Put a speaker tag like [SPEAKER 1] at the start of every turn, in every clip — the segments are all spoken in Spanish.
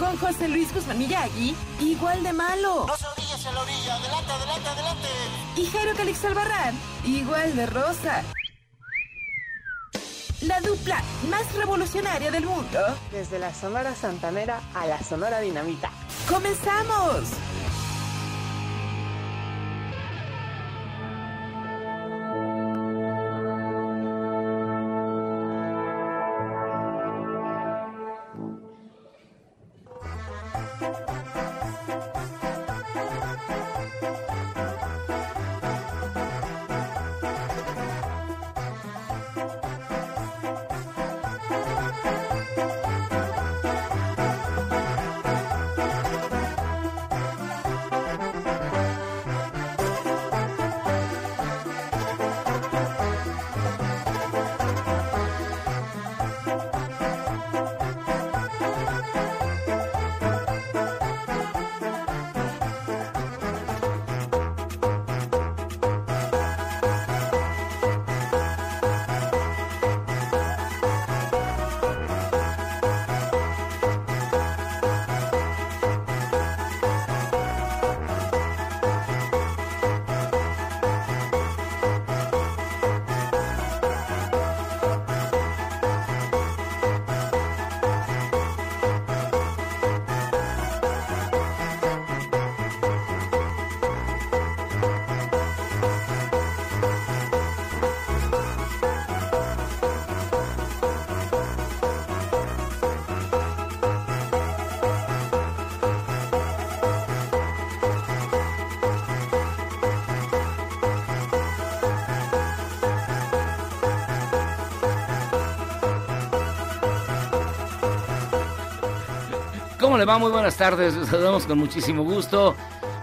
[SPEAKER 1] con José Luis Guzmán Miyagi, igual de malo.
[SPEAKER 2] No se la orilla. Adelante, adelante, adelante.
[SPEAKER 1] Y Jairo Calix Albarrán, igual de rosa. La dupla más revolucionaria del mundo.
[SPEAKER 3] Desde la Sonora Santanera a la Sonora Dinamita.
[SPEAKER 1] ¡Comenzamos!
[SPEAKER 4] ¿Cómo le va? Muy buenas tardes. Los saludamos con muchísimo gusto.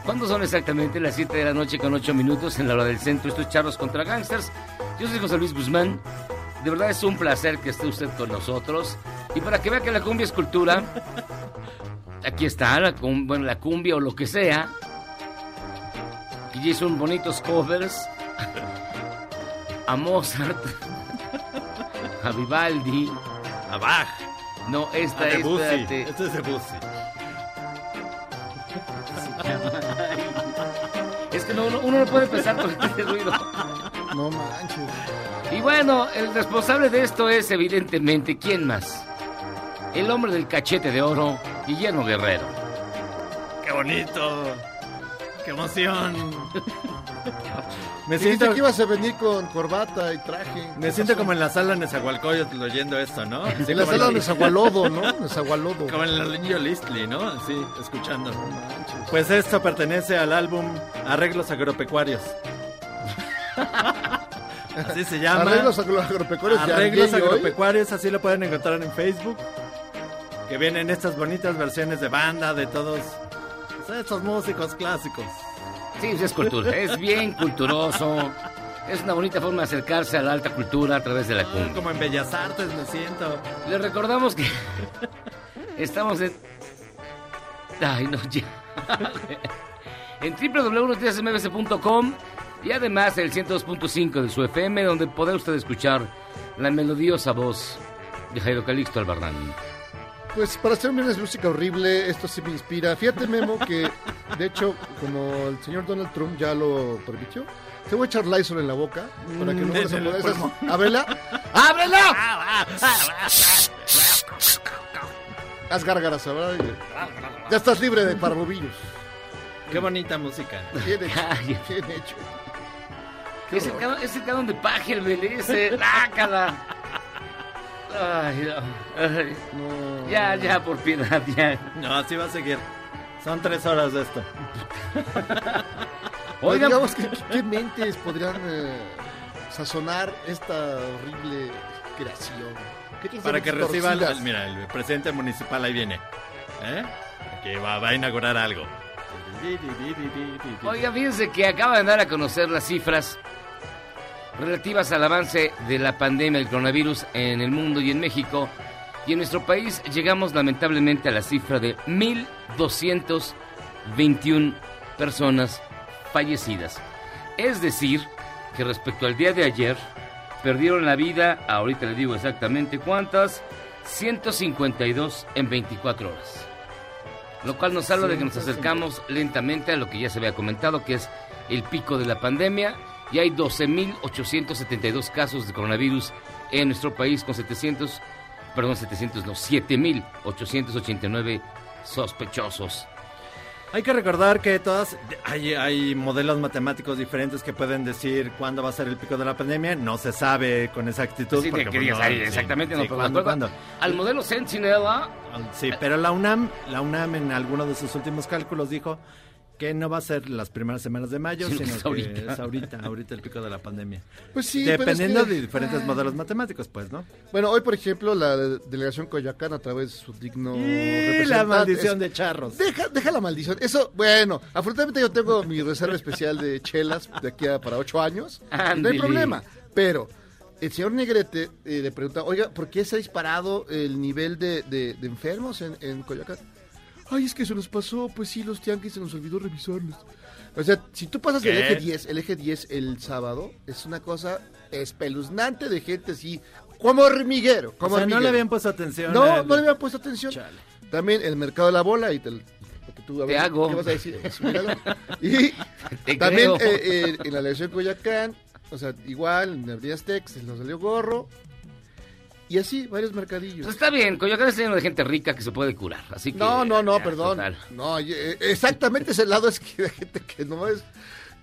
[SPEAKER 4] ¿Cuándo son exactamente las 7 de la noche con 8 minutos en la hora del centro? Estos charros contra gangsters. Yo soy José Luis Guzmán. De verdad es un placer que esté usted con nosotros. Y para que vea que la cumbia es cultura, aquí está, la, cumbia o lo que sea. Y son bonitos covers a Mozart, a Vivaldi,
[SPEAKER 5] A Bach.
[SPEAKER 4] No, esta
[SPEAKER 5] A
[SPEAKER 4] es.
[SPEAKER 5] Debussy.
[SPEAKER 4] espérate.
[SPEAKER 5] Este es Debussy.
[SPEAKER 4] Es que no, uno, uno no puede empezar con este ruido.
[SPEAKER 6] No manches.
[SPEAKER 4] Y bueno, el responsable de esto es evidentemente, ¿quién más? El hombre del cachete de oro, Guillermo Guerrero.
[SPEAKER 5] ¡Qué bonito! ¡Qué emoción! Me siento,
[SPEAKER 6] que ibas a venir con corbata y traje.
[SPEAKER 5] me siento como en la sala de Nezahualcóyotl oyendo esto, ¿no? Así
[SPEAKER 6] En la sala de Nezahualodo, ¿no? Nezahualodo.
[SPEAKER 5] Como en el niño Listli, ¿no? Así, escuchando. Pues esto pertenece al álbum Arreglos Agropecuarios. Así se llama.
[SPEAKER 6] Arreglos agro- agropecuarios
[SPEAKER 5] Arreglos
[SPEAKER 6] hoy.
[SPEAKER 5] agropecuarios, así lo pueden encontrar en Facebook. Que vienen estas bonitas versiones de banda de todos pues, estos músicos clásicos.
[SPEAKER 4] Sí, es cultura, es bien culturoso. Es una bonita forma de acercarse a la alta cultura a través de la cumbia.
[SPEAKER 5] Como en Bellas Artes me siento.
[SPEAKER 4] Les recordamos que estamos en... Ay, no, ya. en www.noticiasmbs.com y además el 102.5 de su FM, donde podrá usted escuchar la melodiosa voz de Jairo Calixto Albarrán.
[SPEAKER 6] Pues para hacer un viernes música horrible, esto sí me inspira. Fíjate, Memo, que de hecho, como el señor Donald Trump ya lo permitió, te voy a echar Lysol en la boca para que no
[SPEAKER 5] Mm,
[SPEAKER 6] vayas a esas...
[SPEAKER 5] pulmón.
[SPEAKER 6] ¡Ábrela! ¡Ábrela! Haz gárgaras, ¿verdad? Ya estás libre de parvovirus.
[SPEAKER 5] Qué bonita música.
[SPEAKER 6] Bien hecho, bien hecho.
[SPEAKER 4] Es el, es el canon de Pachelbel, ese. ¡Lácala! Ay, no. Ay.
[SPEAKER 6] No.
[SPEAKER 4] Ya, ya, por piedad, ya.
[SPEAKER 5] No, así va a seguir. Son tres horas de esto.
[SPEAKER 4] Oigan,
[SPEAKER 6] digamos que qué mentes podrían eh, sazonar esta horrible creación. ¿Qué
[SPEAKER 5] Para que reciba, el, mira, el presidente municipal ahí viene. ¿Eh? Que va, va a inaugurar algo.
[SPEAKER 4] Oiga, fíjense que acaban de dar a conocer las cifras relativas al avance de la pandemia del coronavirus en el mundo y en México. Y en nuestro país llegamos lamentablemente a la cifra de 1.221 personas fallecidas. Es decir, que respecto al día de ayer, perdieron la vida, ahorita le digo exactamente cuántas, 152 en 24 horas. Lo cual nos habla de que nos acercamos lentamente a lo que ya se había comentado, que es el pico de la pandemia. Y hay 12.872 casos de coronavirus en nuestro país con 700, perdón, 700, no, 7.889 sospechosos.
[SPEAKER 5] Hay que recordar que todas hay, hay modelos matemáticos diferentes que pueden decir cuándo va a ser el pico de la pandemia. No se sabe con exactitud.
[SPEAKER 4] Sí,
[SPEAKER 5] porque,
[SPEAKER 4] qué
[SPEAKER 5] pues,
[SPEAKER 4] día
[SPEAKER 5] no,
[SPEAKER 4] sale
[SPEAKER 5] sí,
[SPEAKER 4] exactamente, no,
[SPEAKER 5] sí,
[SPEAKER 4] pero me
[SPEAKER 5] ¿cuándo,
[SPEAKER 4] acuerdo
[SPEAKER 5] cuándo?
[SPEAKER 4] Al modelo Sentinela,
[SPEAKER 5] Sí, pero la UNAM, la UNAM en alguno de sus últimos cálculos dijo que no va a ser las primeras semanas de mayo,
[SPEAKER 4] Sino que
[SPEAKER 5] sino
[SPEAKER 4] es
[SPEAKER 5] que
[SPEAKER 4] ahorita.
[SPEAKER 5] es ahorita, ahorita el pico de la pandemia.
[SPEAKER 6] Pues sí, pero es
[SPEAKER 5] Dependiendo
[SPEAKER 6] que-
[SPEAKER 5] de diferentes
[SPEAKER 6] Ah.
[SPEAKER 5] modelos matemáticos, pues, ¿no?
[SPEAKER 6] Bueno, hoy, por ejemplo, la delegación Coyoacán, a través de su digno
[SPEAKER 5] y
[SPEAKER 6] representante...
[SPEAKER 5] la maldición
[SPEAKER 6] es-
[SPEAKER 5] de charros.
[SPEAKER 6] Deja, deja la maldición. Eso, bueno, afortunadamente yo tengo mi reserva especial de chelas de aquí a para ocho años. No hay problema. Pero el señor Negrete eh, le pregunta, oiga, ¿por qué se ha disparado el nivel de, de- de enfermos en, en Coyoacán? Ay, es que se nos pasó, pues sí, los tianguis se nos olvidó revisarlos. O sea, si tú pasas el
[SPEAKER 5] ¿Qué?
[SPEAKER 6] eje 10, el eje 10 el sábado, es una cosa espeluznante de gente así, como hormiguero. Como
[SPEAKER 5] o sea, no le habían puesto atención.
[SPEAKER 6] No,
[SPEAKER 5] al-
[SPEAKER 6] no le habían puesto atención.
[SPEAKER 5] Chale.
[SPEAKER 6] También el mercado de la bola y te, lo que tú, a
[SPEAKER 4] Te
[SPEAKER 6] ver,
[SPEAKER 4] hago.
[SPEAKER 6] ¿Qué vas a decir? Y
[SPEAKER 4] Te
[SPEAKER 6] también eh, eh, en la elección Coyacán, o sea, igual en Avenida Aztec se nos salió gorro. Y así, varios mercadillos.
[SPEAKER 4] pues está bien, Coyoacán está lleno de gente rica que se puede curar. Así que,
[SPEAKER 6] No, no, no,
[SPEAKER 4] ya,
[SPEAKER 6] perdón.
[SPEAKER 4] total.
[SPEAKER 6] No, eh, exactamente ese lado es que hay gente que no es,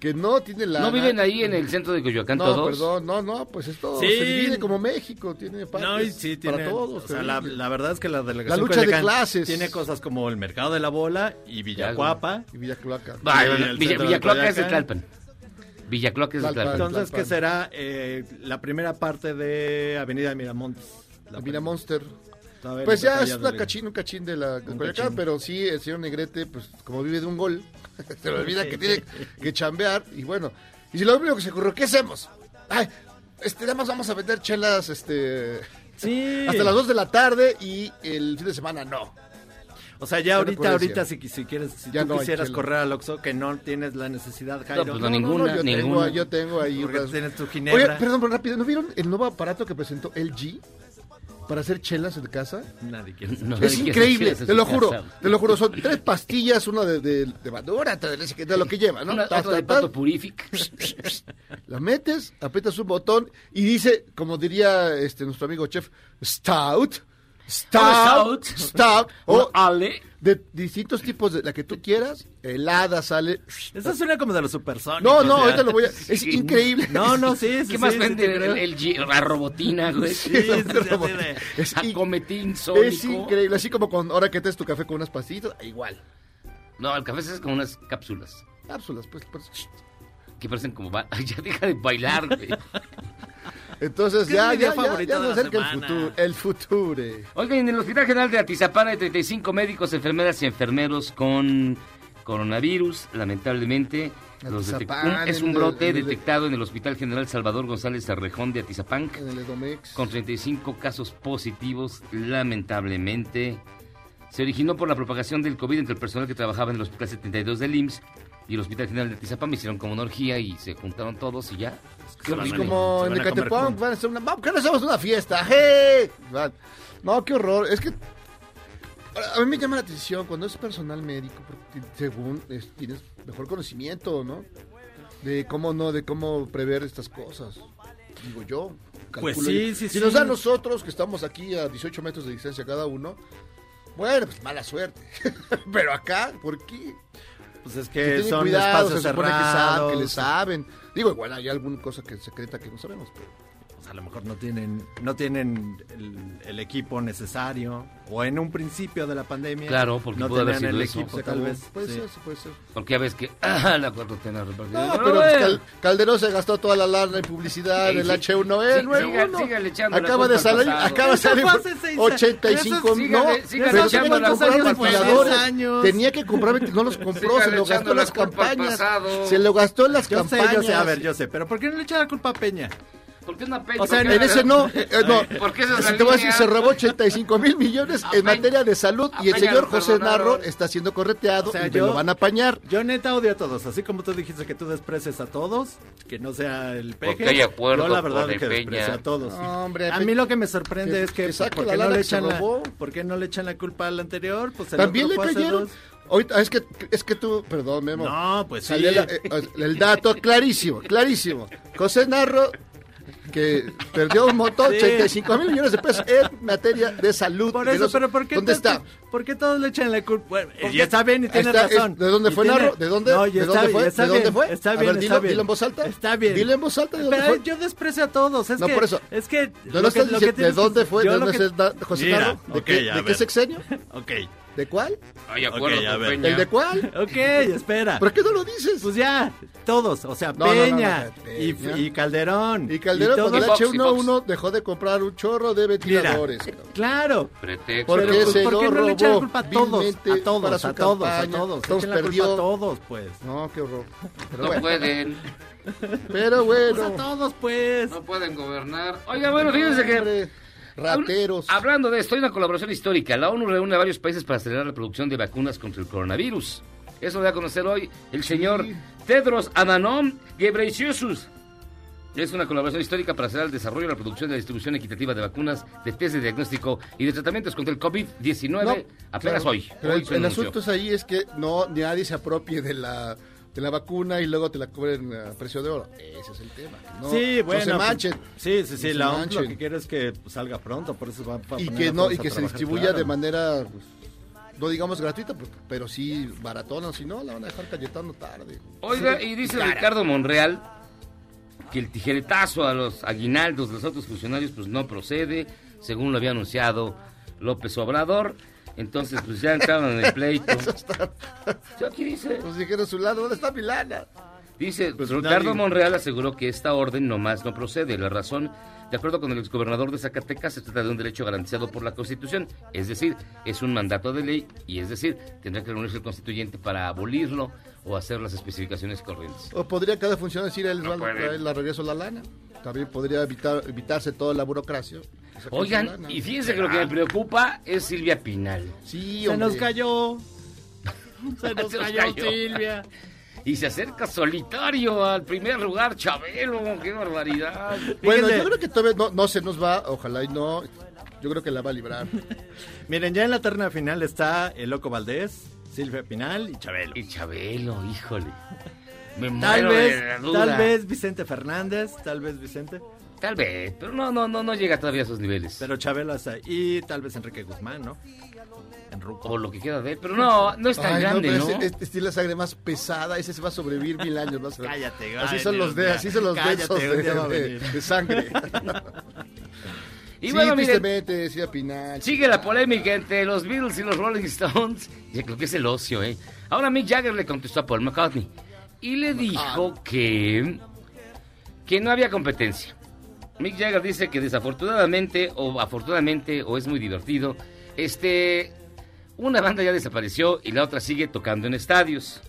[SPEAKER 6] que no tiene la.
[SPEAKER 4] ¿No viven ahí en el centro de Coyoacán
[SPEAKER 6] No,
[SPEAKER 4] todos?
[SPEAKER 6] perdón, no, no, pues es todo.
[SPEAKER 5] Sí.
[SPEAKER 6] Se divide como México, tiene partes
[SPEAKER 5] No, y sí, tiene,
[SPEAKER 6] para todos.
[SPEAKER 5] o sea, la, la verdad es que la delegación
[SPEAKER 6] La lucha de clases.
[SPEAKER 5] tiene cosas como el mercado de la bola y Villacuapa.
[SPEAKER 6] Y Villacloaca.
[SPEAKER 4] Ay,
[SPEAKER 5] Sí,
[SPEAKER 4] bueno,
[SPEAKER 5] el
[SPEAKER 4] Villa,
[SPEAKER 5] centro de
[SPEAKER 4] Villacloaca es de. Tlalpan. Villacloaca es
[SPEAKER 6] Tlalpan.
[SPEAKER 4] Tlalpan.
[SPEAKER 5] Entonces, ¿qué será eh, la primera parte de Avenida Miramontes?
[SPEAKER 6] La Villa Monster.
[SPEAKER 5] Todavía
[SPEAKER 6] Pues ya es una cachín, un cachín de la de
[SPEAKER 5] cachín.
[SPEAKER 6] pero sí, el señor Negrete, pues como vive de un gol, se le olvida que tiene que chambear y bueno. Y si lo único que se ocurrió, ¿qué hacemos? Ay, este, nada más vamos a vender chelas este,
[SPEAKER 5] Sí.
[SPEAKER 6] hasta las 2 de la tarde y el fin de semana no.
[SPEAKER 5] O sea, ya ahorita, ahorita, si, si quieres, si
[SPEAKER 6] Ya
[SPEAKER 5] tú
[SPEAKER 6] no
[SPEAKER 5] quisieras correr al Oxxo, que no tienes la necesidad, Jairo.
[SPEAKER 4] pues no, ninguna,
[SPEAKER 6] yo, tengo,
[SPEAKER 4] ninguna.
[SPEAKER 6] yo tengo ahí
[SPEAKER 5] Porque tienes tu
[SPEAKER 6] Oye,
[SPEAKER 5] ginebra.
[SPEAKER 6] perdón, pero rápido, ¿no vieron el nuevo aparato que presentó LG para hacer chelas en casa?
[SPEAKER 5] Nadie quiere
[SPEAKER 4] No,
[SPEAKER 6] Es
[SPEAKER 4] nadie
[SPEAKER 6] increíble, te lo juro,
[SPEAKER 4] casa.
[SPEAKER 6] te lo juro, son tres pastillas, una de, de, de madura, otra de lo que lleva, ¿no?
[SPEAKER 4] Una-
[SPEAKER 6] Ta,
[SPEAKER 4] otra
[SPEAKER 6] ta,
[SPEAKER 4] de pato purific.
[SPEAKER 6] La metes, aprietas un botón y dice, como diría este nuestro amigo chef, stout, stout,
[SPEAKER 4] Stout.
[SPEAKER 6] o
[SPEAKER 4] ale.
[SPEAKER 6] de distintos tipos de la que tú quieras, helada sale.
[SPEAKER 5] Eso suena como de los supersónicos.
[SPEAKER 6] No, no,
[SPEAKER 5] o sea.
[SPEAKER 6] ahorita lo voy a. Es
[SPEAKER 4] Sí.
[SPEAKER 6] increíble.
[SPEAKER 5] No, no, sí, sí.
[SPEAKER 4] ¿Qué más
[SPEAKER 5] sí,
[SPEAKER 4] vende
[SPEAKER 5] sí,
[SPEAKER 4] el, la robotina, güey?
[SPEAKER 5] Sí, así de-
[SPEAKER 6] Es,
[SPEAKER 4] Acometín sónico.
[SPEAKER 6] es increíble, así como con ahora que te tu café con unas pastillitas, igual.
[SPEAKER 4] No, el café es como unas cápsulas
[SPEAKER 6] Cápsulas, pues, pues.
[SPEAKER 4] que parecen como... ba- Ay, ya deja de bailar, güey.
[SPEAKER 6] Entonces
[SPEAKER 5] ¿Qué
[SPEAKER 6] ya,
[SPEAKER 5] es
[SPEAKER 6] ya, ya, ya se acerca el futuro. El futuro.
[SPEAKER 4] Oigan, en el Hospital General de Atizapán hay 35 médicos, enfermeras y enfermeros con coronavirus, lamentablemente. Los
[SPEAKER 6] Atizapán,
[SPEAKER 4] un- es
[SPEAKER 6] en
[SPEAKER 4] un
[SPEAKER 6] el-
[SPEAKER 4] brote
[SPEAKER 6] en el-
[SPEAKER 4] detectado en el Hospital General Salvador González Arrejón de Atizapán,
[SPEAKER 6] En el Edomex.
[SPEAKER 4] con 35 casos positivos, lamentablemente. Se originó por la propagación del COVID entre el personal que trabajaba en el Hospital 72 del IMSS y el Hospital General de Atizapán. Hicieron como una orgía y se juntaron todos y ya. Qué
[SPEAKER 6] como en Ecatepec van a hacer una ¿por qué no hacemos una fiesta ¡Hey! No qué horror es que a mí me llama la atención cuando es personal médico porque según es- tienes mejor conocimiento no de cómo no de cómo prever estas cosas digo yo
[SPEAKER 5] Pues sí,
[SPEAKER 6] yo.
[SPEAKER 5] sí,
[SPEAKER 6] si
[SPEAKER 5] sí.
[SPEAKER 6] nos da a nosotros que estamos aquí a 18 metros de distancia cada uno bueno pues mala suerte pero acá ¿por qué?
[SPEAKER 5] Pues es
[SPEAKER 6] que tienen
[SPEAKER 5] son
[SPEAKER 6] cuidado, se
[SPEAKER 5] espacios
[SPEAKER 6] supone que saben,
[SPEAKER 5] cerrados.
[SPEAKER 6] que le saben. Digo, igual hay alguna cosa que secreta que no sabemos, pero
[SPEAKER 5] pues, a lo mejor no tienen, no tienen el, el equipo necesario. O en un principio de la pandemia.
[SPEAKER 4] Claro, porque
[SPEAKER 5] no
[SPEAKER 4] pudo haber sido
[SPEAKER 5] el
[SPEAKER 4] eso.
[SPEAKER 5] equipo, tal vez.
[SPEAKER 6] Puede
[SPEAKER 5] sí.
[SPEAKER 6] ser, puede ser.
[SPEAKER 4] Porque ya ves que ah, la cuarta tena repartida.
[SPEAKER 6] No, pero pues, Cal- Calderón se gastó toda la lana en publicidad
[SPEAKER 4] sí.
[SPEAKER 6] H1N.
[SPEAKER 4] Sí,
[SPEAKER 6] nuevo
[SPEAKER 4] siga-
[SPEAKER 6] uno.
[SPEAKER 4] sígale echando la
[SPEAKER 6] acaba de
[SPEAKER 4] al
[SPEAKER 6] salir, acaba de salir
[SPEAKER 5] fue hace seis años.
[SPEAKER 6] 85
[SPEAKER 4] Eso,
[SPEAKER 6] no, pero tenía que comprar ventiladores, tenía que comprar no los compró, se lo gastó en
[SPEAKER 4] la
[SPEAKER 6] las campañas, se lo gastó en las campañas.
[SPEAKER 5] yo sé, a ver, yo sé, pero ¿por qué no le echa la culpa a Peña?
[SPEAKER 4] ¿Por qué una peña?
[SPEAKER 5] O sea,
[SPEAKER 4] ¿Por qué
[SPEAKER 6] En ese no, eh, no.
[SPEAKER 4] ¿Por qué la
[SPEAKER 6] te voy a decir, se robó 85 mil millones en materia de salud y el señor José. Narro está siendo correteado
[SPEAKER 5] O sea,
[SPEAKER 6] y me
[SPEAKER 5] yo-
[SPEAKER 6] lo van a apañar.
[SPEAKER 5] Yo neta odio a todos, así como tú dijiste que tú desprecias a todos, que no sea el peje.
[SPEAKER 4] Porque hay acuerdo
[SPEAKER 5] yo la verdad es que
[SPEAKER 4] el
[SPEAKER 5] desprecio
[SPEAKER 4] Peña.
[SPEAKER 5] a todos.
[SPEAKER 6] No, hombre,
[SPEAKER 5] a mí lo que me sorprende
[SPEAKER 6] que-
[SPEAKER 5] es que,
[SPEAKER 6] que
[SPEAKER 5] ¿por
[SPEAKER 6] la
[SPEAKER 5] qué no le
[SPEAKER 6] se
[SPEAKER 5] echan la,
[SPEAKER 6] robó.
[SPEAKER 5] ¿por qué no le echan la culpa al anterior? Pues el
[SPEAKER 6] También le cayeron. Ahorita, es que es que tú, perdón, Memo.
[SPEAKER 5] No, pues sí.
[SPEAKER 6] La- eh, eh, el dato clarísimo, clarísimo. José Narro que perdió un montón,
[SPEAKER 5] Sí.
[SPEAKER 6] 85 mil millones de pesos en materia de salud.
[SPEAKER 5] Por eso,
[SPEAKER 6] no sé-
[SPEAKER 5] pero ¿por qué,
[SPEAKER 6] ¿Dónde está?
[SPEAKER 5] ¿Por qué todos le echan la culpa? Bueno,
[SPEAKER 6] ¿Por
[SPEAKER 5] y
[SPEAKER 6] qué?
[SPEAKER 5] está bien y tiene
[SPEAKER 6] Está- es-
[SPEAKER 5] razón.
[SPEAKER 6] ¿De dónde fue
[SPEAKER 5] tiene-
[SPEAKER 6] Narro? ¿De dónde,
[SPEAKER 5] No,
[SPEAKER 6] ¿de
[SPEAKER 5] está
[SPEAKER 6] dónde
[SPEAKER 5] bien,
[SPEAKER 6] fue?
[SPEAKER 5] está
[SPEAKER 6] ¿De dónde
[SPEAKER 5] bien,
[SPEAKER 6] fue?
[SPEAKER 5] Está
[SPEAKER 6] A
[SPEAKER 5] bien,
[SPEAKER 6] ver,
[SPEAKER 5] está
[SPEAKER 6] dilo,
[SPEAKER 5] bien.
[SPEAKER 6] dilo en voz alta.
[SPEAKER 5] Está bien.
[SPEAKER 6] Dile en voz alta de dónde
[SPEAKER 5] Pero
[SPEAKER 6] fue.
[SPEAKER 5] yo desprecio a todos. Es
[SPEAKER 6] No,
[SPEAKER 5] que,
[SPEAKER 6] por eso.
[SPEAKER 5] Es que.
[SPEAKER 6] ¿No lo estás
[SPEAKER 5] que-
[SPEAKER 6] diciendo?
[SPEAKER 5] que
[SPEAKER 6] ¿De dónde fue? ¿De dónde es da- José Narro? ¿De,
[SPEAKER 5] ok,
[SPEAKER 6] qué,
[SPEAKER 5] a
[SPEAKER 6] ¿de qué
[SPEAKER 5] ver.
[SPEAKER 6] sexenio?
[SPEAKER 5] Ok.
[SPEAKER 6] ¿De cuál?
[SPEAKER 4] Hay acuerdo
[SPEAKER 5] Ok, a
[SPEAKER 4] con
[SPEAKER 5] ver.
[SPEAKER 4] Peña.
[SPEAKER 6] ¿El de cuál?
[SPEAKER 5] Ok, espera.
[SPEAKER 6] ¿Por qué no lo dices?
[SPEAKER 5] Pues ya, todos, o sea,
[SPEAKER 6] No, no, no,
[SPEAKER 5] Peña,
[SPEAKER 6] no,
[SPEAKER 5] y,
[SPEAKER 6] Peña.
[SPEAKER 5] y Calderón.
[SPEAKER 6] y Calderón
[SPEAKER 5] todo-
[SPEAKER 6] con el
[SPEAKER 4] Fox, y
[SPEAKER 6] H1N dejó de comprar un chorro de
[SPEAKER 5] Mira,
[SPEAKER 6] ventiladores.
[SPEAKER 5] claro.
[SPEAKER 4] Pretexto.
[SPEAKER 6] Porque
[SPEAKER 5] Pero,
[SPEAKER 6] se
[SPEAKER 5] ¿por qué
[SPEAKER 6] lo
[SPEAKER 5] no le echan la
[SPEAKER 6] robó
[SPEAKER 5] culpa a todos? A todos, a todos, a todos. Culpa
[SPEAKER 6] perdió.
[SPEAKER 5] a todos, pues.
[SPEAKER 6] No, qué horror. Pero
[SPEAKER 4] No
[SPEAKER 6] bueno,
[SPEAKER 4] pueden.
[SPEAKER 6] pero
[SPEAKER 5] Pues a
[SPEAKER 6] bueno.
[SPEAKER 5] todos, pues.
[SPEAKER 4] No pueden gobernar. Oiga, bueno, fíjense que...
[SPEAKER 6] Rateros.
[SPEAKER 4] Hablando de esto, hay una colaboración histórica. La ONU reúne a varios países para acelerar la producción de vacunas contra el coronavirus. Eso lo va a conocer hoy el señor Tedros Adhanom Ghebreyesus. Es una colaboración histórica para acelerar el desarrollo y la producción de la distribución equitativa de vacunas, de test de diagnóstico y de tratamientos contra el COVID-19
[SPEAKER 6] No,
[SPEAKER 4] apenas
[SPEAKER 6] claro.
[SPEAKER 4] hoy.
[SPEAKER 6] Pero
[SPEAKER 4] Hoy
[SPEAKER 6] el, el asunto es ahí es que no nadie se apropie de la de la vacuna y luego te la cobren a precio de oro. Ese es el tema. No,
[SPEAKER 5] sí,
[SPEAKER 6] no
[SPEAKER 5] bueno.
[SPEAKER 6] se manchen.
[SPEAKER 5] Sí, sí, sí.
[SPEAKER 6] No
[SPEAKER 5] la OMS lo
[SPEAKER 6] manchen.
[SPEAKER 5] que quiere es que pues, salga pronto, por eso va, va
[SPEAKER 6] y que no y que se distribuya
[SPEAKER 5] claro.
[SPEAKER 6] de manera pues, no digamos gratuita, pero, pero sí baratona, si no la van a dejar cayetando tarde.
[SPEAKER 4] Oiga, y dice Ricardo Monreal que el tijeretazo a los aguinaldos de los otros funcionarios pues no procede, según lo había anunciado López Obrador. Entonces, pues ya entraron en el pleito. Sí, Aquí dice,
[SPEAKER 6] Pues dijeron a su lado, ¿dónde está Milana?
[SPEAKER 4] dice
[SPEAKER 5] Pues
[SPEAKER 4] Ricardo
[SPEAKER 5] nadie-
[SPEAKER 4] Monreal aseguró que esta orden nomás no procede. La razón, de acuerdo con el exgobernador de Zacatecas, se trata de un derecho garantizado por la Constitución. Es decir, es un mandato de ley y es decir, tendrá que reunirse el constituyente para abolirlo o hacer las especificaciones corrientes.
[SPEAKER 6] O podría cada funcionario decir, él
[SPEAKER 4] No
[SPEAKER 6] la regreso la lana. También podría evitar evitarse toda la burocracia.
[SPEAKER 4] Oigan, y fíjense que lo que me preocupa es Silvia Pinal.
[SPEAKER 6] Sí,
[SPEAKER 5] Se
[SPEAKER 6] hombre.
[SPEAKER 5] nos cayó. Se nos
[SPEAKER 4] Se nos
[SPEAKER 5] cayó,
[SPEAKER 4] cayó.
[SPEAKER 5] Silvia.
[SPEAKER 4] Y se acerca solitario al primer lugar, Chabelo. ¡Qué barbaridad!
[SPEAKER 6] Bueno,
[SPEAKER 5] Fíjense.
[SPEAKER 6] yo creo que todavía no, no se nos va, ojalá y no. Yo creo que la va a librar.
[SPEAKER 5] Miren, ya en la terna final está el Loco Valdés, Silvia Pinal y Chabelo.
[SPEAKER 4] Y Chabelo, híjole. Me
[SPEAKER 5] Tal
[SPEAKER 4] muero de
[SPEAKER 5] vez,
[SPEAKER 4] la duda.
[SPEAKER 5] tal vez Vicente Fernández, tal vez Vicente,
[SPEAKER 4] Tal vez, pero no, no, no, no llega todavía a esos niveles.
[SPEAKER 5] pero Chabelo hasta y tal vez Enrique Guzmán, ¿no? En Ruco.
[SPEAKER 4] o lo que queda de él, pero no, no es tan
[SPEAKER 6] Ay,
[SPEAKER 4] grande,
[SPEAKER 6] pero
[SPEAKER 4] ¿no?
[SPEAKER 6] ese- este estilo de sangre más pesada, ese se va a sobrevivir mil años más.
[SPEAKER 5] Cállate,
[SPEAKER 6] Así son los de, así son los
[SPEAKER 5] Cállate,
[SPEAKER 6] de, de-
[SPEAKER 5] venir.
[SPEAKER 6] de sangre.
[SPEAKER 4] y
[SPEAKER 6] sí,
[SPEAKER 4] bueno, miren,
[SPEAKER 6] decía Pinal.
[SPEAKER 4] sigue la polémica entre los Beatles y los Rolling Stones. Y creo que es el ocio, ¿eh? Ahora Mick Jagger le contestó a Paul McCartney y le dijo que, que no había competencia. Mick Jagger dice que desafortunadamente o afortunadamente o es muy divertido, este una banda ya desapareció y la otra sigue tocando en estadios.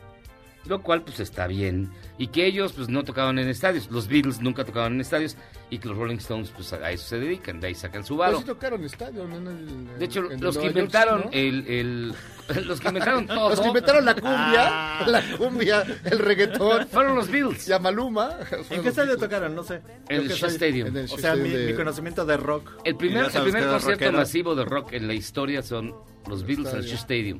[SPEAKER 4] Lo cual pues está bien y que ellos pues no tocaban en estadios, los Beatles nunca tocaban en estadios y que los Rolling Stones pues a eso se dedican, de ahí sacan su
[SPEAKER 6] Pero
[SPEAKER 4] varo.
[SPEAKER 6] sí tocaron estadio, ¿no? En el-
[SPEAKER 4] De hecho,
[SPEAKER 6] en
[SPEAKER 4] los que
[SPEAKER 6] York,
[SPEAKER 4] inventaron
[SPEAKER 6] ¿no?
[SPEAKER 4] el, el- los que inventaron todo
[SPEAKER 6] Los que inventaron la cumbia,
[SPEAKER 5] Ah.
[SPEAKER 6] la cumbia, el reggaetón,
[SPEAKER 4] fueron los Beatles
[SPEAKER 6] y a Maluma.
[SPEAKER 5] ¿En qué estadio tocaron? No sé.
[SPEAKER 4] en el Shea Stadium.
[SPEAKER 6] en el
[SPEAKER 5] O sea, mi,
[SPEAKER 6] de-
[SPEAKER 5] mi conocimiento de rock.
[SPEAKER 4] El primer, el primer concierto masivo de rock en la historia son los Beatles en el Shea Stadium.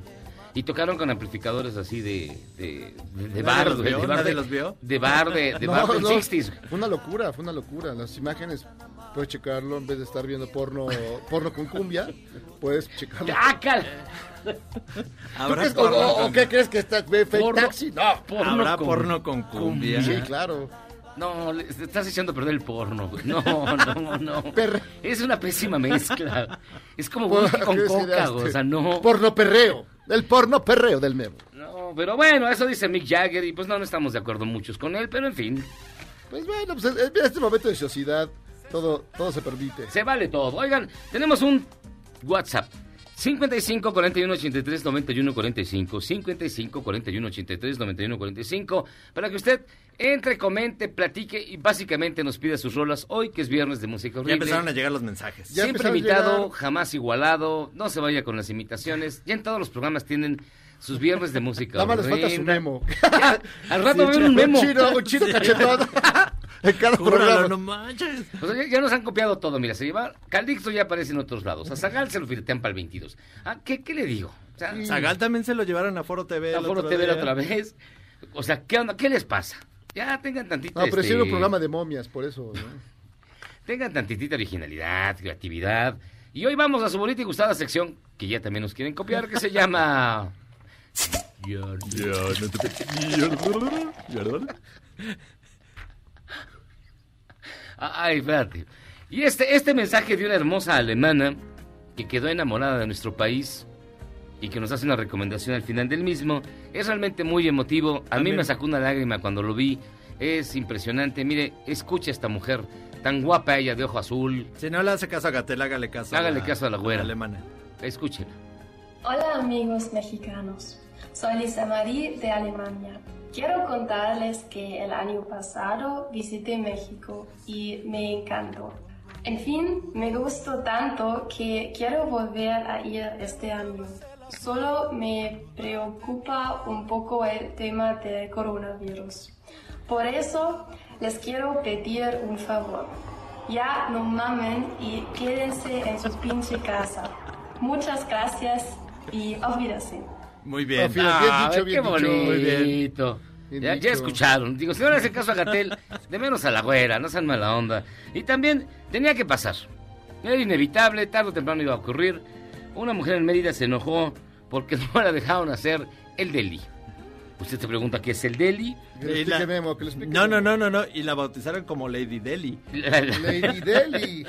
[SPEAKER 4] Y tocaron con amplificadores así de, de, de, de
[SPEAKER 5] ¿Nadie
[SPEAKER 4] bar.
[SPEAKER 5] los
[SPEAKER 4] de,
[SPEAKER 5] vio?
[SPEAKER 4] de bar
[SPEAKER 5] ¿Nadie
[SPEAKER 4] de-
[SPEAKER 5] los vio?
[SPEAKER 4] De bar de, de
[SPEAKER 6] No,
[SPEAKER 4] bar del
[SPEAKER 6] no,
[SPEAKER 4] 60s.
[SPEAKER 6] Fue una locura, fue una locura. Las imágenes Puedes checarlo en vez de estar viendo porno, porno con cumbia. Puedes checarlo.
[SPEAKER 4] ¡Ah, cal!
[SPEAKER 6] ¿Tú
[SPEAKER 5] ¿Habrá
[SPEAKER 6] crees- o,
[SPEAKER 5] porno
[SPEAKER 6] o- o
[SPEAKER 5] con-
[SPEAKER 6] qué crees que está ve fake
[SPEAKER 4] Porno-
[SPEAKER 6] taxi? No.
[SPEAKER 4] porno
[SPEAKER 5] ¿Habrá
[SPEAKER 4] con
[SPEAKER 5] porno con cumbia?
[SPEAKER 6] Sí, claro.
[SPEAKER 4] No, le estás echando a perder el porno, güey. No, no, no.
[SPEAKER 6] Perre-
[SPEAKER 4] Es una pésima mezcla. Es como whisky con
[SPEAKER 6] ¿qué
[SPEAKER 4] coca? O sea, no.
[SPEAKER 6] Porno perreo. El porno perreo del memo.
[SPEAKER 4] No, pero bueno, eso dice Mick Jagger y pues no, no estamos de acuerdo muchos con él, pero en fin,
[SPEAKER 6] Pues bueno, pues en este momento de sociedad todo, todo se permite.
[SPEAKER 4] se vale todo. Oigan, tenemos un WhatsApp. 55 41 83 91 45 55 41 83 91 45 para que usted entre, comente, platique y básicamente nos pida sus rolas hoy que es viernes de música
[SPEAKER 5] Ya
[SPEAKER 4] horrible.
[SPEAKER 5] empezaron a llegar los mensajes.
[SPEAKER 6] Ya
[SPEAKER 4] Siempre
[SPEAKER 6] llegar.
[SPEAKER 4] jamás igualado. No se vaya con las imitaciones. Ya en todos los programas tienen sus viernes de música.
[SPEAKER 6] Nada más les falta su memo.
[SPEAKER 4] Al rato va a haber un memo.
[SPEAKER 6] Un chino, un chino cachetón. en cada
[SPEAKER 5] Júralo,
[SPEAKER 6] programa.
[SPEAKER 5] no manches.
[SPEAKER 4] O sea, ya, ya nos han copiado todo. Mira, se lleva. Calixto ya aparece en otros lados. A Zagal se lo firtean para el 22. Ah, ¿qué, qué le digo? O sea,
[SPEAKER 5] Zagal también se lo llevaron a Foro TV.
[SPEAKER 4] a Foro TV la otra vez. O sea, ¿qué onda? ¿Qué les pasa? Ya tengan tantita.
[SPEAKER 6] No, pero
[SPEAKER 4] este,
[SPEAKER 6] programa de momias, por eso. ¿no?
[SPEAKER 4] Tengan tantitita originalidad, creatividad. Y hoy vamos a su bonita y gustada sección, que ya también nos quieren copiar, que se llama... Ay, espérate. Y este, este mensaje de una hermosa alemana que quedó enamorada de nuestro país y que nos hace una recomendación al final del mismo es realmente muy emotivo. A mí me sacó una lágrima cuando lo vi. Es impresionante. Mire, escucha a esta mujer tan guapa ella de ojo azul.
[SPEAKER 5] Si no le hace caso a Gatel, hágale caso
[SPEAKER 4] Hágale
[SPEAKER 5] a la,
[SPEAKER 4] caso a la güera.
[SPEAKER 5] alemana.
[SPEAKER 4] Escúchenla.
[SPEAKER 7] Hola amigos mexicanos, soy Lisa Marie de Alemania. Quiero contarles que el año pasado visité México y me encantó. En fin, me gustó tanto que quiero volver a ir este año. Solo me preocupa un poco el tema del coronavirus. Por eso les quiero pedir un favor. Ya no mamen y quédense en su pinche casa. Muchas gracias y auf Wiedersehen.
[SPEAKER 5] Muy bien.
[SPEAKER 6] Bien, bien
[SPEAKER 4] Ah,
[SPEAKER 6] dicho,
[SPEAKER 4] qué
[SPEAKER 6] bien dicho.
[SPEAKER 5] Muy bien.
[SPEAKER 6] Bien
[SPEAKER 4] Ya, ya escucharon. Digo, si no le hacen caso a Gatel, de menos a la güera, no sean mala onda. Y también tenía que pasar. Era inevitable, tarde o temprano iba a ocurrir. Una mujer en Mérida se enojó porque no la dejaron hacer el deli. Usted se pregunta qué es el deli.
[SPEAKER 6] Que explique
[SPEAKER 5] la-
[SPEAKER 6] Memo, que explique
[SPEAKER 5] No, no, no, no, no. Y la bautizaron como Lady Deli.
[SPEAKER 4] La- la-
[SPEAKER 6] Lady Deli.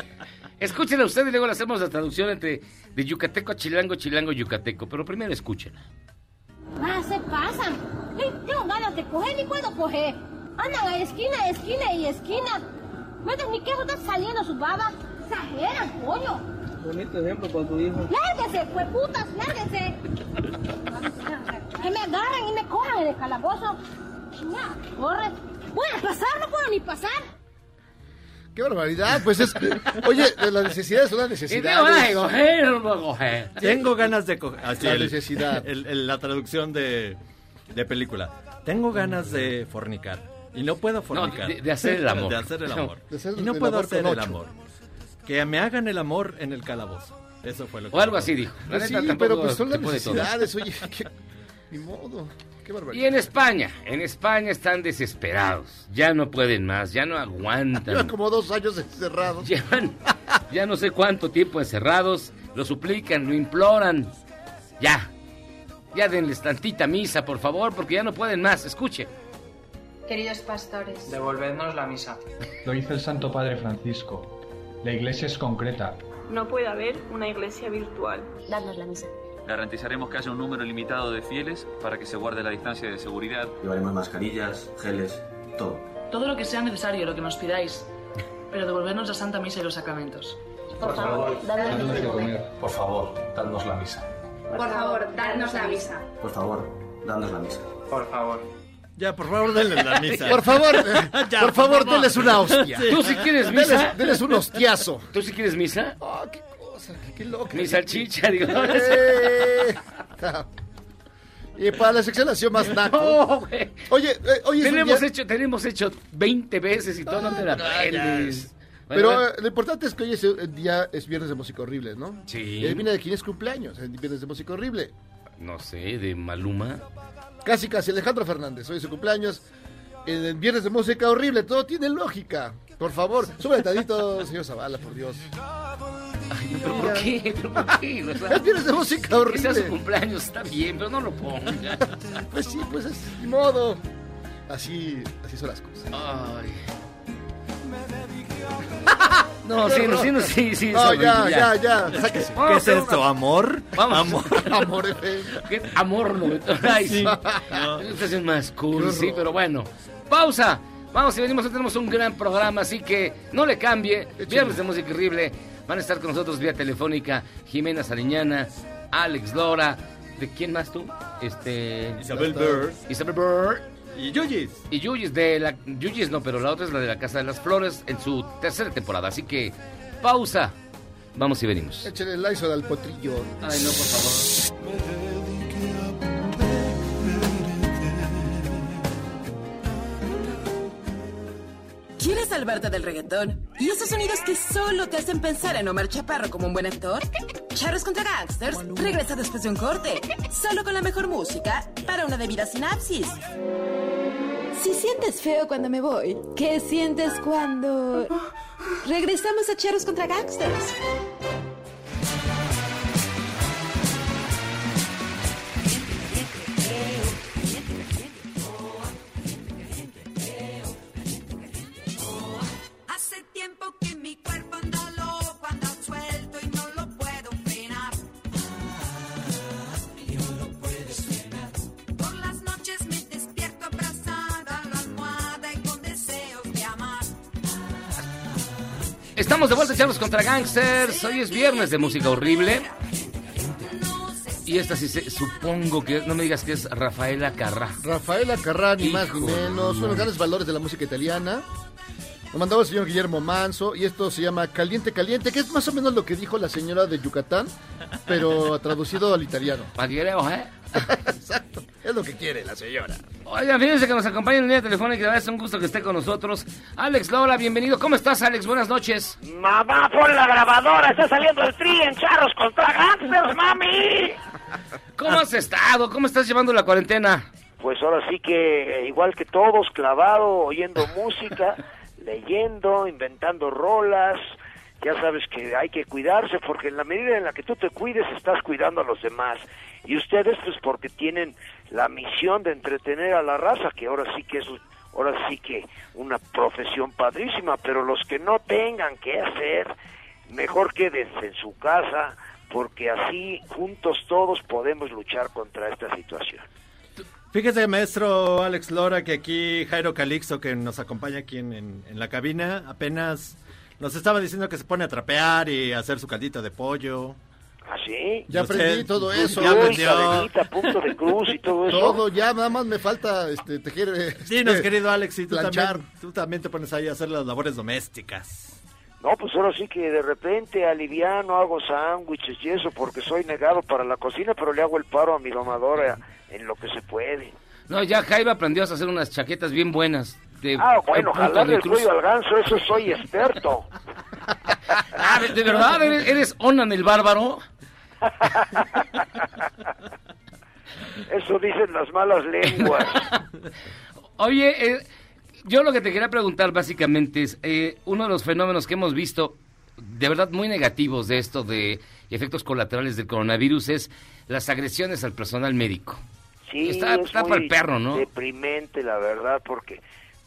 [SPEAKER 4] Escúchela usted y luego le hacemos la traducción entre de yucateco a chilango, chilango, yucateco. Pero primero escúchela.
[SPEAKER 8] Ah, se pasan. Tengo ganas de coger y puedo coger. Andan a esquina, esquina y esquina. Mientras mi quejo está saliendo su baba. Exageran, coño.
[SPEAKER 9] Bonito ejemplo para tu hijo.
[SPEAKER 8] Lárguense, pues putas, lárguense. Que me agarran y me cojan en el calabozo. Ya, corre. Voy a pasar, no puedo ni pasar.
[SPEAKER 6] Qué barbaridad. Pues es. Oye, las necesidades son las
[SPEAKER 4] Y digo, ay,
[SPEAKER 6] necesidades.
[SPEAKER 4] coger, no.
[SPEAKER 5] Tengo ganas de coger. Así
[SPEAKER 6] La
[SPEAKER 5] el-
[SPEAKER 6] necesidad.
[SPEAKER 5] el- el- la traducción de, de película. Tengo ganas de fornicar. Y no puedo fornicar.
[SPEAKER 4] de- de hacer el amor.
[SPEAKER 5] De hacer el amor.
[SPEAKER 6] De hacer
[SPEAKER 5] y no puedo
[SPEAKER 6] amor
[SPEAKER 5] hacer el amor. Que me hagan el amor en el calabozo. Eso fue lo que
[SPEAKER 4] O algo así dijo. La
[SPEAKER 6] sí, pero pues son las necesidades. Oye, qué- ni modo. Qué
[SPEAKER 4] Y en España, en España están desesperados. Ya no pueden más, ya no
[SPEAKER 6] Llevan
[SPEAKER 4] aguantan.
[SPEAKER 6] como dos años encerrados.
[SPEAKER 4] Llevan ya no sé cuánto tiempo encerrados. Lo suplican, lo imploran. Ya. Ya denles tantita misa, por favor, porque ya no pueden más. Escuche.
[SPEAKER 7] Queridos pastores,
[SPEAKER 9] Devolvernos la misa.
[SPEAKER 10] Lo hizo el Santo Padre Francisco. La iglesia es concreta.
[SPEAKER 7] no puede haber una iglesia virtual.
[SPEAKER 8] Danos la misa.
[SPEAKER 11] Garantizaremos que haya un número limitado de fieles para que se guarde la distancia de seguridad.
[SPEAKER 9] Llevaremos mascarillas, geles, todo.
[SPEAKER 7] Todo lo que sea necesario, lo que nos pidáis. Pero devolvernos la Santa Misa y los sacramentos.
[SPEAKER 8] Por favor, danos la misa.
[SPEAKER 10] Por favor, dadnos la misa.
[SPEAKER 7] Por favor, dadnos la misa.
[SPEAKER 9] Por favor, danos la misa. Por favor.
[SPEAKER 5] Ya, por favor, denle la misa.
[SPEAKER 6] Por favor, eh,
[SPEAKER 5] Ya,
[SPEAKER 6] por favor, denles una hostia.
[SPEAKER 4] ¿Tú si quieres misa?
[SPEAKER 6] Denles, denles un hostiazo.
[SPEAKER 4] ¿Tú si quieres misa?
[SPEAKER 6] Oh, qué cosa, qué, loca.
[SPEAKER 4] Mi salchicha, digo.
[SPEAKER 6] Eh. Y para la sección nació más naco.
[SPEAKER 4] No, güey.
[SPEAKER 6] Oye, eh, un
[SPEAKER 4] Tenemos
[SPEAKER 6] día-
[SPEAKER 4] hecho, tenemos hecho 20 veces y todo no te la aprendes.
[SPEAKER 6] Pero
[SPEAKER 4] Bueno,
[SPEAKER 6] eh, lo importante es que hoy es el día es viernes de música horrible, ¿no?
[SPEAKER 4] Sí.
[SPEAKER 6] Y adivina de quién es cumpleaños, el viernes de música horrible.
[SPEAKER 4] no sé, de Maluma.
[SPEAKER 6] Casi, casi, Alejandro Fernández, hoy es su cumpleaños. El viernes de música horrible, todo tiene lógica. Por favor, sube tantito, señor Zavala, por Dios.
[SPEAKER 4] Ay, ¿pero por qué? ¿Pero por qué? O sea,
[SPEAKER 6] Es viernes de música
[SPEAKER 4] Que sea
[SPEAKER 6] horrible.
[SPEAKER 4] su cumpleaños, está bien, pero no lo ponga.
[SPEAKER 6] Pues sí, pues es ni modo. Así, así son las cosas.
[SPEAKER 4] Ay. No, sí, no, sí, no, sí, sí.
[SPEAKER 6] No, ya,
[SPEAKER 4] horrible,
[SPEAKER 6] ya, ya, sáquese.
[SPEAKER 4] Vamos
[SPEAKER 5] ¿Qué es esto?
[SPEAKER 4] una-
[SPEAKER 5] ¿Amor?
[SPEAKER 4] Vamos.
[SPEAKER 5] Amor.
[SPEAKER 6] Amor.
[SPEAKER 4] ¿Qué? Amor, no. Ay, sí. Esta es más cool, sí, pero bueno. Pausa. Vamos y venimos, hoy tenemos un gran programa, así que no le cambie. Viernes de música horrible. Van a estar con nosotros vía telefónica Jimena Sariñana, Alex Lora. ¿De quién más tú? Este.
[SPEAKER 5] Isabel Burr.
[SPEAKER 4] Isabel Burr.
[SPEAKER 5] Y Yuyis.
[SPEAKER 4] Y Yuyis de la. Yuyis no, pero la otra es la de la Casa de las Flores en su tercera temporada. Así que, pausa. Vamos y venimos.
[SPEAKER 6] Échale el ISO al potrillo.
[SPEAKER 4] Ay, no, por favor.
[SPEAKER 1] ¿Quieres salvarte del reggaetón? ¿Y esos sonidos que solo te hacen pensar en Omar Chaparro como un buen actor? Charros contra Gangsters regresa después de un corte, solo con la mejor música para una debida sinapsis. Si sientes feo cuando me voy, ¿qué sientes cuando regresamos a Charros contra Gangsters?
[SPEAKER 4] Estamos de vuelta, Charlos contra Gangsters. Hoy es viernes de música horrible. Y esta sí se, supongo que, no me digas que es Rafaela Carrá.
[SPEAKER 6] Rafaela Carrá, ni más ni menos. Uno de los grandes valores de la música italiana. Lo mandaba el señor Guillermo Manso y esto se llama Caliente Caliente, que es más o menos lo que dijo la señora de Yucatán, pero traducido al italiano.
[SPEAKER 4] Paguereo, ¿eh?
[SPEAKER 6] Exacto, es lo que quiere la señora.
[SPEAKER 4] Oigan, fíjense que nos acompaña en línea telefónica, la verdad es un gusto que esté con nosotros. Alex Lora, bienvenido. ¿Cómo estás, Alex? Buenas noches.
[SPEAKER 12] Mamá, pon la grabadora, está saliendo el tri en charros contra gangsters, mami.
[SPEAKER 4] ¿Cómo has estado? ¿Cómo estás llevando la cuarentena?
[SPEAKER 12] Pues ahora sí que, eh, igual que todos, clavado, oyendo música, leyendo, inventando rolas. Ya sabes que hay que cuidarse porque en la medida en la que tú te cuides estás cuidando a los demás. Y ustedes pues porque tienen la misión de entretener a la raza, que ahora sí que es ahora sí que una profesión padrísima, pero los que no tengan que hacer, mejor quédense en su casa porque así juntos todos podemos luchar contra esta situación.
[SPEAKER 5] Fíjese, maestro Alex Lora, que aquí Jairo Calixto, que nos acompaña aquí en, en- en la cabina, apenas nos estaba diciendo que se pone a trapear y a hacer su caldito de pollo.
[SPEAKER 12] ¿Ah, sí?
[SPEAKER 6] Ya
[SPEAKER 5] Usted-
[SPEAKER 6] aprendí todo eso.
[SPEAKER 5] Ya aprendió.
[SPEAKER 12] cadenita, punto de cruz y todo eso.
[SPEAKER 6] Todo, ya nada más me falta este, tejer. este,
[SPEAKER 5] Dinos, querido Alex, y tú
[SPEAKER 6] planchar.
[SPEAKER 5] también, tú también te pones ahí a hacer las labores domésticas.
[SPEAKER 12] No, pues ahora sí que de repente aliviano, hago sándwiches y eso porque soy negado para la cocina, pero le hago el paro a mi domadora en lo que se puede.
[SPEAKER 4] No, ya Jaime aprendió a hacer unas chaquetas bien buenas. De,
[SPEAKER 12] Ah, bueno, jalarle el cuello al ganso, eso soy experto.
[SPEAKER 4] Ah, ¿de, de verdad? ¿Eres, eres Onan el bárbaro?
[SPEAKER 12] Eso dicen las malas lenguas.
[SPEAKER 4] Oye, eh, yo lo que te quería preguntar básicamente es, eh, uno de los fenómenos que hemos visto de verdad muy negativos de esto de efectos colaterales del coronavirus es las agresiones al personal médico.
[SPEAKER 12] Sí,
[SPEAKER 4] Está-
[SPEAKER 12] es
[SPEAKER 4] está
[SPEAKER 12] muy
[SPEAKER 4] para el perro, ¿no?
[SPEAKER 12] Deprimente, la verdad, porque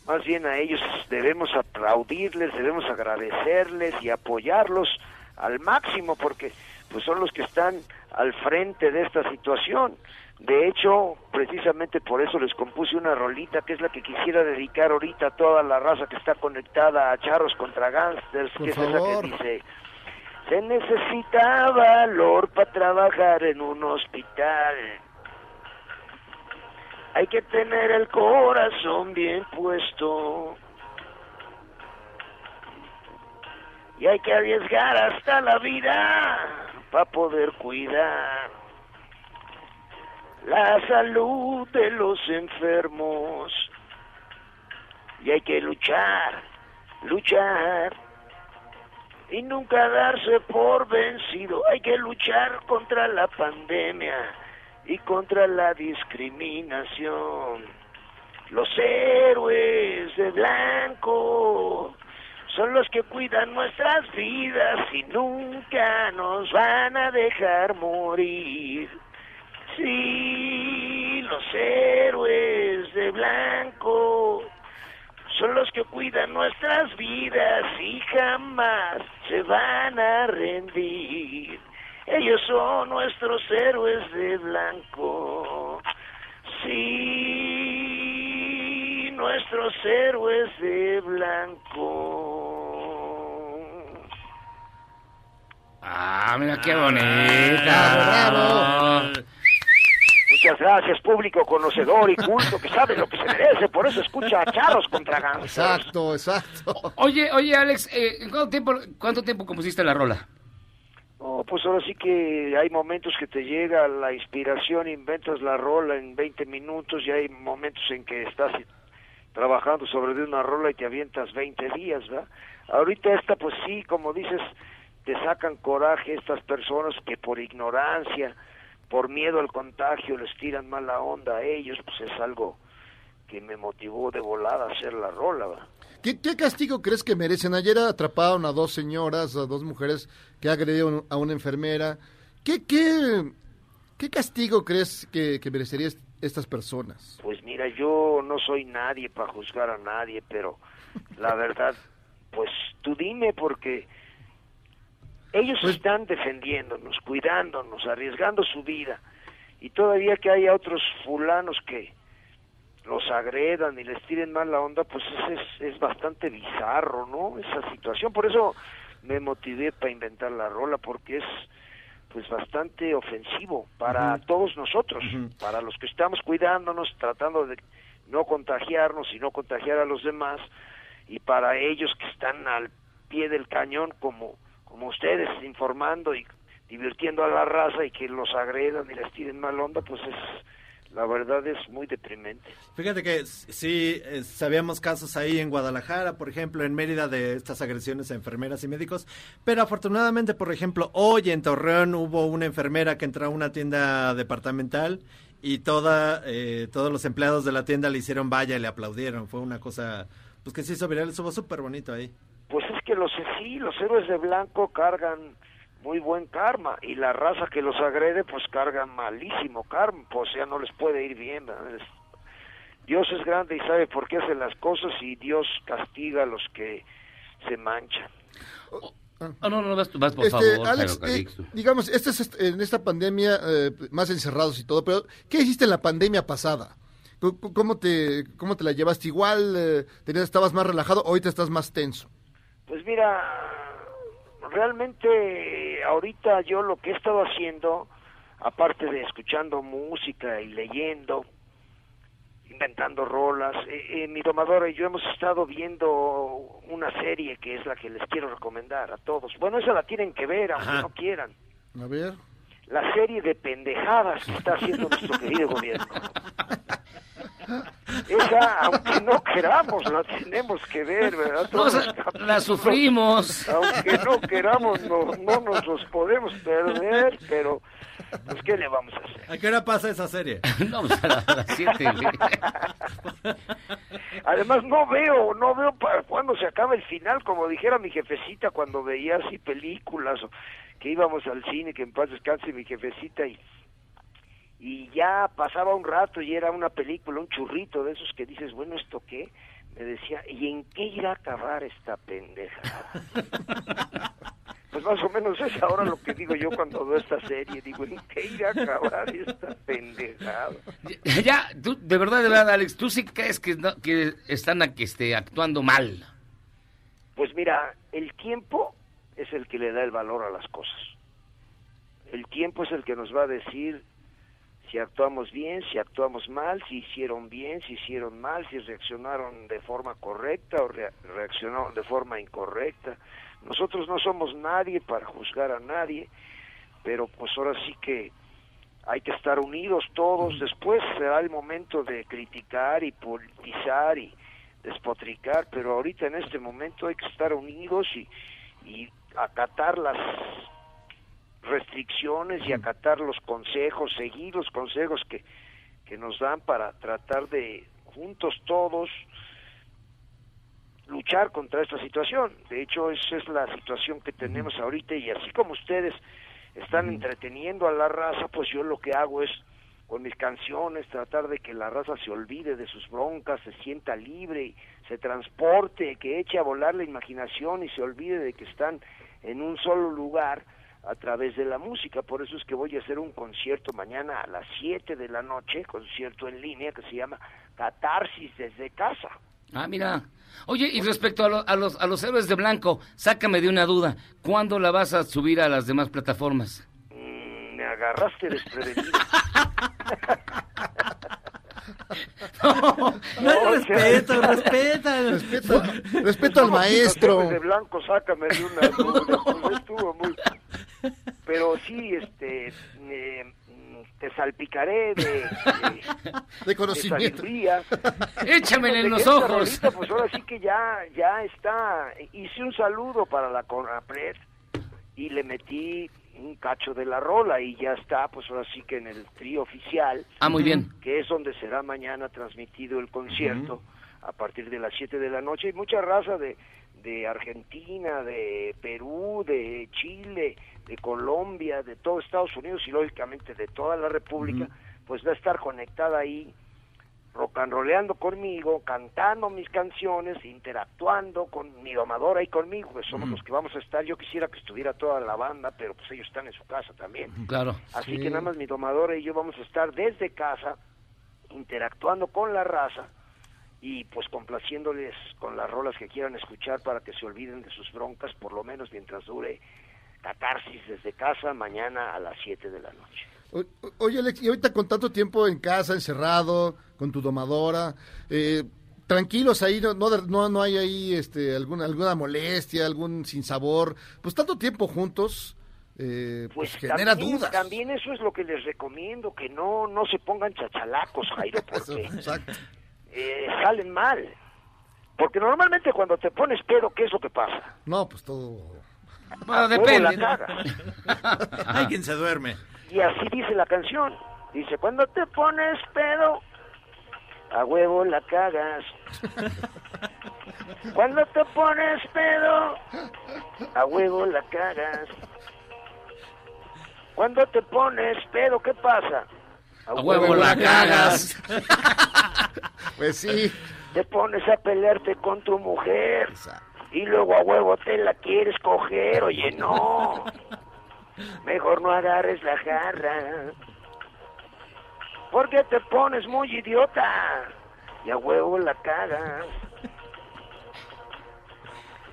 [SPEAKER 12] más bien a ellos debemos aplaudirles, debemos agradecerles y apoyarlos al máximo, porque pues son los que están al frente de esta situación. De hecho, precisamente por eso les compuse una rolita que es la que quisiera dedicar ahorita a toda la raza que está conectada a Charros contra Gangsters,
[SPEAKER 6] Por
[SPEAKER 12] que es esa que dice... Se necesita valor para trabajar en un hospital. Hay que tener el corazón bien puesto. Y hay que arriesgar hasta la vida para poder cuidar la salud de los enfermos. Y hay que luchar, luchar y nunca darse por vencido. Hay que luchar contra la pandemia y contra la discriminación. Los héroes de blanco son los que cuidan nuestras vidas y nunca nos van a dejar morir. Sí, los héroes de blanco son los que cuidan nuestras vidas y jamás se van a rendir. Ellos son nuestros héroes de blanco. Sí, nuestros héroes de blanco.
[SPEAKER 4] Ah, mira qué bonita.
[SPEAKER 6] bravo.
[SPEAKER 12] Muchas gracias, público conocedor y culto que sabe lo que se merece, por eso escucha a Charros contra Gangsters.
[SPEAKER 6] Exacto, exacto.
[SPEAKER 4] Oye, oye, Alex, eh, ¿en ¿cuánto tiempo, ¿cuánto tiempo compusiste la rola?
[SPEAKER 12] No, pues ahora sí que hay momentos que te llega la inspiración, inventas la rola en 20 minutos y hay momentos en que estás trabajando sobre una rola y te avientas 20 días, ¿verdad? Ahorita esta, pues sí, como dices, te sacan coraje estas personas que por ignorancia, por miedo al contagio, les tiran mala onda a ellos, pues es algo que me motivó de volada a hacer la rola, ¿verdad?
[SPEAKER 6] ¿Qué, qué castigo crees que merecen? Ayer atraparon a dos señoras, a dos mujeres que agredieron a una enfermera. ¿Qué, qué, qué castigo crees que, que merecerían est- estas personas?
[SPEAKER 12] Pues mira, yo no soy nadie para juzgar a nadie, pero la verdad, pues tú dime porque ellos están defendiéndonos, cuidándonos, arriesgando su vida y todavía que haya otros fulanos que los agredan y les tiren mal la onda, pues es, es, es bastante bizarro, ¿no? Esa situación, por eso me motivé para inventar la rola porque es pues bastante ofensivo para todos nosotros, para los que estamos cuidándonos, tratando de no contagiarnos y no contagiar a los demás, y para ellos que están al pie del cañón como, como ustedes, informando y divirtiendo a la raza y que los agredan y les tiren mal onda, pues es, la verdad es muy deprimente.
[SPEAKER 5] Fíjate que sí, eh, sabíamos casos ahí en Guadalajara, por ejemplo, en Mérida de estas agresiones a enfermeras y médicos, pero afortunadamente, por ejemplo, hoy en Torreón hubo una enfermera que entró a una tienda departamental y toda, eh, todos los empleados de la tienda le hicieron vaya y le aplaudieron. Fue una cosa, pues que se hizo viral, estuvo súper bonito ahí.
[SPEAKER 12] Pues es que los sí, los héroes de blanco cargan muy buen karma y la raza que los agrede pues carga malísimo karma, pues ya no les puede ir bien. Dios es grande y sabe por qué hace las cosas y Dios castiga a los que se manchan.
[SPEAKER 4] Oh, no, no, vas, por
[SPEAKER 6] Este,
[SPEAKER 4] favor,
[SPEAKER 6] Alex,
[SPEAKER 4] Jairo
[SPEAKER 6] eh, digamos, este es est- en esta pandemia, eh, más encerrados y todo, pero ¿qué hiciste en la pandemia pasada? ¿Cómo- ¿Cómo te, cómo te la llevaste? ¿Igual eh, tenías, estabas más relajado? ¿Hoy te estás más tenso?
[SPEAKER 12] Pues mira, realmente ahorita yo lo que he estado haciendo, aparte de escuchando música y leyendo, inventando rolas, eh, eh, mi domadora y yo hemos estado viendo una serie que es la que les quiero recomendar a todos. Bueno, esa la tienen que ver, aunque
[SPEAKER 6] Ajá.
[SPEAKER 12] no quieran.
[SPEAKER 6] A ver.
[SPEAKER 12] La serie de pendejadas que está haciendo nuestro querido gobierno. Esa, aunque no queramos, la tenemos que ver, ¿verdad?
[SPEAKER 4] No, o sea, la sufrimos.
[SPEAKER 12] Aunque no queramos, no, no nos los podemos perder, pero pues ¿qué le vamos a hacer?
[SPEAKER 5] ¿A qué hora pasa esa serie?
[SPEAKER 4] no, pues a, la- a las siete.
[SPEAKER 12] Además no veo, no veo para cuándo se acaba el final, como dijera mi jefecita cuando veía así películas o que íbamos al cine, que en paz descanse mi jefecita y y ya pasaba un rato y era una película, un churrito de esos que dices, bueno, ¿esto qué? Me decía, ¿y en qué irá a acabar esta pendeja? pues más o menos es ahora lo que digo yo cuando veo esta serie, digo, ¿en qué irá a acabar esta pendejada?
[SPEAKER 4] Ya, tú, de verdad, de verdad, Alex, ¿tú sí crees que, no- que están a- que, este, actuando mal?
[SPEAKER 12] Pues mira, el tiempo es el que le da el valor a las cosas. El tiempo es el que nos va a decir si actuamos bien, si actuamos mal, si hicieron bien, si hicieron mal, si reaccionaron de forma correcta o rea- reaccionaron de forma incorrecta. Nosotros no somos nadie para juzgar a nadie, pero pues ahora sí que hay que estar unidos todos. Después será el momento de criticar y politizar y despotricar, pero ahorita en este momento hay que estar unidos y, y acatar las restricciones y acatar los consejos, seguir los consejos que, que nos dan para tratar de juntos todos luchar contra esta situación. De hecho, esa es la situación que tenemos ahorita y así como ustedes están entreteniendo a la raza, pues yo lo que hago es con mis canciones tratar de que la raza se olvide de sus broncas, se sienta libre, se transporte, que eche a volar la imaginación y se olvide de que están en un solo lugar a través de la música. Por eso es que voy a hacer un concierto mañana a las 7 de la noche, concierto en línea que se llama Catarsis desde casa.
[SPEAKER 4] Ah, mira. Oye, y respecto a, lo- a los, a los héroes de blanco, sácame de una duda. ¿Cuándo la vas a subir a las demás plataformas?
[SPEAKER 12] Mm, me agarraste desprevenido.
[SPEAKER 5] No hay
[SPEAKER 12] o sea-
[SPEAKER 5] respeto, respeta.
[SPEAKER 6] Respeto, respeto al
[SPEAKER 12] ¿Cómo que los
[SPEAKER 6] maestro.
[SPEAKER 12] de blanco, sácame de una duda. Pues estuvo muy... Pero sí, este, eh, te salpicaré de, de,
[SPEAKER 6] De conocimiento.
[SPEAKER 12] sabiduría.
[SPEAKER 4] Échamele en
[SPEAKER 12] De
[SPEAKER 4] los
[SPEAKER 12] esta
[SPEAKER 4] ojos.
[SPEAKER 12] rolita, pues ahora sí que ya, ya está. Hice un saludo para la Conapred y le metí un cacho de la rola y ya está, pues ahora sí que en el trío oficial,
[SPEAKER 4] Ah, muy bien.
[SPEAKER 12] que es donde será mañana transmitido el concierto a partir de las 7 de la noche. Y mucha raza de, de Argentina, de Perú, de Chile, de Colombia, de todo Estados Unidos y lógicamente de toda la República, pues va a estar conectada ahí rock and rollando conmigo, cantando mis canciones, interactuando con mi domadora y conmigo, que somos los que vamos a estar. Yo quisiera que estuviera toda la banda, pero pues ellos están en su casa también.
[SPEAKER 4] Claro.
[SPEAKER 12] Así que nada más mi domadora y yo vamos a estar desde casa interactuando con la raza y pues complaciéndoles con las rolas que quieran escuchar para que se olviden de sus broncas, por lo menos mientras dure catarsis desde casa mañana a las 7 de la noche.
[SPEAKER 6] O- Oye, Alex, y ahorita con tanto tiempo en casa, encerrado, con tu domadora, eh, tranquilos ahí, no, no, no, no hay ahí este, alguna, alguna molestia, algún sinsabor. Pues tanto tiempo juntos, eh, pues, genera
[SPEAKER 12] también,
[SPEAKER 6] dudas.
[SPEAKER 12] También eso es lo que les recomiendo, que no, no se pongan chachalacos, Jairo, porque eh, salen mal. Porque normalmente cuando te pones pedo, ¿qué es lo que pasa?
[SPEAKER 6] No, pues todo.
[SPEAKER 4] Bueno,
[SPEAKER 12] A huevo
[SPEAKER 4] depende.
[SPEAKER 12] la
[SPEAKER 4] ¿no?
[SPEAKER 12] cagas.
[SPEAKER 5] Hay quien se duerme.
[SPEAKER 12] Y así dice la canción. Dice, cuando te pones pedo, a huevo la cagas. Cuando te pones pedo, a huevo la cagas. Cuando te pones pedo, ¿qué pasa?
[SPEAKER 4] A huevo la cagas.
[SPEAKER 6] Pues sí.
[SPEAKER 12] Te pones a pelearte con tu mujer y luego a huevo te la quieres coger, oye, no. Mejor no agarres la jarra. Porque te pones muy idiota y a huevo la cagas.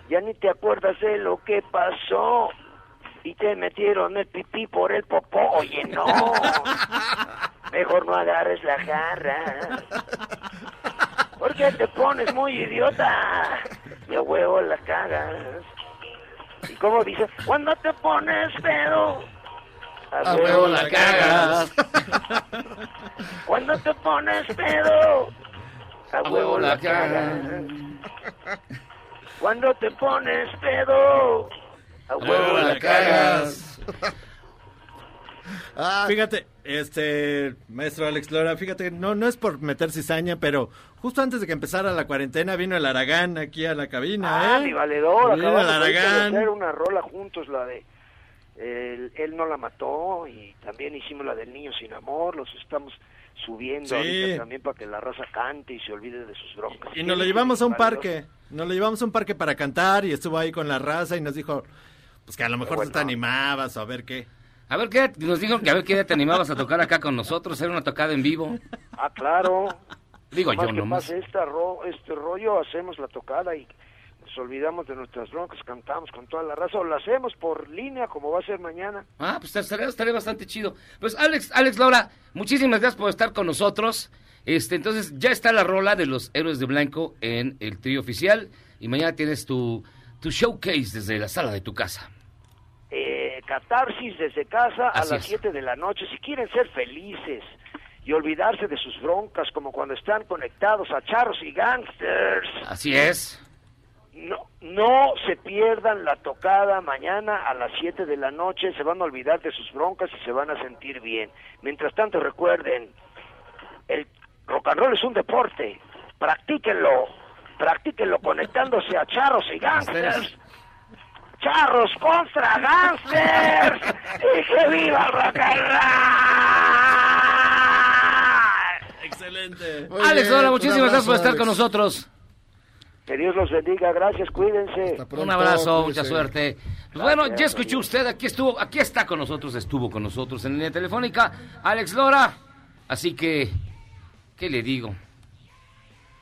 [SPEAKER 12] Ya ni te acuerdas de lo que pasó y te metieron el pipí por el popó, oye, no. Mejor no agarres la jarra. Porque te pones muy idiota y a huevo la cagas. ¿Y cómo dice? Cuando te pones pedo, a,
[SPEAKER 6] A huevo la cagas.
[SPEAKER 12] Cuando te pones pedo, a huevo la cagas. Cuando te pones pedo, a huevo la cagas.
[SPEAKER 6] Ah,
[SPEAKER 5] Fíjate, este, maestro Alex Lora, fíjate, no, no es por meter cizaña, pero justo antes de que empezara la cuarentena vino el Aragán aquí a la cabina,
[SPEAKER 12] Ah,
[SPEAKER 5] ¿eh?
[SPEAKER 12] mi valedor,
[SPEAKER 5] Vino el
[SPEAKER 12] de hacer una rola juntos, la de él, él no la mató y también hicimos la del niño sin amor, los estamos subiendo
[SPEAKER 5] Sí.
[SPEAKER 12] ahorita también para que la raza cante y se olvide de sus broncas.
[SPEAKER 5] Y nos lo llevamos a un parque, nos lo llevamos a un parque para cantar y estuvo ahí con la raza y nos dijo, pues que a lo mejor tú te animabas o a ver qué.
[SPEAKER 4] A ver qué, nos dijo que a ver qué te animabas a tocar acá con nosotros, hacer una tocada en vivo.
[SPEAKER 12] Ah, claro.
[SPEAKER 4] Digo
[SPEAKER 12] Nomás
[SPEAKER 4] yo
[SPEAKER 12] que
[SPEAKER 4] nomás.
[SPEAKER 12] pase esta ro- este rollo, hacemos la tocada y nos olvidamos de nuestras broncas, cantamos con toda la raza, o la hacemos por línea como va a ser mañana.
[SPEAKER 4] Ah, pues estaría, estaría bastante chido. Pues Alex, Alex Laura, muchísimas gracias por estar con nosotros. Este, entonces ya está la rola de los héroes de blanco en el trío oficial y mañana tienes tu, tu showcase desde la sala de tu casa.
[SPEAKER 12] Catarsis desde casa a las
[SPEAKER 4] es.
[SPEAKER 12] 7 de la noche. Si quieren ser felices y olvidarse de sus broncas, como cuando están conectados a charros y gangsters,
[SPEAKER 4] Así es.
[SPEAKER 12] no, no se pierdan la tocada mañana a las 7 de la noche. Se van a olvidar de sus broncas y se van a sentir bien. Mientras tanto, recuerden, el rock and roll es un deporte. Practíquenlo. Practíquenlo conectándose a charros y gangsters. Charros contra gangsters. y que viva el rock and roll.
[SPEAKER 5] Excelente.
[SPEAKER 4] Alex Lora, muchísimas gracias por estar con nosotros.
[SPEAKER 12] Que Dios los bendiga, gracias, cuídense.
[SPEAKER 4] Un abrazo, mucha suerte. Pues bueno, ya escuchó usted, aquí estuvo, aquí está con nosotros, estuvo con nosotros en línea telefónica, Alex Lora. Así que, ¿qué le digo?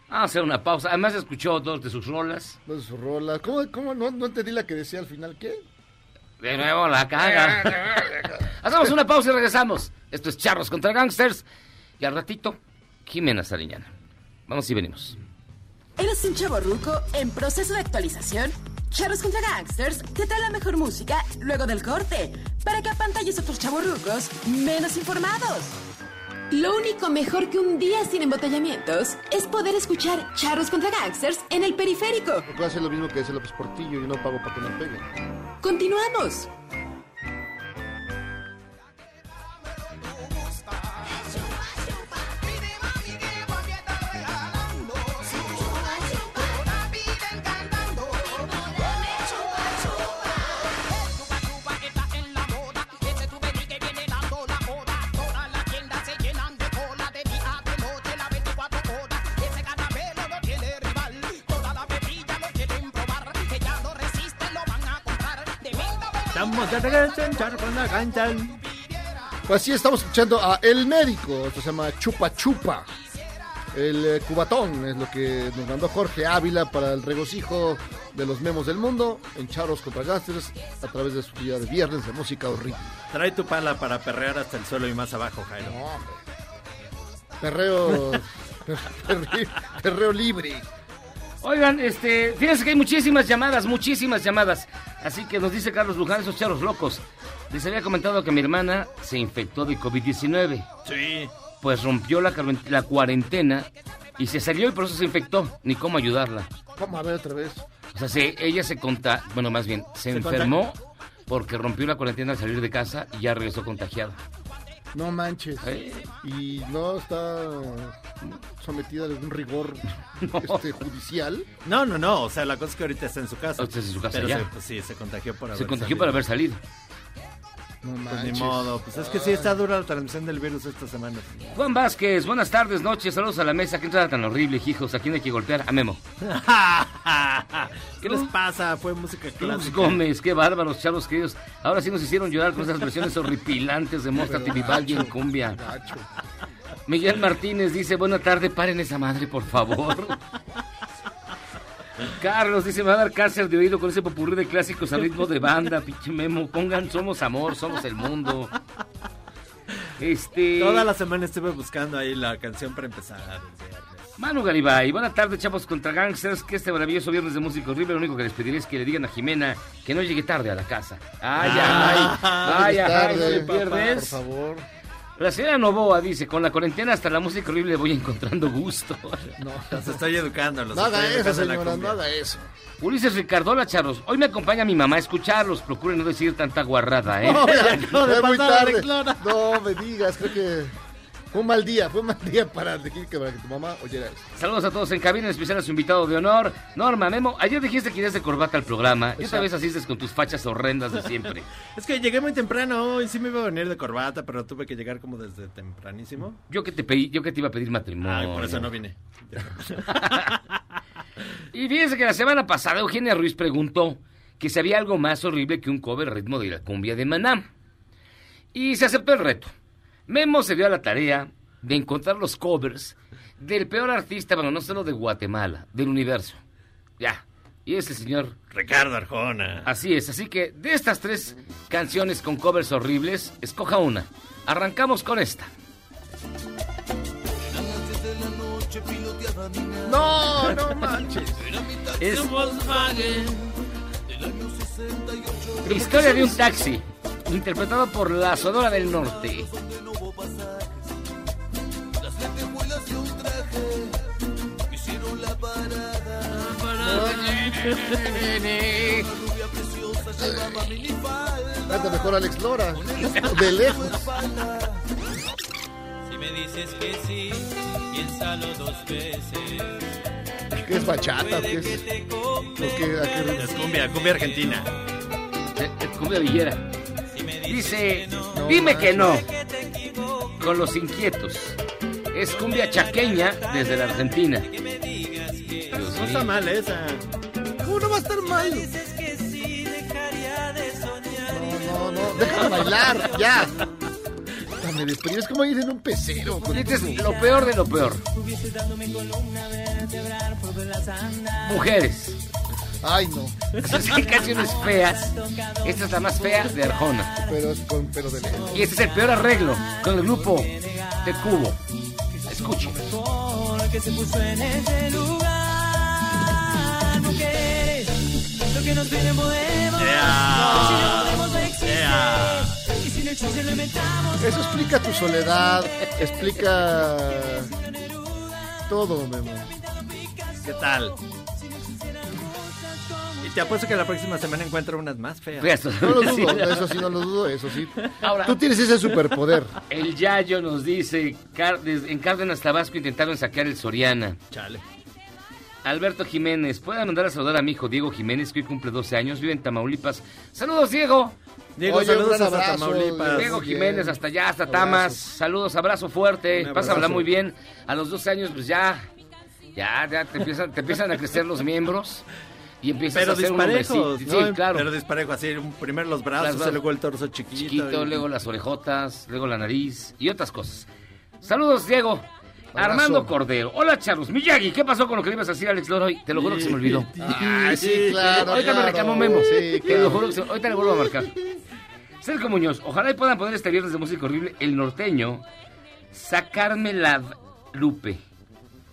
[SPEAKER 4] Vamos a hacer una pausa. Además escuchó dos de sus rolas.
[SPEAKER 6] Dos de sus rolas. ¿Cómo, cómo no, no entendí la que decía al final? ¿Qué?
[SPEAKER 4] De nuevo la caga. Hacemos una pausa y regresamos. Esto es Charros contra Gangsters. Y al ratito, Jimena Sariñana. Vamos y venimos.
[SPEAKER 1] ¿Eres un chavo ruco en proceso de actualización? Charros contra Gangsters te trae la mejor música luego del corte para que apantalles a otros chavos rucos menos informados. Lo único mejor que un día sin embotellamientos es poder escuchar Charros contra Gangsters en el periférico.
[SPEAKER 6] Puedo hacer lo mismo que dice López Portillo y no pago para que me peguen.
[SPEAKER 1] Continuamos.
[SPEAKER 5] Gangsters.
[SPEAKER 6] Pues sí, estamos escuchando a El Médico. Esto se llama Chupa Chupa. El eh, cubatón es lo que nos mandó Jorge Ávila para el regocijo de los memos del mundo en Charros contra Gangsters a través de su día de viernes de música horrible.
[SPEAKER 5] Trae tu pala para perrear hasta el suelo y más abajo, Jairo.
[SPEAKER 6] Perreo. perreo, perreo libre.
[SPEAKER 4] Oigan, este, fíjense que hay muchísimas llamadas, muchísimas llamadas. Así que nos dice Carlos Luján, esos charros locos. Les había comentado que mi hermana se infectó de COVID-19.
[SPEAKER 5] Sí.
[SPEAKER 4] Pues rompió la, cuaren- la cuarentena y se salió y por eso se infectó. Ni cómo ayudarla.
[SPEAKER 6] Vamos a ver otra vez.
[SPEAKER 4] O sea, se- ella se conta, bueno, más bien, se,
[SPEAKER 6] ¿Se
[SPEAKER 4] enfermó porque rompió la cuarentena al salir de casa y ya regresó contagiada.
[SPEAKER 6] No manches.
[SPEAKER 4] Eh.
[SPEAKER 6] Y no está sometida a algún rigor este, judicial.
[SPEAKER 5] No, no, no. O sea, la cosa es que ahorita está en su casa.
[SPEAKER 4] Ahorita está en su casa
[SPEAKER 5] Pero
[SPEAKER 4] ya.
[SPEAKER 5] se- pues sí, se contagió por haber
[SPEAKER 4] Se contagió
[SPEAKER 5] salido.
[SPEAKER 4] por haber salido.
[SPEAKER 6] No
[SPEAKER 5] Pues ni modo. Pues es que sí está dura la transmisión del virus esta semana.
[SPEAKER 4] Juan Vázquez, buenas tardes, noches, saludos a la mesa. ¿Qué entrada tan horrible, hijos? ¿A quién hay que golpear? A Memo.
[SPEAKER 5] ¿Qué les pasa? Fue música
[SPEAKER 4] Luz
[SPEAKER 5] clásica.
[SPEAKER 4] Gómez, qué bárbaros, chavos queridos. Ahora sí nos hicieron llorar con esas versiones horripilantes de Mostra Vivaldi en cumbia. Miguel Martínez dice, buena tarde, paren esa madre, por favor. Carlos dice, me va a dar cáncer de oído con ese popurrí de clásicos a ritmo de banda, pinche Memo. Pongan, somos amor, somos el mundo. Este...
[SPEAKER 5] Toda la semana estuve buscando ahí la canción para empezar.
[SPEAKER 4] Manu Garibay, buena tarde, chavos contra gangsters. Que este maravilloso viernes de música horrible, lo único que les pediré es que le digan a Jimena que no llegue tarde a la casa. Ay, ay, ay, ay, ay,
[SPEAKER 6] tarde,
[SPEAKER 4] no le pierdes.
[SPEAKER 6] Por favor.
[SPEAKER 4] La señora Novoa dice, con la cuarentena hasta la música horrible voy encontrando gusto.
[SPEAKER 6] No,
[SPEAKER 5] Los estoy educando. Los
[SPEAKER 6] no haga
[SPEAKER 5] estoy
[SPEAKER 6] eso, señora, haga eso.
[SPEAKER 4] Ulises Ricardo, hola charros. Hoy me acompaña mi mamá a escucharlos. Procuren no decir tanta guarrada, ¿eh?
[SPEAKER 5] No, ya de
[SPEAKER 6] Es muy tarde. No me digas, creo que fue un mal día, fue un mal día para decir que, para que tu mamá oyera.
[SPEAKER 4] Saludos a todos en cabina, en especial a su invitado de honor. Norma, Memo, ayer dijiste que irías de corbata al programa. Y otra
[SPEAKER 5] Exacto.
[SPEAKER 4] vez asistes con tus fachas horrendas de siempre.
[SPEAKER 5] Es que llegué muy temprano y sí me iba a venir de corbata, pero tuve que llegar como desde tempranísimo.
[SPEAKER 4] Yo que te pedí, yo que te iba a pedir matrimonio.
[SPEAKER 5] Ay, por eso no vine.
[SPEAKER 4] Y fíjense que la semana pasada Eugenia Ruiz preguntó que si había algo más horrible que un cover ritmo de la cumbia de Maná. Y se aceptó el reto. Memo se dio a la tarea de encontrar los covers del peor artista, bueno, no solo de Guatemala, del universo. Ya. Y es el señor
[SPEAKER 5] Ricardo Arjona.
[SPEAKER 4] Así es, así que de estas tres canciones con covers horribles, escoja una. Arrancamos con esta.
[SPEAKER 6] No, no manches.
[SPEAKER 4] Es Historia de un taxi, interpretado por la Sonora del Norte.
[SPEAKER 6] Canta mejor Alex Lora. De lejos.
[SPEAKER 13] Si me dices que sí, piénsalo dos veces.
[SPEAKER 6] ¿Qué es bachata? ¿Qué es? ¿O qué, a qué-
[SPEAKER 5] Es cumbia, cumbia argentina.
[SPEAKER 4] Eh, eh, Cumbia villera. Dice, dime que no. Con los inquietos. Es cumbia chaqueña desde la Argentina. Dios
[SPEAKER 5] No está mal esa.
[SPEAKER 6] ¿Cómo no va a estar mal? No, no, no, déjame bailar, ya. Me despedí, es como ir en un pecero.
[SPEAKER 4] Este es lo peor de lo peor. Mujeres.
[SPEAKER 6] Ay, no.
[SPEAKER 4] Esas son canciones feas. Esta es la más fea de Arjona.
[SPEAKER 6] Pero es con pelo de ley.
[SPEAKER 4] Y este es el peor arreglo con el grupo de Cubo. Escuchen.
[SPEAKER 13] que se puso en ese lugar. Mujeres, lo que nos tiene podemos.
[SPEAKER 5] Yeah.
[SPEAKER 13] Si no podemos, no existe.
[SPEAKER 5] Yeah.
[SPEAKER 13] Y si no existe, lo inventamos.
[SPEAKER 6] Eso explica tu soledad, explica todo, Memo.
[SPEAKER 5] ¿Qué tal? Te apuesto que la próxima semana encuentro unas más feas.
[SPEAKER 4] Feas.
[SPEAKER 6] No lo
[SPEAKER 4] Sí.
[SPEAKER 6] dudo, eso sí no lo dudo, eso sí.
[SPEAKER 4] Ahora-
[SPEAKER 6] Tú tienes ese superpoder.
[SPEAKER 4] El Yayo nos dice, en Cárdenas, Tabasco intentaron saquear el Soriana.
[SPEAKER 5] Chale.
[SPEAKER 4] Alberto Jiménez, ¿puede mandar a saludar a mi hijo Diego Jiménez, que hoy cumple 12 años, vive en Tamaulipas? Saludos, Diego.
[SPEAKER 5] Diego,
[SPEAKER 6] Oye,
[SPEAKER 5] saludos hasta
[SPEAKER 6] abrazo,
[SPEAKER 5] Tamaulipas.
[SPEAKER 4] Diego. Jiménez, hasta allá, hasta
[SPEAKER 6] Abrazo.
[SPEAKER 4] Tamas. Saludos, abrazo fuerte.
[SPEAKER 5] Un
[SPEAKER 4] Pásala
[SPEAKER 5] abrazo.
[SPEAKER 4] muy bien. A los 12 años, pues ya, ya, ya te empiezan, te empiezan a crecer los miembros y empiezas
[SPEAKER 5] Pero
[SPEAKER 4] a hacer un
[SPEAKER 5] disparejos. ¿no?
[SPEAKER 4] Sí, claro.
[SPEAKER 5] Pero disparejo, así, primero los brazos,
[SPEAKER 4] brazos.
[SPEAKER 5] luego el torso chiquito.
[SPEAKER 4] chiquito,
[SPEAKER 5] y-
[SPEAKER 4] luego las orejotas, luego la nariz y otras cosas. Saludos, Diego.
[SPEAKER 6] Abrazo.
[SPEAKER 4] Armando Cordero. Hola, Charlos. Miyagi, ¿qué pasó con lo que le ibas a decir a Alex Lora hoy? Te lo juro que se me olvidó.
[SPEAKER 6] Ah, sí, claro.
[SPEAKER 4] Ahorita me
[SPEAKER 6] claro.
[SPEAKER 4] reclamó Memo.
[SPEAKER 6] Sí,
[SPEAKER 4] Te lo
[SPEAKER 6] claro.
[SPEAKER 4] juro que se- ahorita le vuelvo a marcar. Sergio Muñoz, ojalá y puedan poner este viernes de música horrible el norteño. Sacarme la Lupe.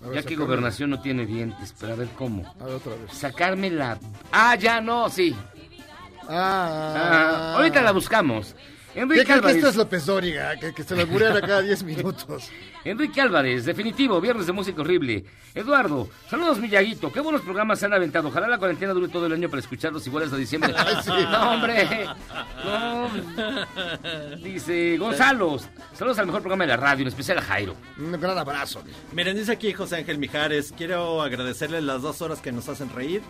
[SPEAKER 6] Ver,
[SPEAKER 4] Ya que gobernación no tiene dientes, pero a ver cómo.
[SPEAKER 6] A ver, otra vez.
[SPEAKER 4] Sacarme la. Ah, ya no, sí.
[SPEAKER 6] Ah,
[SPEAKER 4] Ah, ahorita la buscamos.
[SPEAKER 6] ¿Qué
[SPEAKER 4] Enrique
[SPEAKER 6] crees que esto es López Dóriga? Que, que se lo muriera cada 10 minutos.
[SPEAKER 4] Enrique Álvarez, definitivo, viernes de música horrible. Eduardo, saludos Millaguito, qué buenos programas se han aventado. Ojalá la cuarentena dure todo el año para escucharlos igual hasta diciembre.
[SPEAKER 6] Sí.
[SPEAKER 4] No, hombre. No. Dice Gonzalo, saludos al mejor programa de la radio, en especial a Jairo.
[SPEAKER 6] Un gran abrazo.
[SPEAKER 5] Miren, dice aquí José Ángel Mijares, quiero agradecerles las dos horas que nos hacen reír.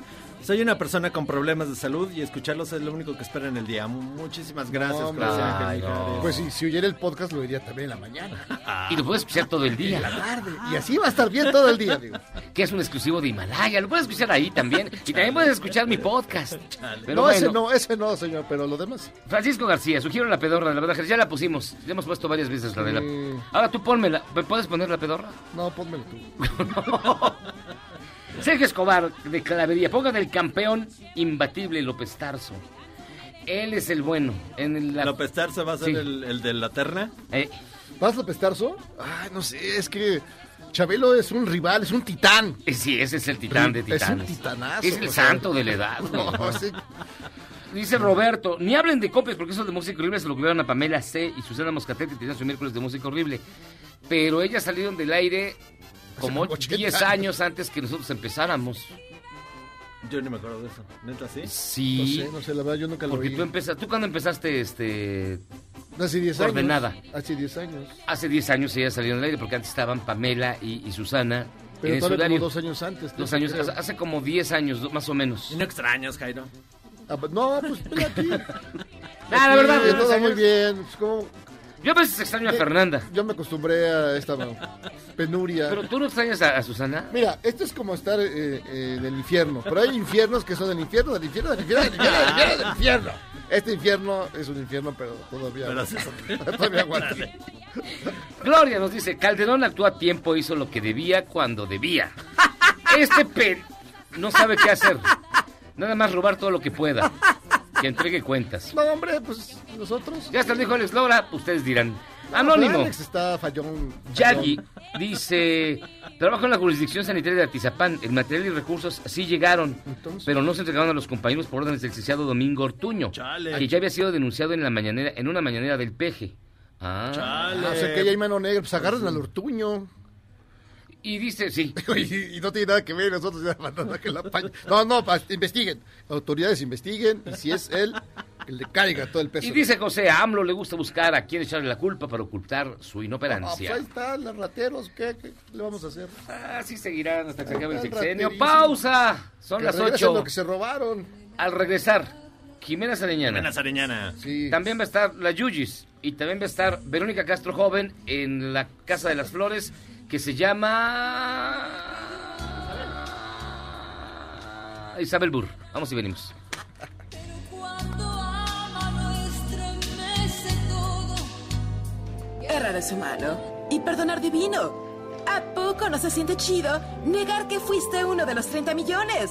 [SPEAKER 5] Soy una persona con problemas de salud y escucharlos es lo único que espero en el día. Muchísimas gracias,
[SPEAKER 6] No.
[SPEAKER 5] José Ángel
[SPEAKER 4] Ay, no.
[SPEAKER 5] Mijares.
[SPEAKER 6] Pues si, si oyera el podcast lo diría también en la mañana.
[SPEAKER 4] Y lo puedes escuchar todo el
[SPEAKER 6] En la
[SPEAKER 4] día,
[SPEAKER 6] tarde. Y así va a estar bien todo el día, digo.
[SPEAKER 4] que es un exclusivo de Himalaya. Lo puedes escuchar ahí también. Y también puedes escuchar mi podcast. Pero
[SPEAKER 6] no,
[SPEAKER 4] bueno,
[SPEAKER 6] ese no, ese no, señor, pero lo demás.
[SPEAKER 4] Francisco García, sugiero la pedorra de la verdad. Ya la pusimos. Ya hemos puesto varias veces la de la. Ahora tú ponmela. ¿Me puedes poner la pedorra?
[SPEAKER 6] No, pónmelo tú.
[SPEAKER 4] Sergio Escobar de Clavería, pongan el campeón imbatible López Tarso. Él es el bueno. En la...
[SPEAKER 5] López Tarso va a ser
[SPEAKER 4] Sí.
[SPEAKER 5] el, el de la terna.
[SPEAKER 4] Eh,
[SPEAKER 6] ¿Vas López Tarso? Ay, no sé, es que Chabelo es un rival, es un titán.
[SPEAKER 4] eh, sí, ese es el titán de
[SPEAKER 6] Es un
[SPEAKER 4] titanes.
[SPEAKER 6] titanazo.
[SPEAKER 4] Es el
[SPEAKER 6] o sea.
[SPEAKER 4] santo de la edad. güey.
[SPEAKER 6] No, sí.
[SPEAKER 4] Dice Roberto, ni hablen de copias porque eso de música horrible se lo cubrieron a Pamela C. y Susana Moscatete tenían su miércoles de música horrible. Pero ellas salieron del aire como
[SPEAKER 6] como 80
[SPEAKER 4] 10
[SPEAKER 6] años.
[SPEAKER 4] años antes que nosotros empezáramos.
[SPEAKER 5] Yo ni me acuerdo de eso. ¿Neta sí?
[SPEAKER 6] No
[SPEAKER 4] Sí.
[SPEAKER 6] sé, no sé, la verdad yo nunca lo
[SPEAKER 4] Porque
[SPEAKER 6] vi.
[SPEAKER 4] tú empezaste, tú cuando empezaste este
[SPEAKER 6] Hace 10 años.
[SPEAKER 4] Ordenada.
[SPEAKER 6] Hace 10 años.
[SPEAKER 4] hace 10 años ellas salieron del aire porque antes estaban Pamela y, y Susana
[SPEAKER 6] Pero
[SPEAKER 4] en el sudario.
[SPEAKER 6] como dos años antes.
[SPEAKER 4] Dos
[SPEAKER 6] ¿no?
[SPEAKER 4] años,
[SPEAKER 6] Creo.
[SPEAKER 4] hace- hace como 10 años, más o menos.
[SPEAKER 5] Y no extrañas, Jairo.
[SPEAKER 6] Ah, pues, No, pues ven aquí.
[SPEAKER 4] Ah, la verdad,
[SPEAKER 6] Sí, todo muy bien. Pues, como-
[SPEAKER 4] Yo a veces extraño a
[SPEAKER 6] Eh,
[SPEAKER 4] Fernanda.
[SPEAKER 6] Yo me acostumbré a esta penuria.
[SPEAKER 4] Pero tú no extrañas a, a Susana.
[SPEAKER 6] Mira, esto es como estar eh, eh, en el infierno. Pero hay infiernos que son del infierno, del infierno, del infierno, del infierno, del infierno, del infierno. Este infierno es un infierno, pero todavía.
[SPEAKER 5] Pero sí.
[SPEAKER 6] todavía aguanta.
[SPEAKER 4] Gloria nos dice, Calderón actuó a tiempo, hizo lo que debía cuando debía. Este pen no sabe qué hacer. Nada más robar todo lo que pueda. Que entregue cuentas.
[SPEAKER 6] No, hombre, pues nosotros.
[SPEAKER 4] Ya está, dijo Alex Laura, ustedes dirán. Anónimo.
[SPEAKER 6] Alex está fallón.
[SPEAKER 4] Yagi dice, trabajo en la jurisdicción sanitaria de Atizapán. El material y recursos sí llegaron,
[SPEAKER 6] Entonces.
[SPEAKER 4] pero no se entregaron a los compañeros por órdenes del licenciado Domingo Ortuño,
[SPEAKER 5] Chale.
[SPEAKER 4] que ya había sido denunciado en la mañanera, en una mañanera del peje. Ah.
[SPEAKER 5] Chale.
[SPEAKER 6] Ah, o sea que ya hay mano negra, pues agarran al ortuño.
[SPEAKER 4] Y dice, sí.
[SPEAKER 6] y, y no tiene nada que ver, nosotros ya mandando a que la paña. No, no, pa- investiguen. Autoridades investiguen, y si es él, Que le caiga todo el peso.
[SPEAKER 4] Y dice José, a AMLO le gusta buscar a quien echarle la culpa para ocultar su
[SPEAKER 6] Ah, pues
[SPEAKER 4] inoperancia.
[SPEAKER 6] ahí están, los rateros, ¿qué, qué le vamos a hacer?
[SPEAKER 4] Así seguirán hasta que se acabe el sexenio. ¡Pausa! Son
[SPEAKER 6] Que
[SPEAKER 4] las 8.
[SPEAKER 6] lo que se robaron.
[SPEAKER 4] Al regresar, Jimena Sariñana.
[SPEAKER 5] Jimena Sariñana.
[SPEAKER 6] Sí.
[SPEAKER 4] También va a estar la Yuyis. Y también va a estar Verónica Castro Joven en la Casa de las Flores, que se llama... Isabel Burr. Vamos y venimos.
[SPEAKER 1] Errar es humano y perdonar divino. ¿A poco no se siente chido negar que fuiste uno de los 30 millones?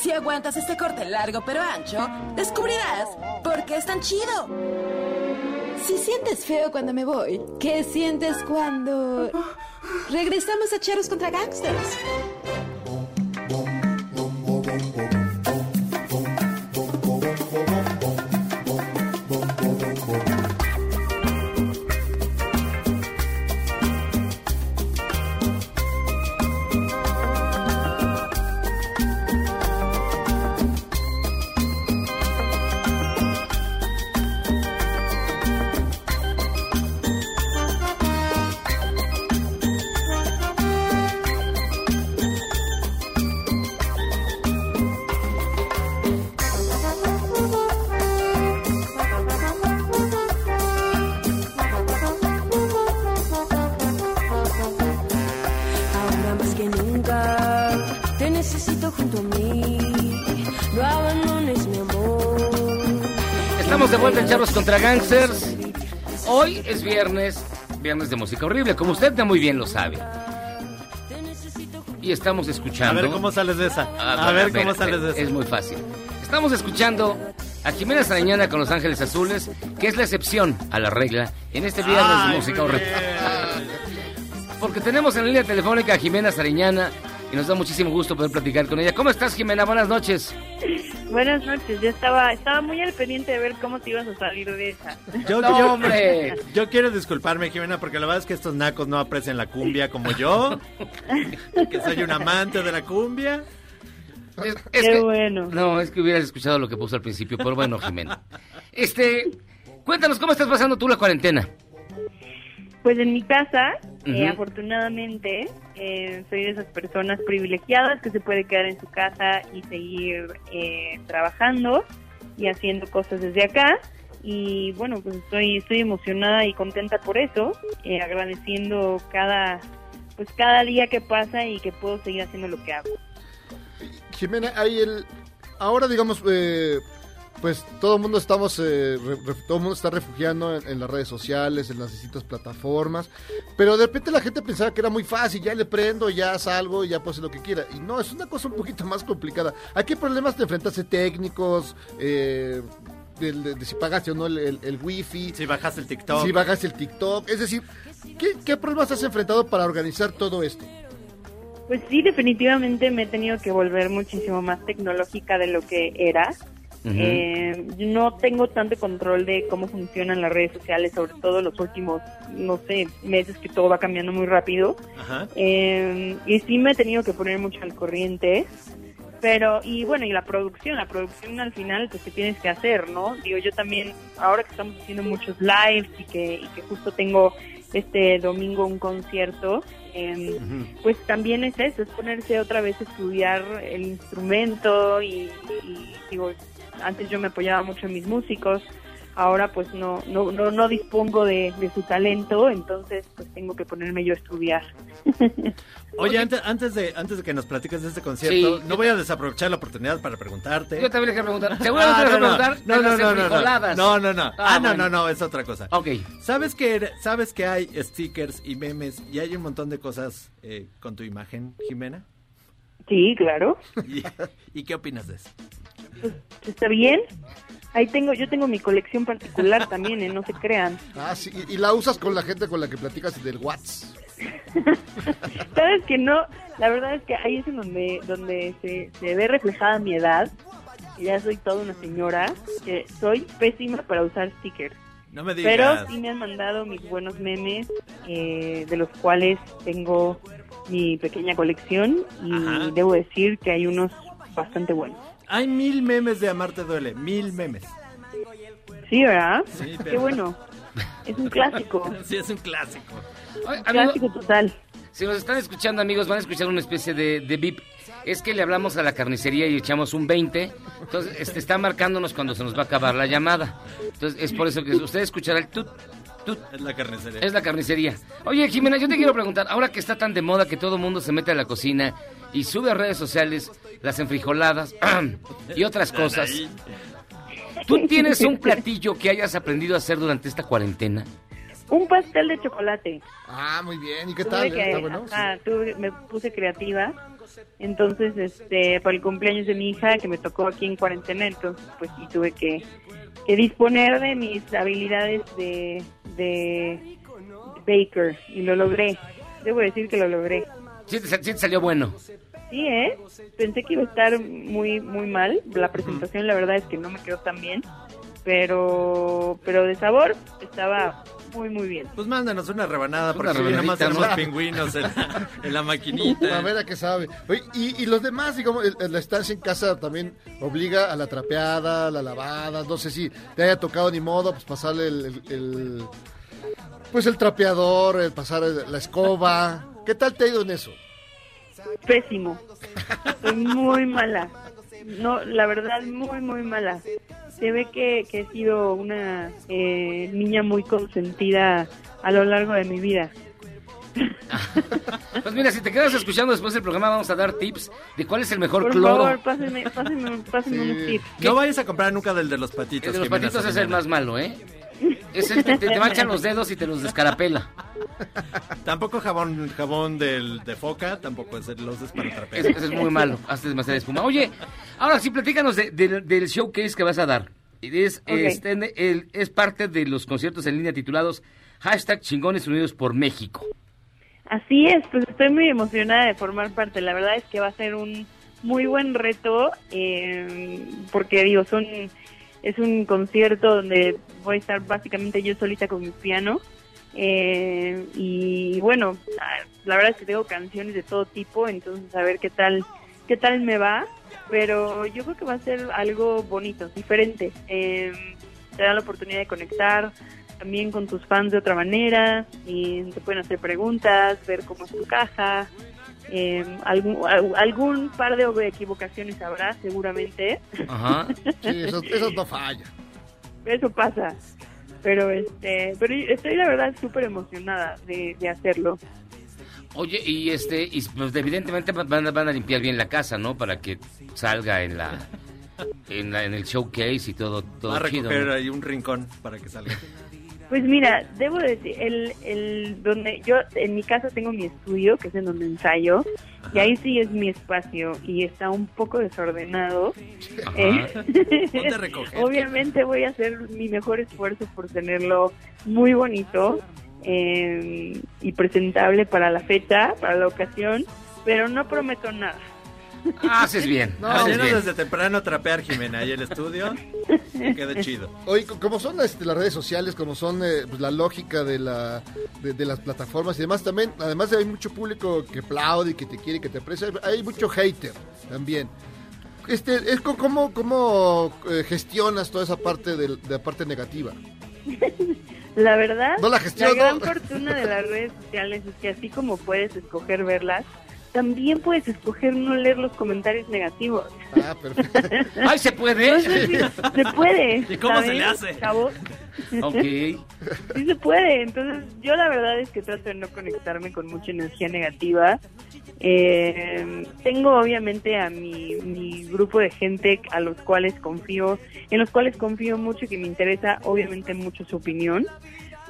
[SPEAKER 1] Si aguantas este corte largo pero ancho, descubrirás por qué es tan chido. Si sientes feo cuando me voy, ¿qué sientes cuando regresamos a Cheros contra Gangsters?
[SPEAKER 4] Charlos contra Gangsters. Hoy es viernes, viernes de música horrible, como usted ya muy bien lo sabe. Y estamos
[SPEAKER 5] A
[SPEAKER 4] escuchando.
[SPEAKER 5] ver cómo sales de esa.
[SPEAKER 4] Ah,
[SPEAKER 5] A ver
[SPEAKER 4] espera,
[SPEAKER 5] cómo sales de esa.
[SPEAKER 4] Es muy fácil. Estamos escuchando a Jimena Sarañana con Los Ángeles Azules, que es la excepción a la regla en este viernes
[SPEAKER 5] Ay,
[SPEAKER 4] de música horrible. Porque tenemos en la línea telefónica a Jimena Sariñana y nos da muchísimo gusto poder platicar con ella. ¿Cómo estás, Jimena? Buenas noches.
[SPEAKER 14] Buenas noches, yo estaba, estaba muy al pendiente de ver cómo te ibas a salir de esa.
[SPEAKER 5] Yo,
[SPEAKER 4] No,
[SPEAKER 5] yo-
[SPEAKER 4] hombre.
[SPEAKER 5] yo quiero disculparme, Jimena, porque la verdad es que estos nacos no aprecian la cumbia como yo, que soy un amante de la cumbia.
[SPEAKER 4] Es
[SPEAKER 14] Qué
[SPEAKER 4] que-
[SPEAKER 14] bueno.
[SPEAKER 4] No, es que hubieras escuchado lo que puso al principio, pero bueno, Jimena. Este, cuéntanos, ¿cómo estás pasando tú la cuarentena?
[SPEAKER 14] Pues en mi casa, eh, afortunadamente, eh, soy de esas personas privilegiadas que se puede quedar en su casa y seguir eh, trabajando y haciendo cosas desde acá. Y bueno, pues estoy, estoy emocionada y contenta por eso, eh, agradeciendo cada, pues cada día que pasa y que puedo seguir haciendo lo que hago.
[SPEAKER 6] Jimena, hay el... Ahora, digamos, eh, pues todo el mundo estamos, eh, re- re- todo el mundo está refugiando en, en las redes sociales, en las distintas plataformas, pero de repente la gente pensaba que era muy fácil, ya le prendo, ya salgo, ya hacer lo que quiera. Y no, es una cosa un poquito más complicada. ¿A qué problemas te enfrentaste técnicos? Eh, de, de si pagaste o no el, el, el wifi.
[SPEAKER 5] Si bajaste el TikTok.
[SPEAKER 6] Si bajaste el TikTok. Es decir, ¿qué, qué problemas has enfrentado para organizar todo esto?
[SPEAKER 14] Pues sí, definitivamente me he tenido que volver muchísimo más tecnológica de lo que era. Eh, no tengo tanto control de cómo funcionan las redes sociales, sobre todo los últimos, no sé, meses que todo va cambiando muy rápido. Eh, y sí me he tenido que poner mucho al corriente. Pero, y bueno, y la producción, la producción al final, pues que tienes que hacer, ¿no? Digo, yo también, ahora que estamos haciendo muchos lives y que, y que justo tengo este domingo un concierto, eh, pues también es eso, es ponerse otra vez a estudiar el instrumento y, y, digo, antes yo me apoyaba mucho en mis músicos, ahora pues no no no, no dispongo de, de su talento, entonces pues tengo que ponerme yo a estudiar.
[SPEAKER 5] Oye, antes, antes, de, antes de que nos platiques de este concierto,
[SPEAKER 4] Sí,
[SPEAKER 5] no voy a desaprovechar la oportunidad para preguntarte.
[SPEAKER 4] Yo también le quiero preguntar. Seguramente
[SPEAKER 5] Ah,
[SPEAKER 4] le vas a
[SPEAKER 5] no,
[SPEAKER 4] preguntar
[SPEAKER 5] no,
[SPEAKER 4] de
[SPEAKER 5] no,
[SPEAKER 4] las
[SPEAKER 5] no, no, no, no, no, no.
[SPEAKER 4] Ah,
[SPEAKER 5] Ah, no, no, no, es otra cosa.
[SPEAKER 4] Ok.
[SPEAKER 5] ¿Sabes que, ¿Sabes que hay stickers y memes y hay un montón de cosas eh, con tu imagen, Jimena?
[SPEAKER 14] Sí, claro.
[SPEAKER 5] ¿Y, y qué opinas de eso?
[SPEAKER 14] ¿Está bien? Ahí tengo, yo tengo mi colección particular también, ¿eh? no se crean.
[SPEAKER 6] Ah, sí, y, y la usas con la gente con la que platicas del WhatsApp.
[SPEAKER 14] Sabes que no, la verdad es que ahí es en donde, donde se, se ve reflejada mi edad. Ya soy toda una señora, que soy pésima para usar stickers.
[SPEAKER 5] No me digas.
[SPEAKER 14] Pero sí me han mandado mis buenos memes, eh, de los cuales tengo mi pequeña colección y
[SPEAKER 5] Ajá.
[SPEAKER 14] debo decir que hay unos bastante buenos.
[SPEAKER 5] Hay mil memes de Amarte Duele, mil memes.
[SPEAKER 14] Sí, ¿verdad?
[SPEAKER 5] Sí,
[SPEAKER 14] Qué
[SPEAKER 5] pero-
[SPEAKER 14] bueno. Es un clásico.
[SPEAKER 5] Sí, es un clásico.
[SPEAKER 4] Amigo,
[SPEAKER 14] Clásico total.
[SPEAKER 4] si nos están escuchando, amigos, van a escuchar una especie de, de bip. Es que le hablamos a la carnicería y echamos un 20. Entonces, este, está marcándonos cuando se nos va a acabar la llamada. Entonces, es por eso que usted escuchará el tut, tut.
[SPEAKER 5] Es la carnicería.
[SPEAKER 4] Es la carnicería. Oye, Jimena, yo te quiero preguntar, ahora que está tan de moda que todo el mundo se mete a la cocina y sube a redes sociales las enfrijoladas y otras cosas, ¿tú tienes un platillo que hayas aprendido a hacer durante esta cuarentena?
[SPEAKER 14] Un pastel de chocolate.
[SPEAKER 6] Ah, muy bien. ¿Y qué
[SPEAKER 14] Tuve
[SPEAKER 6] tal?
[SPEAKER 14] que-
[SPEAKER 6] ¿Está bueno?
[SPEAKER 14] ajá, tuve- me puse creativa. Entonces, este, para el cumpleaños de mi hija, que me tocó aquí en cuarentena, entonces, pues sí tuve que, que disponer de mis habilidades de, de baker. Y lo logré. Debo decir que lo logré.
[SPEAKER 4] Sí, te, sí salió bueno.
[SPEAKER 14] Sí, ¿eh? Pensé que iba a estar muy, muy mal. La presentación, la verdad es que no me quedó tan bien. Pero, pero de sabor estaba muy, muy bien.
[SPEAKER 5] Pues mándanos una rebanada,
[SPEAKER 4] Una
[SPEAKER 5] sí, nada más pingüinos en la, en la
[SPEAKER 6] A
[SPEAKER 5] maquinita.
[SPEAKER 6] ver a qué sabe. Oye, y, y los demás, digamos, el- el- la estancia en casa también obliga a la trapeada, la lavada. No sé si te haya tocado ni modo, pues pasarle el, el- el- pues el trapeador, el pasar el- la escoba. ¿Qué tal te ha ido en eso?
[SPEAKER 14] Pésimo. Soy muy mala. No, la verdad, muy, muy mala. Se ve que, que he sido una eh, niña muy consentida a lo largo de mi vida.
[SPEAKER 4] Pues mira, si te quedas escuchando después del programa, vamos a dar tips de cuál es el mejor
[SPEAKER 14] Por
[SPEAKER 4] cloro.
[SPEAKER 14] favor, pásenme, pásenme, pásenme unos tips.
[SPEAKER 5] No vayas a comprar nunca del de los patitos.
[SPEAKER 4] El de los patitos es el más malo, ¿eh? Es el que te, te manchan los dedos y te los descarapela.
[SPEAKER 5] Tampoco jabón jabón del, de foca, tampoco es el, los trapear.
[SPEAKER 4] Ese, ese es muy malo, hace demasiada espuma. Oye, ahora sí, platícanos de- de- del showcase que vas a dar. Es, este, en- el- es parte de los conciertos en línea titulados Hashtag Chingones Unidos por México.
[SPEAKER 14] Así es, pues estoy muy emocionada de formar parte. La verdad es que va a ser un muy buen reto, eh, porque digo, son es un concierto donde voy a estar básicamente yo solita con mi piano. eh, y bueno, la verdad es que tengo canciones de todo tipo, entonces a ver qué tal, qué tal me va. Pero yo creo que va a ser algo bonito, diferente. Eh, te da la oportunidad de conectar también con tus fans de otra manera y te pueden hacer preguntas, ver cómo es tu caja. Eh, algún, al- algún par de equivocaciones habrá seguramente.
[SPEAKER 4] Ajá.
[SPEAKER 6] Sí, eso, eso no falla.
[SPEAKER 14] Eso pasa. Pero este, pero estoy la verdad súper emocionada de, de hacerlo.
[SPEAKER 4] Oye, y este, y pues evidentemente van, a- van a limpiar bien la casa, ¿no? Para que salga en la, en, la- en el showcase y todo, todo
[SPEAKER 5] Va a
[SPEAKER 4] chido. ¿no?
[SPEAKER 5] ahí un rincón para que salga.
[SPEAKER 14] Pues mira, debo decir, el, el donde yo en mi casa tengo mi estudio, que es en donde ensayo, y ahí sí es mi espacio y está un poco desordenado. Eh. Obviamente voy a hacer mi mejor esfuerzo por tenerlo muy bonito eh, y presentable para la fecha, para la ocasión, pero no prometo nada.
[SPEAKER 4] Haces bien,
[SPEAKER 5] No,
[SPEAKER 4] haces bien.
[SPEAKER 5] desde temprano trapear, Jimena, ahí el estudio. que quede chido.
[SPEAKER 6] Oye, co- como son este, las redes sociales, como son eh, pues, la lógica de, la, de, de las plataformas y demás, también, además de hay mucho público que aplaude, que te quiere, que te aprecia, hay mucho hater también. Este, es ¿Cómo, cómo eh, gestionas toda esa parte de, de la parte negativa?
[SPEAKER 14] La verdad,
[SPEAKER 6] No la gestiono.
[SPEAKER 14] gran fortuna de las redes sociales es que así como puedes escoger verlas, también puedes escoger no leer los comentarios negativos.
[SPEAKER 6] Ah, perfecto.
[SPEAKER 4] ¡Ay, se puede!
[SPEAKER 14] No sé si se puede.
[SPEAKER 5] ¿Y cómo se
[SPEAKER 14] ¿saben,
[SPEAKER 5] le hace?
[SPEAKER 4] Ok.
[SPEAKER 14] Sí se puede. Entonces, yo la verdad es que trato de no conectarme con mucha energía negativa. Eh, tengo obviamente a mi, mi grupo de gente a los cuales confío, en los cuales confío mucho y que me interesa obviamente mucho su opinión,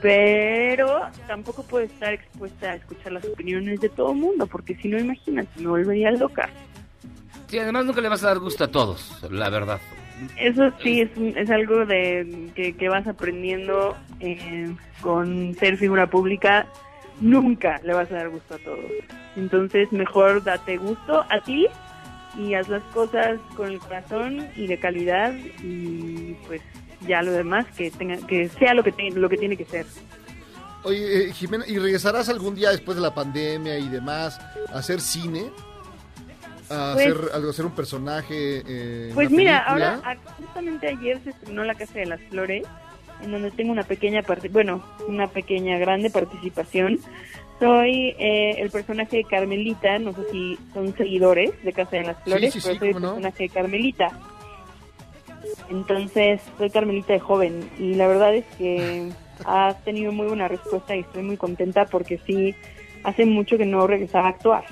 [SPEAKER 14] pero tampoco puedo estar expuesta a escuchar las opiniones de todo el mundo, porque si no, imagínate, me volvería loca.
[SPEAKER 4] Sí, además nunca le vas a dar gusto a todos, la verdad.
[SPEAKER 14] Eso sí es, es algo de que, que vas aprendiendo eh, con ser figura pública. Nunca le vas a dar gusto a todos. Entonces, mejor date gusto a ti y haz las cosas con el corazón y de calidad y pues ya lo demás que tenga que sea lo que te- lo que tiene que ser.
[SPEAKER 6] Oye, eh, Jimena, ¿y regresarás algún día después de la pandemia y demás a hacer cine? a,
[SPEAKER 14] Pues-
[SPEAKER 6] hacer, a hacer un personaje? eh,
[SPEAKER 14] Pues mira,
[SPEAKER 6] película?
[SPEAKER 14] ahora a- justamente ayer se estrenó La Casa de las Flores, en donde tengo una pequeña parte, bueno, una pequeña grande participación. Soy eh, el personaje de Carmelita, no sé si son seguidores de Casa de las Flores,
[SPEAKER 6] sí,
[SPEAKER 14] pero
[SPEAKER 6] sí,
[SPEAKER 14] soy el
[SPEAKER 6] no.
[SPEAKER 14] personaje de Carmelita. Entonces, soy Carmelita de joven y la verdad es que ha tenido muy buena respuesta y estoy muy contenta porque sí, hace mucho que no regresaba a actuar.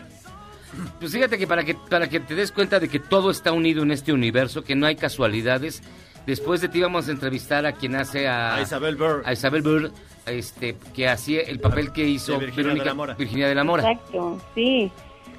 [SPEAKER 4] Pues fíjate que para que para que te des cuenta de que todo está unido en este universo, que no hay casualidades. Después de ti vamos a entrevistar a quien hace a,
[SPEAKER 5] A Isabel Burr.
[SPEAKER 4] a Isabel Burr, este, que hacía el papel que hizo
[SPEAKER 5] De Virginia
[SPEAKER 4] Verónica-
[SPEAKER 5] de la Mora.
[SPEAKER 4] Virginia de la Mora.
[SPEAKER 14] Exacto, sí.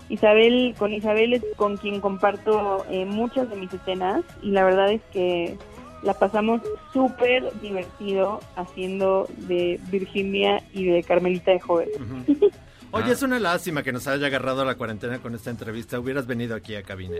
[SPEAKER 14] Isabel, con Isabel es con quien comparto eh, muchas de mis escenas y la verdad es que la pasamos súper divertido haciendo de Virginia y de Carmelita de joven.
[SPEAKER 5] Oye, es una lástima que nos haya agarrado la cuarentena con esta entrevista. Hubieras venido aquí a cabina.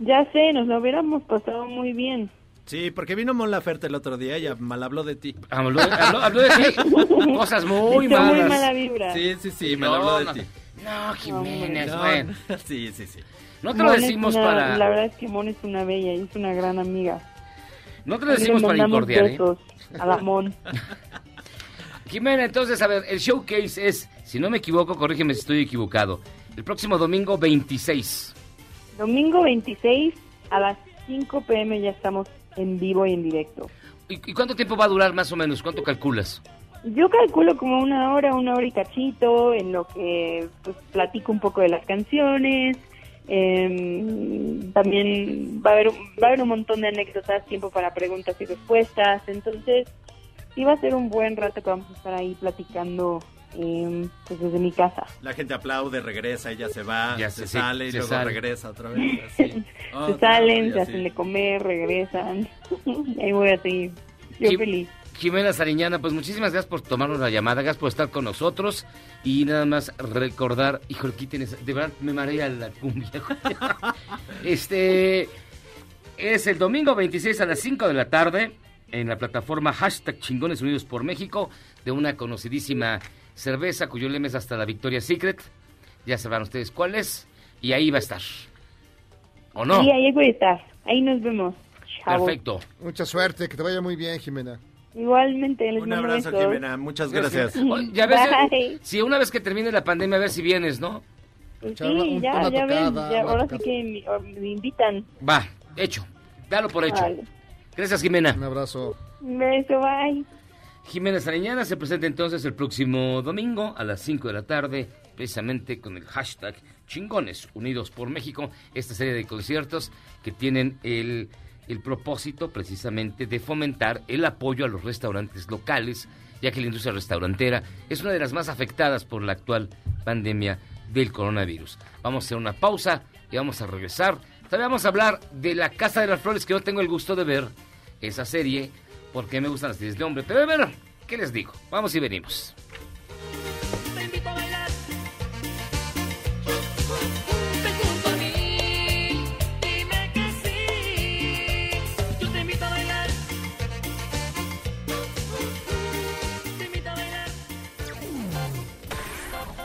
[SPEAKER 14] Ya sé, nos lo hubiéramos pasado muy bien.
[SPEAKER 5] Sí, porque vino Mon Laferte el otro día y mal habló de ti.
[SPEAKER 4] Habló, habló- habló de ti. Cosas muy
[SPEAKER 14] Echó muy
[SPEAKER 4] malas.
[SPEAKER 14] mala vibra.
[SPEAKER 5] Sí, sí, sí, mal
[SPEAKER 4] No,
[SPEAKER 5] habló de
[SPEAKER 4] no.
[SPEAKER 5] ti.
[SPEAKER 4] No, Jiménez,
[SPEAKER 5] No,
[SPEAKER 4] bueno.
[SPEAKER 5] Sí, sí, sí.
[SPEAKER 4] No te lo
[SPEAKER 14] Mon
[SPEAKER 4] decimos
[SPEAKER 14] una-
[SPEAKER 4] para...
[SPEAKER 14] La verdad es que Mon es una bella y es una gran amiga.
[SPEAKER 4] No te lo decimos para incordiar, ¿eh?
[SPEAKER 14] a la Mon.
[SPEAKER 4] Jimena, entonces, a ver, el showcase es, si no me equivoco, corrígeme si estoy equivocado, el próximo domingo 26.
[SPEAKER 14] Domingo 26 a las 5 pm ya estamos en vivo y en directo.
[SPEAKER 4] ¿Y, y cuánto tiempo va a durar más o menos? ¿Cuánto calculas?
[SPEAKER 14] Yo calculo como una hora, una hora y cachito, en lo que pues, platico un poco de las canciones. em, también va a, haber, un- va a haber un montón de anécdotas, tiempo para preguntas y respuestas. Entonces, sí va a ser un buen rato que vamos a estar ahí platicando pues, desde mi casa.
[SPEAKER 5] La gente aplaude, regresa, ella se va,
[SPEAKER 4] Ya
[SPEAKER 5] se,
[SPEAKER 4] se- sí,
[SPEAKER 5] sale y
[SPEAKER 4] se
[SPEAKER 5] luego
[SPEAKER 4] sale.
[SPEAKER 5] regresa otra vez. así.
[SPEAKER 14] se salen,
[SPEAKER 5] vez,
[SPEAKER 14] se hacen de comer, regresan. ahí voy así. Yo
[SPEAKER 4] Jim-
[SPEAKER 14] feliz.
[SPEAKER 4] Jimena Sariñana, pues muchísimas gracias por tomarnos la llamada, gracias por estar con nosotros y nada más recordar, híjole, quiten esa- de verdad me marea la cumbia. este es el domingo 26 a las 5 de la tarde en la plataforma hashtag Chingones Unidos por México de una conocidísima cerveza cuyo lema es hasta la Victoria Secret. Ya sabrán ustedes cuál es y ahí va a estar. ¿O no?
[SPEAKER 14] Y ahí voy a estar. Ahí nos vemos. Chao.
[SPEAKER 4] Perfecto.
[SPEAKER 6] Mucha suerte, que te vaya muy bien, Jimena.
[SPEAKER 14] Igualmente, les
[SPEAKER 5] Un
[SPEAKER 14] mando
[SPEAKER 5] abrazo,
[SPEAKER 14] besos.
[SPEAKER 5] Jimena. Muchas gracias.
[SPEAKER 4] Ya ves,
[SPEAKER 14] Bye.
[SPEAKER 4] si una vez que termine la pandemia, a ver si vienes, ¿no?
[SPEAKER 14] Pues sí,
[SPEAKER 6] un-
[SPEAKER 14] ya, ya ven,
[SPEAKER 6] tocada,
[SPEAKER 14] ya, ahora sí que me, invitan.
[SPEAKER 4] Va, hecho. Dalo por hecho.
[SPEAKER 14] Vale.
[SPEAKER 4] Gracias, Jimena.
[SPEAKER 6] Un abrazo.
[SPEAKER 14] Un beso, bye.
[SPEAKER 4] Jimena Sariñana se presenta entonces el próximo domingo a las 5 de la tarde, precisamente con el hashtag Chingones Unidos por México, esta serie de conciertos que tienen el, el propósito precisamente de fomentar el apoyo a los restaurantes locales, ya que la industria restaurantera es una de las más afectadas por la actual pandemia del coronavirus. Vamos a hacer una pausa y vamos a regresar. También vamos a hablar de La Casa de las Flores, que no tengo el gusto de ver esa serie, porque me gustan las series de hombre. Pero bueno, ¿qué les digo? Vamos y venimos.
[SPEAKER 15] Te invito a bailar. Ven junto a mí. Dime que sí. Yo te invito a bailar. Te invito a bailar.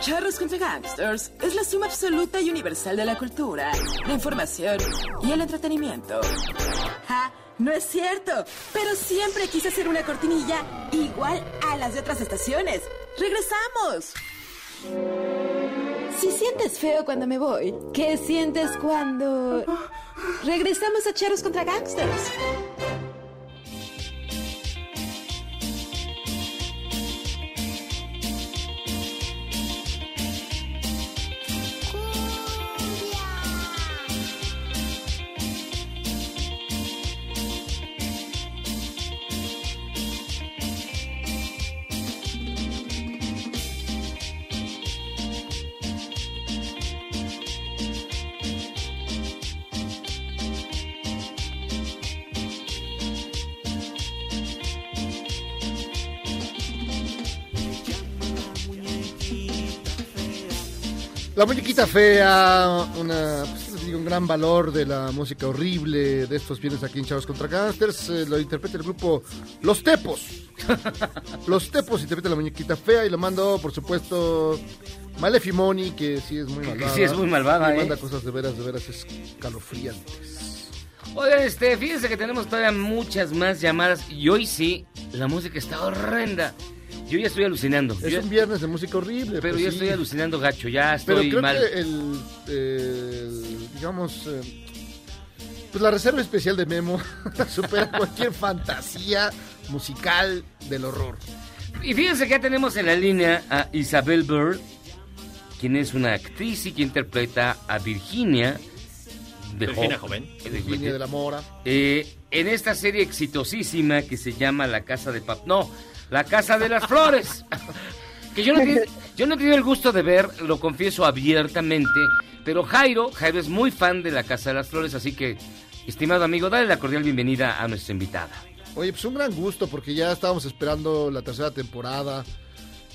[SPEAKER 1] Charros contra Gangsters es la suma absoluta y universal de la cultura, la información y el entretenimiento. ¡Ja! No es cierto, pero siempre quise hacer una cortinilla igual a las de otras estaciones. ¡Regresamos! Si sientes feo cuando me voy, ¿qué sientes cuando... Regresamos a Charros contra Gangsters?
[SPEAKER 6] La muñequita fea, una, pues, digo, un gran valor de la música horrible de estos viernes aquí en Chavos contra Gangsters. eh, lo interpreta el grupo Los Tepos. Los Tepos interpreta la muñequita fea y lo mando, por supuesto, Malefimoni, que sí es muy malvada.
[SPEAKER 4] sí es muy malvada,
[SPEAKER 6] Y
[SPEAKER 4] ¿eh?
[SPEAKER 6] manda cosas de veras, de veras escalofriantes.
[SPEAKER 4] Oigan, este, fíjense que tenemos todavía muchas más llamadas y hoy sí, la música está horrenda. Yo ya estoy alucinando.
[SPEAKER 6] Es
[SPEAKER 4] Yo-
[SPEAKER 6] un viernes de música horrible.
[SPEAKER 4] pero
[SPEAKER 6] pues
[SPEAKER 4] ya
[SPEAKER 6] sí.
[SPEAKER 4] estoy alucinando gacho, ya
[SPEAKER 6] Pero
[SPEAKER 4] estoy
[SPEAKER 6] creo
[SPEAKER 4] mal.
[SPEAKER 6] que el, el, digamos, eh, pues la reserva especial de Memo supera cualquier fantasía musical del horror.
[SPEAKER 4] Y fíjense que ya tenemos en la línea a Isabel Bird, quien es una actriz y que interpreta a Virginia. De
[SPEAKER 5] Virginia
[SPEAKER 4] Jo-
[SPEAKER 5] joven.
[SPEAKER 4] de-
[SPEAKER 6] Virginia de la Mora.
[SPEAKER 4] Eh, en esta serie exitosísima que se llama La Casa de Pap... No, La Casa de las Flores. que yo no, he tenido- yo no he tenido el gusto de ver, lo confieso abiertamente, pero Jairo, Jairo es muy fan de La Casa de las Flores, así que, estimado amigo, dale la cordial bienvenida a nuestra invitada.
[SPEAKER 6] Oye, pues un gran gusto porque ya estábamos esperando la tercera temporada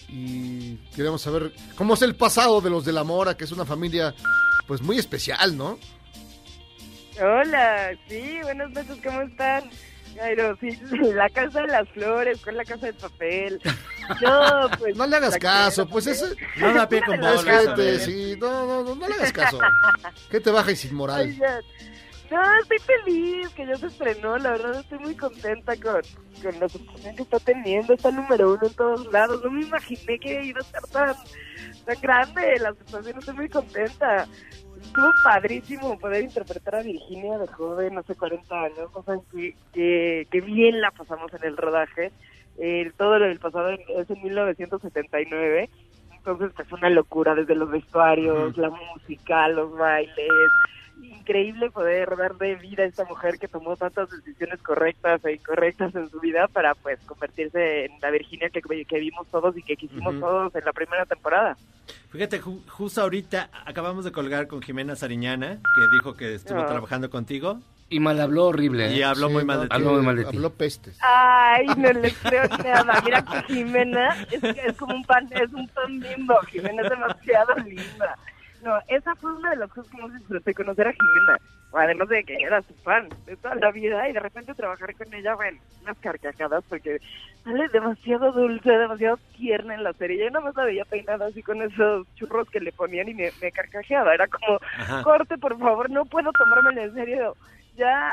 [SPEAKER 6] y queremos saber cómo es el pasado de los de la Mora, que es una familia pues muy especial, ¿no?
[SPEAKER 16] Hola, sí, buenas noches, ¿cómo están? Jairo, sí, la casa de las flores, con la casa de papel. No, pues.
[SPEAKER 6] No le hagas caso, pues ese...
[SPEAKER 5] No da pie con
[SPEAKER 6] Es
[SPEAKER 5] bola,
[SPEAKER 6] gente,
[SPEAKER 5] Isabel.
[SPEAKER 6] sí, no, no, no, no le hagas caso. ¿Qué te baja y sin moral?
[SPEAKER 16] Oigan, No, estoy feliz que ya se estrenó, la verdad estoy muy contenta con, con la aceptación que está teniendo, está número uno en todos lados, no me imaginé que iba a estar tan, tan grande la aceptación, estoy muy contenta. Estuvo padrísimo poder interpretar a Virginia de joven, hace 40 años, o sea, que, que, que bien la pasamos en el rodaje. Eh, todo lo del pasado es en 1979, entonces pues una locura desde los vestuarios, la música, los bailes, increíble poder darle vida a esta mujer que tomó tantas decisiones correctas e incorrectas en su vida para pues convertirse en la Virginia que, que vimos todos y que quisimos todos en la primera temporada.
[SPEAKER 5] Fíjate, ju- justo ahorita acabamos de colgar con Jimena Sariñana, que dijo que estuvo
[SPEAKER 16] Ah.
[SPEAKER 5] trabajando contigo.
[SPEAKER 4] Y mal habló horrible.
[SPEAKER 5] Y
[SPEAKER 4] ¿eh?
[SPEAKER 5] habló muy mal de ti.
[SPEAKER 4] Habló muy mal de ti.
[SPEAKER 6] Habló pestes.
[SPEAKER 16] Ay, no les creo nada. Mira que Jimena es, como un pan, es un pan bimbo. Jimena es demasiado linda. No, esa fue una de las cosas que más disfruté, conocer a Jimena. Además de que era su fan de toda la vida y de repente trabajar con ella, bueno, unas carcajadas porque sale demasiado dulce, demasiado tierna en la serie. Yo nada más la veía peinada así con esos churros que le ponían y me, me carcajeaba. Era como,
[SPEAKER 5] Ajá.
[SPEAKER 16] corte, por favor, no puedo tomármelo en serio. Ya.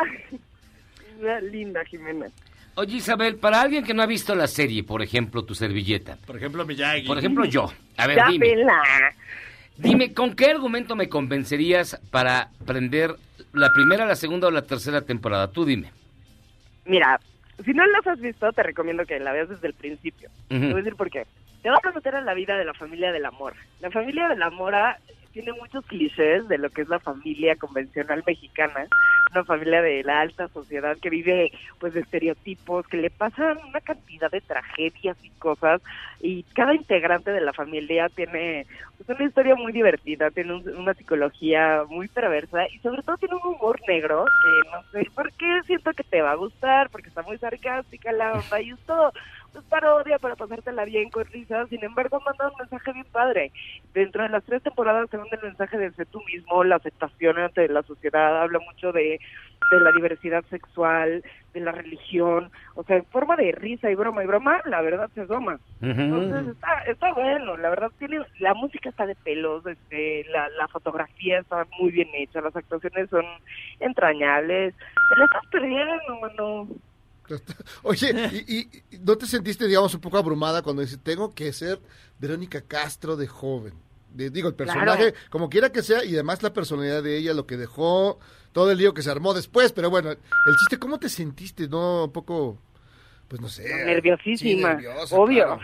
[SPEAKER 16] Ya, Linda Jimena.
[SPEAKER 4] Oye, Isabel, para alguien que no ha visto la serie, por ejemplo, tu servilleta.
[SPEAKER 5] Por ejemplo, Miyagi.
[SPEAKER 4] Por ejemplo, yo. A ver,
[SPEAKER 16] Ya,
[SPEAKER 4] dime.
[SPEAKER 16] vela.
[SPEAKER 4] Dime, ¿con qué argumento me convencerías para prender la primera, la segunda o la tercera temporada? Tú dime.
[SPEAKER 16] Mira, si no las has visto, te recomiendo que la veas desde el principio. Te voy a decir por qué. Te vas a meter en la vida de la familia de la Mora. La familia de la Mora tiene muchos clichés de lo que es la familia convencional mexicana, una familia de la alta sociedad que vive pues de estereotipos, que le pasan una cantidad de tragedias y cosas y cada integrante de la familia tiene pues, una historia muy divertida, tiene un- una psicología muy perversa y sobre todo tiene un humor negro que no sé por qué siento que te va a gustar porque está muy sarcástica la onda y es todo pues parodia para pasártela bien con risas, sin embargo manda un mensaje bien padre. Dentro de las tres temporadas se manda el mensaje de ser tú mismo, la aceptación ante la sociedad, habla mucho de, de la diversidad sexual, de la religión, o sea, en forma de risa y broma y broma, la verdad se asoma. Entonces está, está bueno, la verdad tiene, la música está de pelos, este, la, la fotografía está muy bien hecha, las actuaciones son entrañables, te la estás perdiendo, mano.
[SPEAKER 6] Oye, ¿y, y- no te sentiste, digamos, un poco abrumada cuando dices, tengo que ser Verónica Castro de joven? De- digo, el personaje,
[SPEAKER 16] Claro.
[SPEAKER 6] como quiera que sea, y además la personalidad de ella, lo que dejó, todo el lío que se armó después, pero bueno, el chiste, ¿cómo te sentiste? ¿No? Un poco, pues no sé.
[SPEAKER 16] nerviosísima,
[SPEAKER 6] sí, nerviosa,
[SPEAKER 16] obvio.
[SPEAKER 6] claro.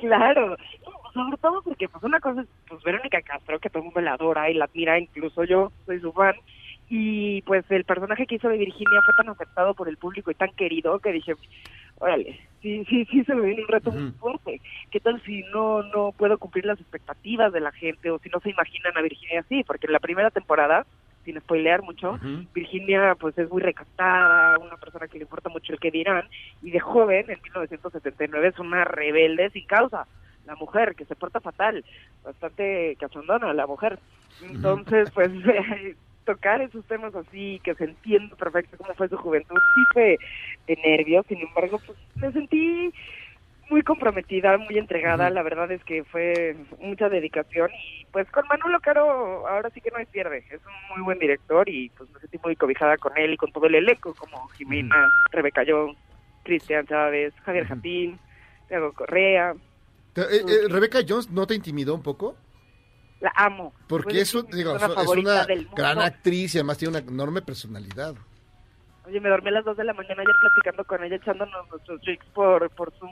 [SPEAKER 16] claro. Sobre todo porque pues una cosa es pues Verónica Castro, que todo el mundo la adora y la admira, incluso yo soy su fan. Y pues el personaje que hizo de Virginia fue tan aceptado por el público y tan querido que dije, órale, sí, sí, sí se me viene un reto muy fuerte. ¿Qué tal si no, no puedo cumplir las expectativas de la gente o si no se imaginan a Virginia así? Porque en la primera temporada, sin spoilear mucho, Virginia pues es muy recatada, una persona que le importa mucho el que dirán, y de joven, en 1979, es una rebelde sin causa. La mujer, que se porta fatal, bastante cachondona la mujer. Entonces, pues, tocar esos temas así, que se entiende perfecto cómo fue su juventud, sí fue de nervios, sin embargo, pues me sentí muy comprometida, muy entregada, la verdad es que fue mucha dedicación y pues con Manolo Caro ahora sí que no hay pierde, es un muy buen director y pues me sentí muy cobijada con él y con todo el elenco como Jimena, Rebeca Jones, Cristian Chávez, Javier Jatín, Diego Correa,
[SPEAKER 6] Te- eh, eh, Rebecca Jones no te intimidó un poco?
[SPEAKER 16] La amo.
[SPEAKER 6] Porque es, un-
[SPEAKER 16] mi
[SPEAKER 6] digo, es una gran actriz y además tiene una enorme personalidad.
[SPEAKER 16] Oye, me dormí a las 2 de la mañana ayer platicando con ella, echándonos nuestros drinks por, por Zoom.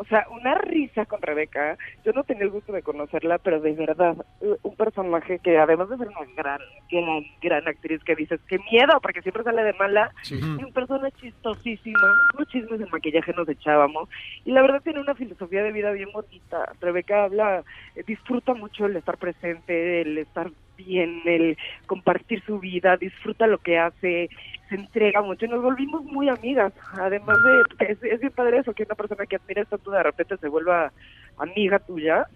[SPEAKER 16] O sea, una risa con Rebeca. Yo no tenía el gusto de conocerla, pero de verdad, eh, un personaje que además de ser una gran, gran, gran actriz que dices, qué miedo, porque siempre sale de mala,
[SPEAKER 6] Sí.
[SPEAKER 16] es una persona chistosísima, unos chismes en maquillaje nos echábamos, y la verdad tiene una filosofía de vida bien bonita. Rebeca habla, eh, disfruta mucho el estar presente, el estar bien, el compartir su vida, disfruta lo que hace, se entrega mucho y nos volvimos muy amigas. Además de, es, es bien padre eso, que una persona que admiras tanto de repente se vuelva amiga tuya.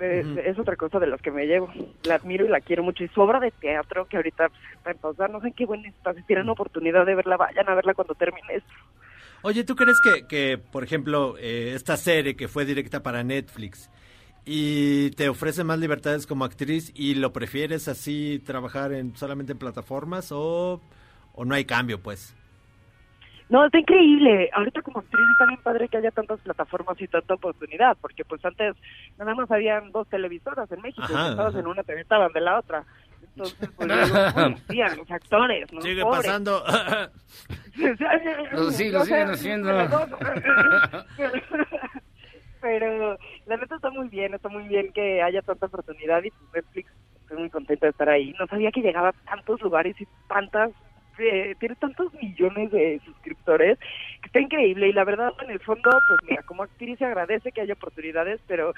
[SPEAKER 16] Es,
[SPEAKER 5] Ujú.
[SPEAKER 16] es otra cosa de las que me llevo. La admiro y la quiero mucho. Y su obra de teatro, que ahorita pues, está en pausa, no sé en qué buena está. Si tienen oportunidad de verla, vayan a verla cuando termine esto.
[SPEAKER 5] Oye, ¿tú crees que, que por ejemplo, eh, esta serie que fue directa para Netflix y te ofrece más libertades como actriz y lo prefieres así trabajar en solamente en plataformas o, o no hay cambio, pues?
[SPEAKER 16] No, está increíble. Ahorita como actriz está bien padre que haya tantas plataformas y tanta oportunidad, porque pues antes nada más habían dos televisoras en México,
[SPEAKER 5] Ajá,
[SPEAKER 16] y estabas
[SPEAKER 5] ajá.
[SPEAKER 16] en una, te estaban de la otra. Entonces, pues luego conocían los actores, ¿no?
[SPEAKER 5] Sigue
[SPEAKER 16] Pobres.
[SPEAKER 5] pasando.
[SPEAKER 4] Sí, lo siguen haciendo.
[SPEAKER 16] Pero la neta está muy bien, está muy bien que haya tanta oportunidad y pues Netflix estoy muy contenta de estar ahí. No sabía que llegaba a tantos lugares y tantas, eh, tiene tantos millones de suscriptores, que está increíble y la verdad en el fondo, pues mira, como actriz se agradece que haya oportunidades, pero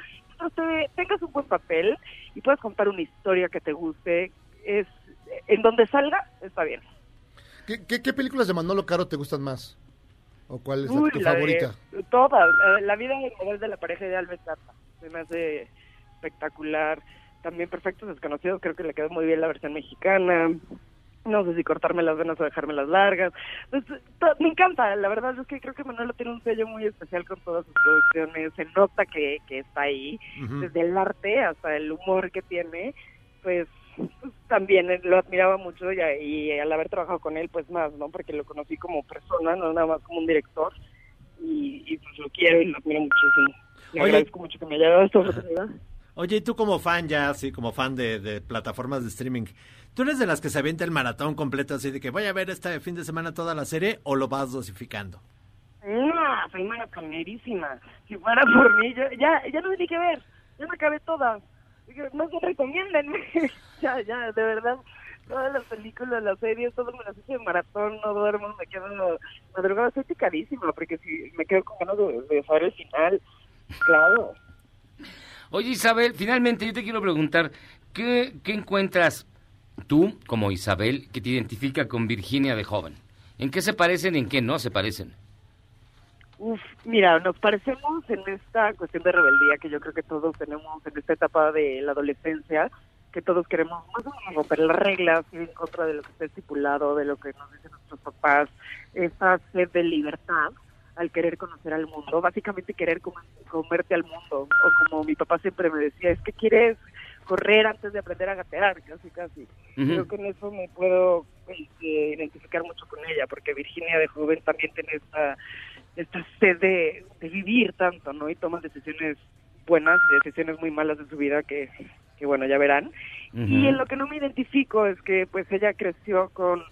[SPEAKER 16] te- tengas un buen papel y puedas contar una historia que te guste, es en donde salga, está bien.
[SPEAKER 6] ¿Qué, qué, qué películas de Manolo Caro te gustan más? ¿O cuál es
[SPEAKER 16] Uy,
[SPEAKER 6] tu
[SPEAKER 16] la de-
[SPEAKER 6] favorita?
[SPEAKER 16] todas. La vida y el poder de la pareja ideal me encanta. Se me hace espectacular. También Perfectos Desconocidos, creo que le quedó muy bien la versión mexicana. No sé si cortarme las venas o dejarme las largas. Pues, me encanta, la verdad es que creo que Manolo tiene un sello muy especial con todas sus producciones. Se nota que, que está ahí, desde el arte hasta el humor que tiene. Pues, también eh, lo admiraba mucho y, y al haber trabajado con él, pues más, ¿no? Porque lo conocí como persona, no nada más como un director. Y, y, pues lo quiero y lo admiro muchísimo. Le
[SPEAKER 5] Oye.
[SPEAKER 16] agradezco mucho que me haya dado esta oportunidad.
[SPEAKER 5] Oye, y tú como fan ya, así como fan de, de plataformas de streaming, ¿tú eres de las que se avienta el maratón completo así de que voy a ver este fin de semana toda la serie o lo vas dosificando?
[SPEAKER 16] No, soy maratonerísima. Si fuera por mí, yo ya, ya no sé ni qué ver. Ya me acabé todas. No se recomiendan. ya, ya, de verdad. Todas las películas, las series, todo me las hice de maratón, no duermo, me quedo madrugada. Estoy picadísima porque si me quedo con ganas de, de saber el final. Claro.
[SPEAKER 4] Oye, Isabel, finalmente yo te quiero preguntar, ¿qué, qué encuentras tú, como Isabel, que te identifica con Virginia de joven? ¿En qué se parecen y en qué no se parecen?
[SPEAKER 16] Uf, mira, nos parecemos en esta cuestión de rebeldía que yo creo que todos tenemos en esta etapa de la adolescencia, que todos queremos más o menos romper las reglas, ir en contra de lo que está estipulado, de lo que nos dicen nuestros papás, esta sed de libertad al querer conocer al mundo, básicamente querer com- comerte al mundo, o como mi papá siempre me decía, es que quieres correr antes de aprender a gatear, casi, casi. Creo que en eso me puedo este, identificar mucho con ella, porque Virginia de joven también tiene esta, esta sed de, de vivir tanto, ¿no? Y toma decisiones buenas y decisiones muy malas de su vida que, que bueno, ya verán. Y en lo que no me identifico es que pues ella creció con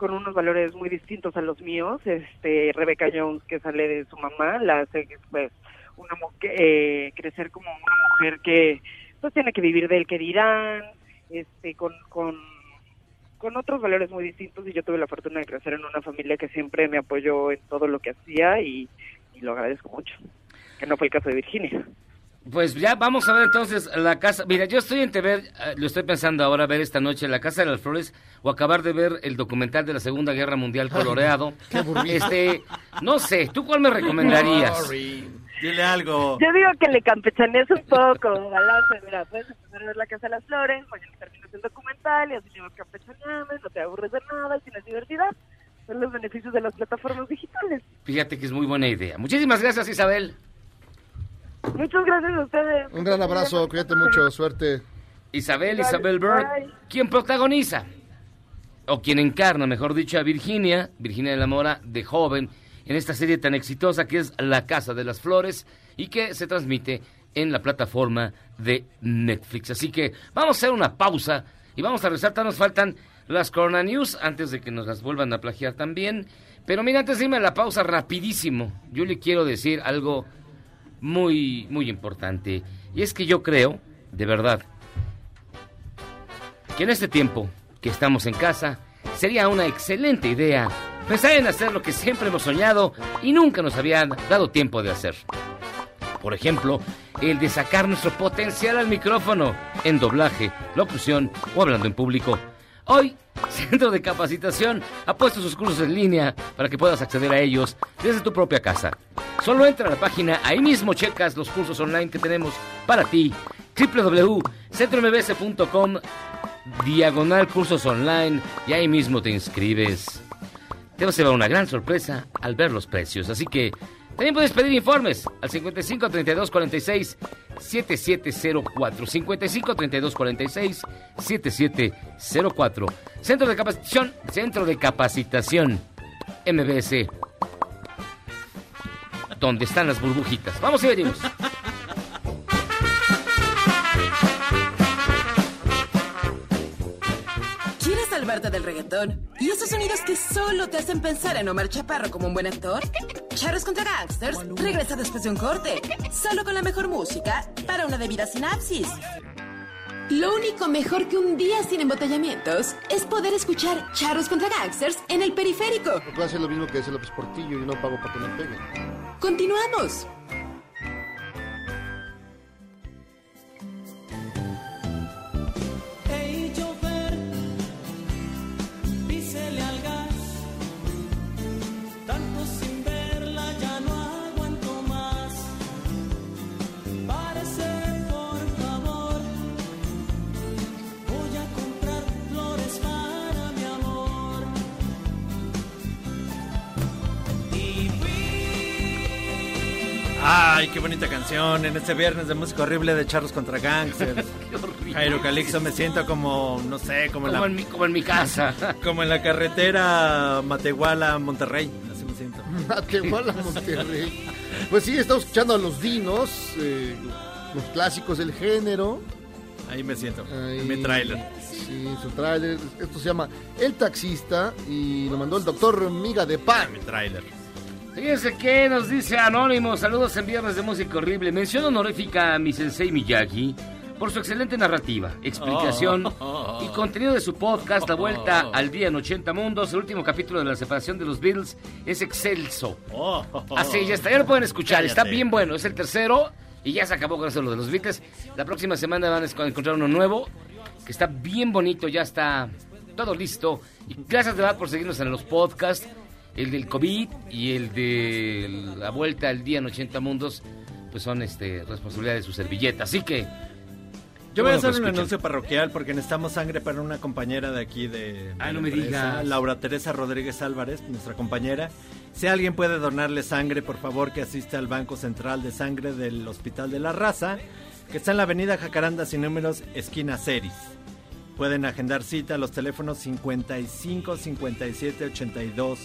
[SPEAKER 16] con unos valores muy distintos a los míos. Este Rebecca Jones que sale de su mamá, la hace pues una eh, crecer como una mujer que pues tiene que vivir del que dirán, este con con con otros valores muy distintos y yo tuve la fortuna de crecer en una familia que siempre me apoyó en todo lo que hacía y, y lo agradezco mucho. Que no fue el caso de Virginia.
[SPEAKER 4] Pues ya vamos a ver entonces la casa. Mira, yo estoy entre ver, eh, lo estoy pensando ahora, ver esta noche La Casa de las Flores o acabar de ver el documental de la Segunda Guerra Mundial coloreado.
[SPEAKER 6] Qué
[SPEAKER 4] este, no sé, ¿tú cuál me recomendarías?
[SPEAKER 5] Dile algo.
[SPEAKER 16] Yo digo que le campechanees un poco, balance, mira, puedes empezar a ver La Casa de las Flores, mañana terminas el documental y así le vas campechaneando, no te aburres de nada y tienes diversidad. Son los beneficios de las plataformas digitales.
[SPEAKER 4] Fíjate que es muy buena idea. Muchísimas gracias, Isabel.
[SPEAKER 16] Muchas gracias a ustedes.
[SPEAKER 6] Un gran abrazo, cuídate mucho, suerte.
[SPEAKER 4] Isabel,
[SPEAKER 16] Igual,
[SPEAKER 4] Isabel Bird,
[SPEAKER 16] bye.
[SPEAKER 4] quien protagoniza, o quien encarna, mejor dicho, a Virginia, Virginia de la Mora, de joven, en esta serie tan exitosa que es La Casa de las Flores y que se transmite en la plataforma de Netflix. Así que vamos a hacer una pausa y vamos a. Todavía Nos faltan las Corona News antes de que nos las vuelvan a plagiar también. Pero mira, antes de irme a la pausa, rapidísimo, yo le quiero decir algo muy, muy importante. Y es que yo creo, de verdad, que en este tiempo que estamos en casa sería una excelente idea pensar en hacer lo que siempre hemos soñado y nunca nos habían dado tiempo de hacer. Por ejemplo, el de sacar nuestro potencial al micrófono en doblaje, locución o hablando en público. Hoy, Centro de Capacitación ha puesto sus cursos en línea para que puedas acceder a ellos desde tu propia casa. Solo entra a la página, ahí mismo checas los cursos online que tenemos para ti. www.centrombs.com diagonal cursos online y ahí mismo te inscribes. Te vas a llevar una gran sorpresa al ver los precios, así que también puedes pedir informes al 55 32 46 7704 55 32 46 7704 Centro de Capacitación Centro de Capacitación MBS donde están las burbujitas. Vamos y venimos.
[SPEAKER 1] Del reggaetón? ¿Y esos sonidos que solo te hacen pensar en Omar Chaparro como un buen actor? Charros contra Gangsters regresa después de un corte, solo con la mejor música para una debida sinapsis. Lo único mejor que un día sin embotellamientos es poder escuchar Charros contra Gangsters en el periférico.
[SPEAKER 6] Puedo hacer lo mismo que hace López Portillo y no pago para que me peguen.
[SPEAKER 1] Continuamos.
[SPEAKER 5] Canción en este viernes de música horrible de Charros contra Gangsters. Jairo Calixto me siento como, no sé, como, en la,
[SPEAKER 4] en mi, como en mi casa.
[SPEAKER 5] como en la carretera Matehuala Monterrey. Así me siento.
[SPEAKER 6] Matehuala, Monterrey. Pues sí, estamos escuchando a los dinos, eh, los clásicos del género.
[SPEAKER 5] Ahí me siento,
[SPEAKER 6] Ahí-
[SPEAKER 5] en mi tráiler.
[SPEAKER 6] Sí, su tráiler. Esto se llama El Taxista y lo mandó el doctor Miga de Pan.
[SPEAKER 5] Mi tráiler.
[SPEAKER 4] Fíjense que nos dice Anónimo, saludos en Viernes de Música Horrible. Mención honorífica a mi sensei Miyagi por su excelente narrativa, explicación
[SPEAKER 5] Oh.
[SPEAKER 4] y contenido de su podcast La Vuelta al Día en 80 Mundos. El último capítulo de la separación de los Beatles es excelso.
[SPEAKER 5] Oh.
[SPEAKER 4] Así, ya está, ya lo pueden escuchar, está bien bueno, es el tercero y ya se acabó con eso lo de los Beatles. La próxima semana van a encontrar uno nuevo que está bien bonito, ya está todo listo. Y gracias de verdad por seguirnos en los podcasts, el del COVID y el de la vuelta al día en 80 mundos, pues son este responsabilidad de su servilleta. Así que
[SPEAKER 5] Yo voy a
[SPEAKER 4] bueno
[SPEAKER 5] hacer un
[SPEAKER 4] escuchen.
[SPEAKER 5] anuncio parroquial porque necesitamos sangre para una compañera de aquí de,
[SPEAKER 4] Ah,
[SPEAKER 5] de
[SPEAKER 4] no me
[SPEAKER 5] empresa,
[SPEAKER 4] digas.
[SPEAKER 5] Laura Teresa Rodríguez Álvarez, nuestra compañera. Si alguien puede donarle sangre, por favor que asista al Banco Central de Sangre del Hospital de la Raza, que está en la avenida Jacaranda sin números, esquina Ceris. Pueden agendar cita a los teléfonos 55 57 82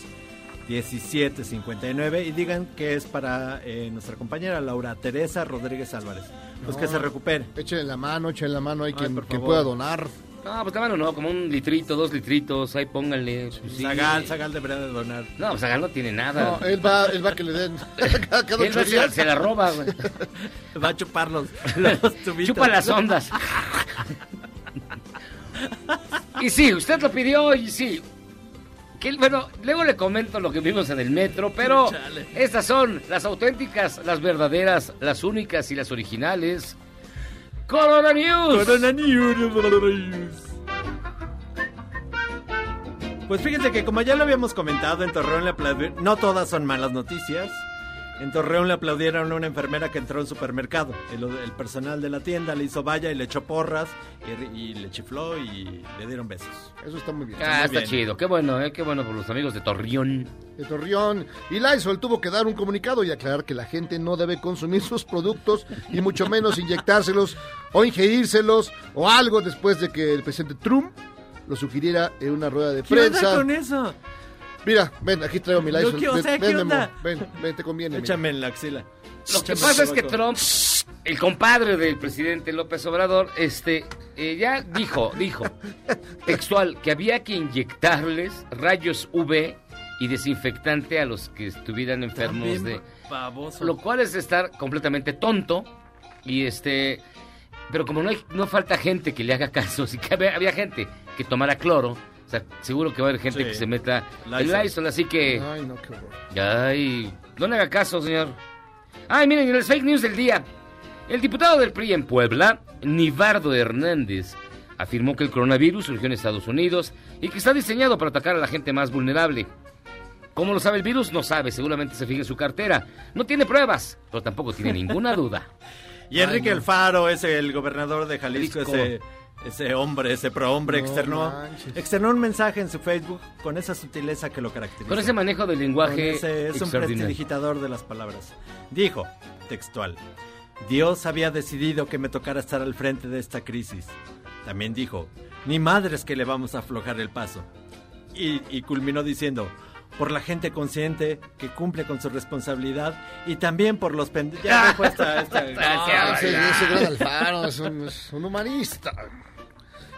[SPEAKER 5] 17 59 y digan que es para eh, nuestra compañera Laura Teresa Rodríguez Álvarez. Pues que se recupere.
[SPEAKER 6] Échenle la mano, échenle la mano. Hay
[SPEAKER 5] Ay,
[SPEAKER 6] quien, quien pueda donar.
[SPEAKER 4] No, pues también no, como un litrito, dos litritos, ahí pónganle. pues, sí.
[SPEAKER 5] Zagal, Zagal debería de donar.
[SPEAKER 4] No, pues Zagal no tiene nada.
[SPEAKER 6] No, él va, él va a que le den cada, cada
[SPEAKER 4] Él va, se,
[SPEAKER 6] días.
[SPEAKER 4] se la roba, güey.
[SPEAKER 5] Va a chupar los, los tubitos.
[SPEAKER 4] Chupa las ondas. y sí, usted lo pidió y sí. Bueno, luego le comento lo que vimos en el metro, pero
[SPEAKER 5] Chale.
[SPEAKER 4] estas son las auténticas, las verdaderas, las únicas y las originales. Corona News.
[SPEAKER 5] Corona News. Pues fíjense que como ya lo habíamos comentado en Torreón La Plata, no todas son malas noticias. En Torreón le aplaudieron a una enfermera que entró un supermercado. El, el personal de la tienda le hizo valla y le echó porras y, y le chifló y le dieron besos.
[SPEAKER 6] Eso está muy bien.
[SPEAKER 4] Ah, está
[SPEAKER 5] bien.
[SPEAKER 4] chido. Qué bueno, ¿eh? Qué bueno por los amigos de Torreón.
[SPEAKER 6] de Torreón. Y Lysol tuvo que dar un comunicado y aclarar que la gente no debe consumir sus productos y mucho menos inyectárselos o ingerírselos o algo después de que el presidente Trump lo sugiriera en una rueda de
[SPEAKER 5] ¿Qué onda
[SPEAKER 6] prensa.
[SPEAKER 5] con eso?
[SPEAKER 6] Mira, ven, aquí traigo mi Lysol. Ven,
[SPEAKER 5] sea, ¿qué
[SPEAKER 6] ven, Memo,
[SPEAKER 5] onda?
[SPEAKER 6] ven, ven, te conviene. mira.
[SPEAKER 5] Échame en la axila.
[SPEAKER 4] Lo que
[SPEAKER 5] Échame
[SPEAKER 4] pasa es que. Trump, el compadre del presidente López Obrador, este, eh, ya dijo, dijo, textual, que había que inyectarles rayos UV y desinfectante a los que estuvieran enfermos
[SPEAKER 5] También
[SPEAKER 4] de...
[SPEAKER 5] baboso.
[SPEAKER 4] Lo cual es estar completamente tonto y este... Pero como no, hay, no falta gente que le haga caso, sí que había, había gente que tomara cloro, o sea, seguro que va a haber gente
[SPEAKER 5] Sí.
[SPEAKER 4] que se meta el
[SPEAKER 5] Lysol.
[SPEAKER 4] Así que...
[SPEAKER 6] Ay, no, qué horror.
[SPEAKER 4] Ay, no le haga caso, señor. Ay, miren, en el fake news del día. El diputado del PRI en Puebla, Nivardo Hernández, afirmó que el coronavirus surgió en Estados Unidos y que está diseñado para atacar a la gente más vulnerable. ¿Cómo lo sabe el virus? No sabe, seguramente se fija en su cartera. No tiene pruebas, pero tampoco tiene ninguna duda.
[SPEAKER 5] Y Enrique
[SPEAKER 4] Ay, no.
[SPEAKER 5] Alfaro, ese el gobernador de Jalisco,
[SPEAKER 4] Jalisco.
[SPEAKER 5] ese, ese hombre, ese prohombre,
[SPEAKER 6] No
[SPEAKER 5] externó,
[SPEAKER 6] manches.
[SPEAKER 5] externó un mensaje en su Facebook con esa sutileza que lo caracteriza.
[SPEAKER 4] Con ese manejo del lenguaje
[SPEAKER 5] ese- es un prestidigitador de las palabras. Dijo, textual, Dios había decidido que me tocara estar al frente de esta crisis. También dijo, ni madres que le vamos a aflojar el paso. Y, y culminó diciendo, por la gente consciente que cumple con su responsabilidad y también por los pendientes. Ya esta- esta-
[SPEAKER 6] Ah, ese, ese gran Alfaro es un, es un humanista.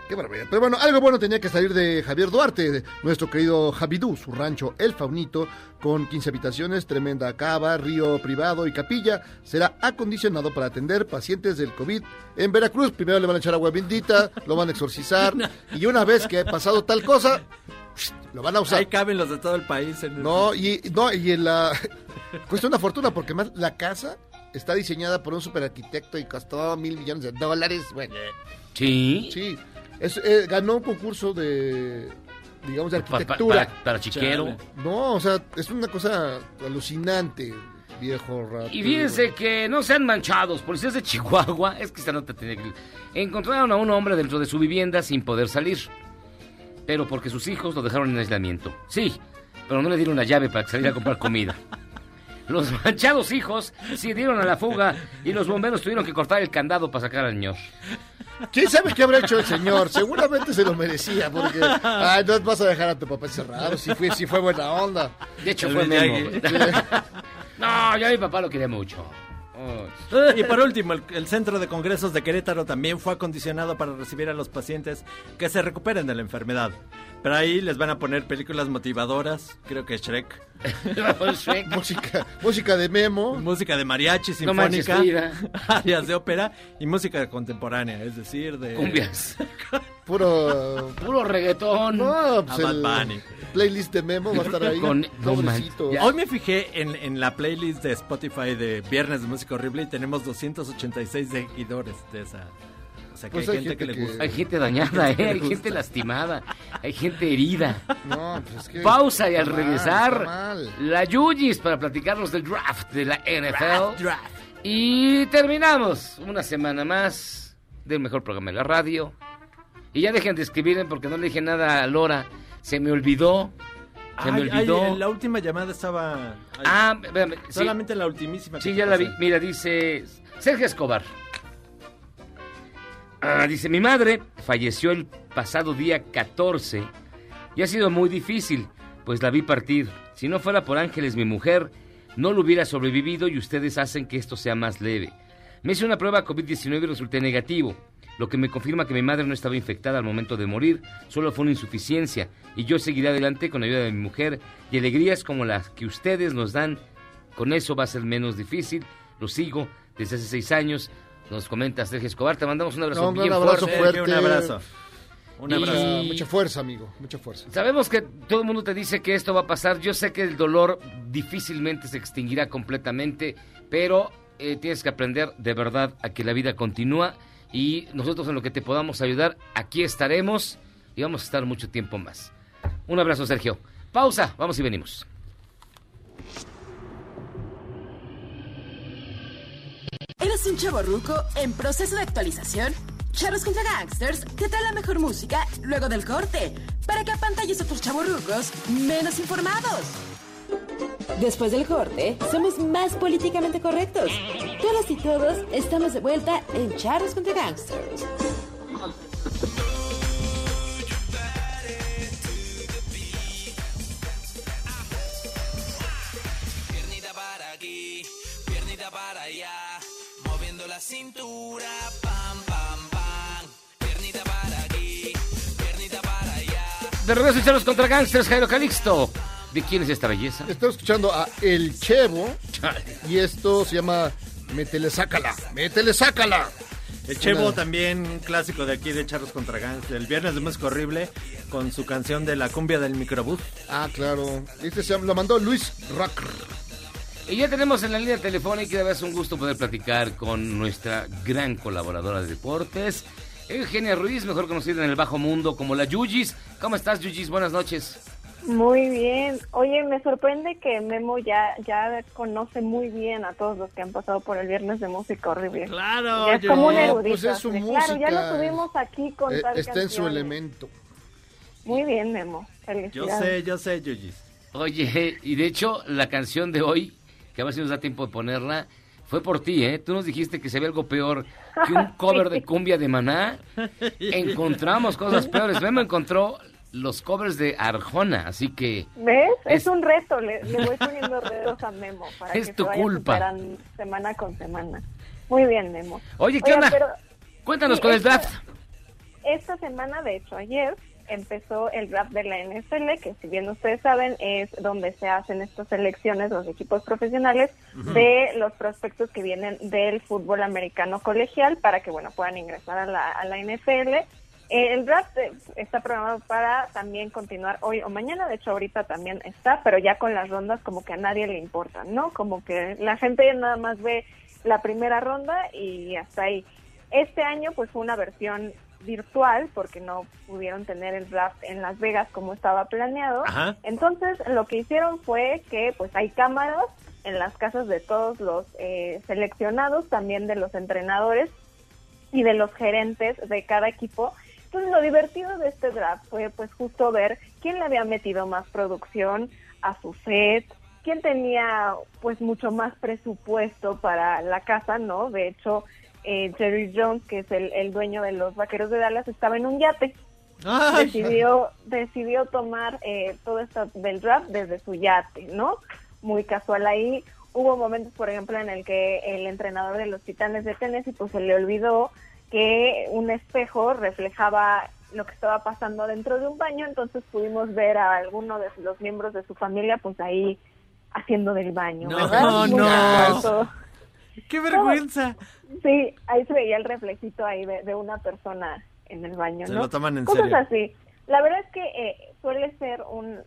[SPEAKER 6] Qué barbaridad. Pero bueno, algo bueno tenía que salir de Javier Duarte, de nuestro querido Javidú, su rancho El Faunito, con 15 habitaciones, tremenda cava, río privado y capilla, será acondicionado para atender pacientes del COVID en Veracruz. Primero le van a echar agua bendita, lo van a exorcizar, y una vez que ha pasado tal cosa, lo van a usar.
[SPEAKER 5] Ahí caben los de todo el país. en el-
[SPEAKER 6] No, y, no, y en la... cuesta una fortuna porque más la casa está diseñada por un super arquitecto y costó mil millones de dólares. Bueno,
[SPEAKER 4] Sí.
[SPEAKER 6] sí. Es, eh, ganó un concurso de, digamos, de
[SPEAKER 4] Pa- pa-
[SPEAKER 6] arquitectura.
[SPEAKER 4] para, para chiquero.
[SPEAKER 6] No, o sea, es una cosa alucinante, viejo rato.
[SPEAKER 4] Y fíjense que no sean manchados, policías de Chihuahua, es que esta nota tenía que... Encontraron a un hombre dentro de su vivienda sin poder salir, pero porque sus hijos lo dejaron en aislamiento. Sí, pero no le dieron la llave para que saliera a comprar comida. Los manchados hijos se dieron a la fuga y los bomberos tuvieron que cortar el candado para sacar al señor.
[SPEAKER 6] ¿Quién sabe qué habrá hecho el señor? Seguramente se lo merecía, porque... Ay, no vas a dejar a tu papá encerrado, si fue, si fue buena onda.
[SPEAKER 4] De hecho,
[SPEAKER 5] El
[SPEAKER 4] fue Memo. No, yo a mi papá lo quería mucho.
[SPEAKER 5] Y por último, el, el Centro de Congresos de Querétaro también fue acondicionado para recibir a los pacientes que se recuperen de la enfermedad. Pero ahí les van a poner películas motivadoras, creo que Shrek,
[SPEAKER 4] Shrek.
[SPEAKER 6] Música, música de Memo.
[SPEAKER 5] música de mariachi,
[SPEAKER 4] No
[SPEAKER 5] sinfónica,
[SPEAKER 4] Frida.
[SPEAKER 5] áreas de ópera y música contemporánea, es decir, de...
[SPEAKER 4] Cumbias.
[SPEAKER 6] Puro...
[SPEAKER 4] Puro reggaetón.
[SPEAKER 6] No, pues
[SPEAKER 5] A
[SPEAKER 6] el
[SPEAKER 5] Bad Bunny.
[SPEAKER 6] playlist de Memo va a estar ahí.
[SPEAKER 4] Con- no
[SPEAKER 6] Pobrecito.
[SPEAKER 5] Hoy me fijé en, en la playlist de Spotify de Viernes de Música Horrible y tenemos 286 seguidores de esa... O sea, que
[SPEAKER 6] Pues
[SPEAKER 5] hay,
[SPEAKER 6] hay
[SPEAKER 5] gente, que, le gusta.
[SPEAKER 4] Hay gente dañada,
[SPEAKER 5] Hay gente
[SPEAKER 4] ¿eh? hay gente lastimada, hay gente herida.
[SPEAKER 6] No, pues es que...
[SPEAKER 4] Pausa y al
[SPEAKER 6] mal,
[SPEAKER 4] regresar, la Yuyis para platicarnos del draft de la NFL. Y terminamos una semana más del mejor programa de la radio. Y ya dejen de escribirme porque no le dije nada a Lora. Se me olvidó. Se me
[SPEAKER 5] ay,
[SPEAKER 4] olvidó.
[SPEAKER 5] la última llamada estaba... ay,
[SPEAKER 4] Ah, espérame, sí.
[SPEAKER 5] solamente la ultimísima.
[SPEAKER 4] Sí, ya la vi. Mira, dice Sergio Escobar. Ah, dice, mi madre falleció el pasado día 14 y ha sido muy difícil, pues la vi partir. Si no fuera por Ángeles, mi mujer, no lo hubiera sobrevivido y ustedes hacen que esto sea más leve. Me hice una prueba COVID-19 y resulté negativo, lo que me confirma que mi madre no estaba infectada al momento de morir, solo fue una insuficiencia y yo seguiré adelante con la ayuda de mi mujer y alegrías como las que ustedes nos dan con eso va a ser menos difícil. Lo sigo desde hace seis años. Nos comenta Sergio Escobar. Te mandamos un abrazo
[SPEAKER 6] No, un
[SPEAKER 4] bien
[SPEAKER 6] gran abrazo
[SPEAKER 4] fuerte.
[SPEAKER 6] fuerte.
[SPEAKER 5] Un abrazo. Un abrazo.
[SPEAKER 6] Mucha, mucha fuerza, amigo, mucha fuerza.
[SPEAKER 4] Sabemos que todo el mundo te dice que esto va a pasar. Yo sé que el dolor difícilmente se extinguirá completamente, pero eh, tienes que aprender de verdad a que la vida continúa y nosotros en lo que te podamos ayudar, aquí estaremos y vamos a estar mucho tiempo más. Un abrazo, Sergio. Pausa, vamos y venimos.
[SPEAKER 1] ¿Eres un chavo en proceso de actualización? Charros contra Gangsters te trae la mejor música luego del corte para que apantalles a tus chavorrucos menos informados. Después del corte, somos más políticamente correctos. Todas y todos estamos de vuelta en Charros contra Gangsters.
[SPEAKER 4] De regreso, Charlos contra Gangsters, Jairo Calixto. ¿De quién es esta belleza?
[SPEAKER 6] Estamos escuchando a El Chevo y esto se llama Métele Sácala, Métele Sácala.
[SPEAKER 5] El Chevo
[SPEAKER 6] Una-
[SPEAKER 5] también, un clásico de aquí de Charros contra Gans, el viernes de Música Horrible, con su canción de la cumbia del microbús.
[SPEAKER 6] Ah, claro. Este se llama- lo mandó Luis Rock.
[SPEAKER 4] Y ya tenemos en la línea telefónica, es un gusto poder platicar con nuestra gran colaboradora de deportes, Eugenia Ruiz, mejor conocida en el bajo mundo como la Yuyis. ¿Cómo estás, Yuyis? Buenas noches.
[SPEAKER 17] Muy bien. Oye, me sorprende que Memo ya ya conoce muy bien a todos los que han pasado por el viernes de música horrible.
[SPEAKER 5] Claro,
[SPEAKER 17] Ya es como un erudito.
[SPEAKER 6] pues es su
[SPEAKER 17] así. Claro, ya lo tuvimos aquí con
[SPEAKER 6] Eh,
[SPEAKER 17] tal
[SPEAKER 6] está en su elemento.
[SPEAKER 17] Muy bien, Memo.
[SPEAKER 5] Yo sé, yo sé, Yuyis.
[SPEAKER 4] Oye, y de hecho, la canción de hoy, que a ver si nos da tiempo de ponerla, fue por ti, ¿eh? Tú nos dijiste que se ve algo peor que un cover de cumbia de Maná. Encontramos cosas peores. Memo encontró los covers de Arjona, así que...
[SPEAKER 17] ¿Ves? Es,
[SPEAKER 4] Es-
[SPEAKER 17] un reto. Le, le voy poniendo retos a Memo para
[SPEAKER 4] Es
[SPEAKER 17] que
[SPEAKER 4] tu
[SPEAKER 17] se vaya
[SPEAKER 4] culpa.
[SPEAKER 17] semana con semana. Muy bien, Memo.
[SPEAKER 4] Oye, ¿qué onda?
[SPEAKER 17] pero
[SPEAKER 4] Cuéntanos
[SPEAKER 17] sí,
[SPEAKER 4] con el
[SPEAKER 17] esta-
[SPEAKER 4] draft.
[SPEAKER 17] Esta semana, de hecho, ayer empezó el draft de la NFL, que si bien ustedes saben, es donde se hacen estas selecciones, los equipos profesionales, de los prospectos que vienen del fútbol americano colegial para que, bueno, puedan ingresar a la, a la NFL. El draft eh, está programado para también continuar hoy o mañana, de hecho ahorita también está, pero ya con las rondas como que a nadie le importa, ¿no? Como que la gente nada más ve la primera ronda y hasta ahí. Este año pues fue una versión virtual porque no pudieron tener el draft en Las Vegas como estaba planeado.
[SPEAKER 18] Ajá.
[SPEAKER 17] Entonces lo que hicieron fue que pues hay cámaras en las casas de todos los eh, seleccionados, también de los entrenadores y de los gerentes de cada equipo. Entonces lo divertido de este draft fue pues justo ver quién le había metido más producción a su set, quién tenía pues mucho más presupuesto para la casa, ¿no? De hecho, eh, Jerry Jones, que es el, el dueño de los Vaqueros de Dallas, estaba en un yate.
[SPEAKER 18] Ay.
[SPEAKER 17] Decidió, decidió tomar eh, todo esto del draft desde su yate, ¿no? Muy casual ahí. Hubo momentos, por ejemplo, en el que el entrenador de los Titanes de Tennessee pues se le olvidó que un espejo reflejaba lo que estaba pasando dentro de un baño, entonces pudimos ver a alguno de los miembros de su familia pues ahí haciendo del baño,
[SPEAKER 5] No,
[SPEAKER 17] ¿verdad? Muy
[SPEAKER 5] no.
[SPEAKER 17] chistoso.
[SPEAKER 5] ¡Qué vergüenza!
[SPEAKER 17] Sí, ahí se veía el reflejito ahí de, de una persona en el baño,
[SPEAKER 5] Se
[SPEAKER 17] ¿no?
[SPEAKER 5] lo toman en
[SPEAKER 17] Cosas
[SPEAKER 5] serio.
[SPEAKER 17] así. La verdad es que eh, suele ser un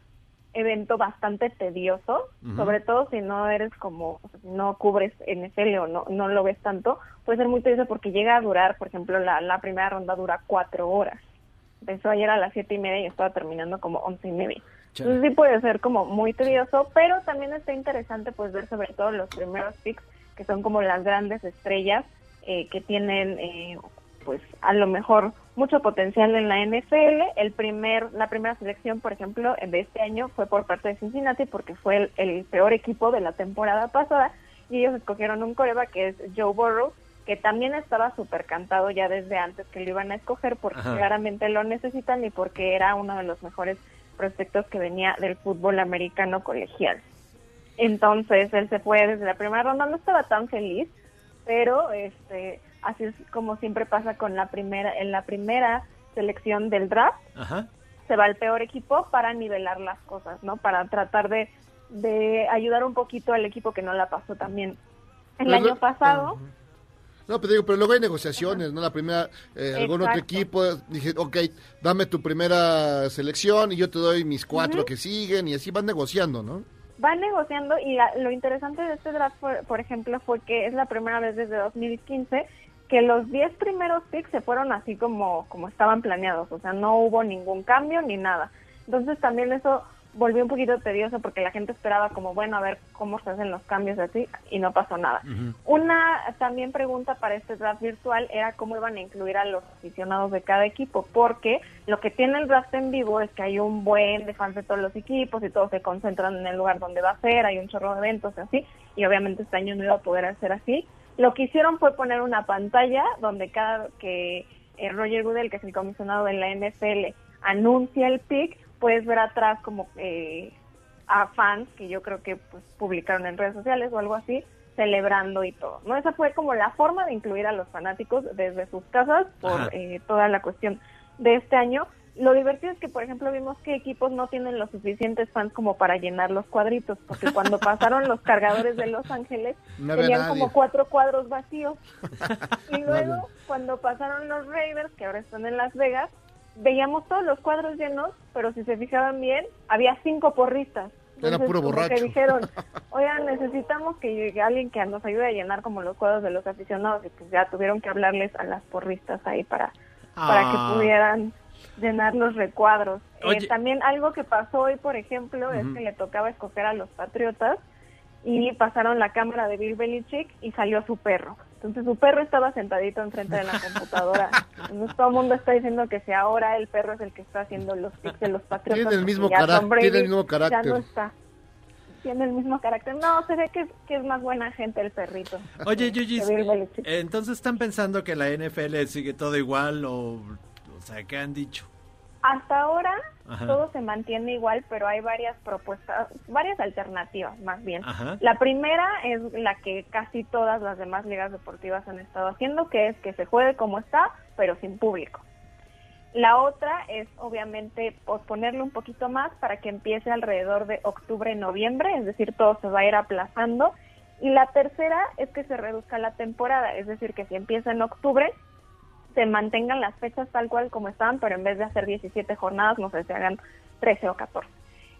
[SPEAKER 17] evento bastante tedioso, sobre todo si no eres como, no cubres NFL o no, no lo ves tanto, puede ser muy tedioso porque llega a durar, por ejemplo, la, la primera ronda dura cuatro horas. Empezó ayer a las siete y media y estaba terminando como once y media.
[SPEAKER 18] Chale.
[SPEAKER 17] Entonces sí puede ser como muy tedioso, pero también está interesante pues ver sobre todo los primeros picks, que son como las grandes estrellas eh, que tienen eh, pues a lo mejor mucho potencial en la NFL. El primer, la primera selección, por ejemplo, de este año fue por parte de Cincinnati porque fue el, el peor equipo de la temporada pasada y ellos escogieron un coreba que es Joe Burrow, que también estaba súper cantado ya desde antes que lo iban a escoger porque
[SPEAKER 18] Ajá.
[SPEAKER 17] claramente lo necesitan y porque era uno de los mejores prospectos que venía del fútbol americano colegial. Entonces él se fue desde la primera ronda, no estaba tan feliz, pero este así es como siempre pasa con la primera en la primera selección del draft
[SPEAKER 5] Ajá.
[SPEAKER 17] se va el peor equipo para nivelar las cosas, ¿no? Para tratar de, de ayudar un poquito al equipo que no la pasó también. El
[SPEAKER 6] Pero
[SPEAKER 17] año pasado,
[SPEAKER 6] No, pero digo, pero luego hay negociaciones, ¿no? La primera, eh, algún otro equipo, dije, ok, dame tu primera selección y yo te doy mis cuatro que siguen y así van negociando, ¿no?
[SPEAKER 17] Van negociando y lo interesante de este draft, por, por ejemplo, fue que es la primera vez desde 2015 que los 10 primeros picks se fueron así como, como estaban planeados, o sea, no hubo ningún cambio ni nada. Entonces también eso volvió un poquito tedioso porque la gente esperaba como, bueno, a ver cómo se hacen los cambios así y no pasó nada. Una también pregunta para este draft virtual era cómo iban a incluir a los aficionados de cada equipo, porque lo que tiene el draft en vivo es que hay un buen de fans de todos los equipos y todos se concentran en el lugar donde va a ser, hay un chorro de eventos y así, y obviamente este año no iba a poder hacer así. Lo que hicieron fue poner una pantalla donde cada que eh, Roger Goodell, que es el comisionado de la NFL, anuncia el pick, puedes ver atrás como eh, a fans que yo creo que pues publicaron en redes sociales o algo así celebrando y todo no esa fue como la forma de incluir a los fanáticos desde sus casas por eh, toda la cuestión de este año. Lo divertido es que por ejemplo vimos que equipos no tienen los suficientes fans como para llenar los cuadritos porque cuando pasaron los cargadores de Los Ángeles
[SPEAKER 6] No
[SPEAKER 17] tenían como cuatro cuadros vacíos. Y luego cuando pasaron los Raiders que ahora están en Las Vegas veíamos todos los cuadros llenos, pero si se fijaban bien, había cinco porristas.
[SPEAKER 6] Era puro borracho.
[SPEAKER 17] que dijeron, oigan, necesitamos que llegue alguien que nos ayude a llenar como los cuadros de los aficionados y pues ya tuvieron que hablarles a las porristas ahí para, para
[SPEAKER 19] Ah.
[SPEAKER 17] que pudieran llenar los recuadros. Eh, también algo que pasó hoy, por ejemplo, es que le tocaba escoger a los Patriotas y pasaron la cámara de Bill Belichick y salió su perro. Entonces su perro estaba sentadito enfrente de la computadora. Entonces todo el mundo está diciendo que si ahora el perro es el que está haciendo los de los Patriotas.
[SPEAKER 6] Tiene el mismo
[SPEAKER 17] ya
[SPEAKER 6] carácter,
[SPEAKER 17] Brady
[SPEAKER 6] tiene el mismo
[SPEAKER 17] Ya
[SPEAKER 6] carácter.
[SPEAKER 17] no está. Tiene el mismo carácter. No, se ve que, que es más buena gente el perrito.
[SPEAKER 5] Oye, Yuyis, eh, entonces están pensando que la NFL sigue todo igual o, o sea, ¿qué han dicho?
[SPEAKER 17] Hasta ahora
[SPEAKER 5] Ajá.
[SPEAKER 17] todo se mantiene igual, pero hay varias propuestas, varias alternativas más bien.
[SPEAKER 5] Ajá.
[SPEAKER 17] La primera es la que casi todas las demás ligas deportivas han estado haciendo, que es que se juegue como está, pero sin público. La otra es obviamente posponerlo un poquito más para que empiece alrededor de octubre-noviembre, es decir, todo se va a ir aplazando. Y la tercera es que se reduzca la temporada, es decir, que si empieza en octubre, se mantengan las fechas tal cual como estaban, pero en vez de hacer 17 jornadas, no sé, se hagan 13 o 14.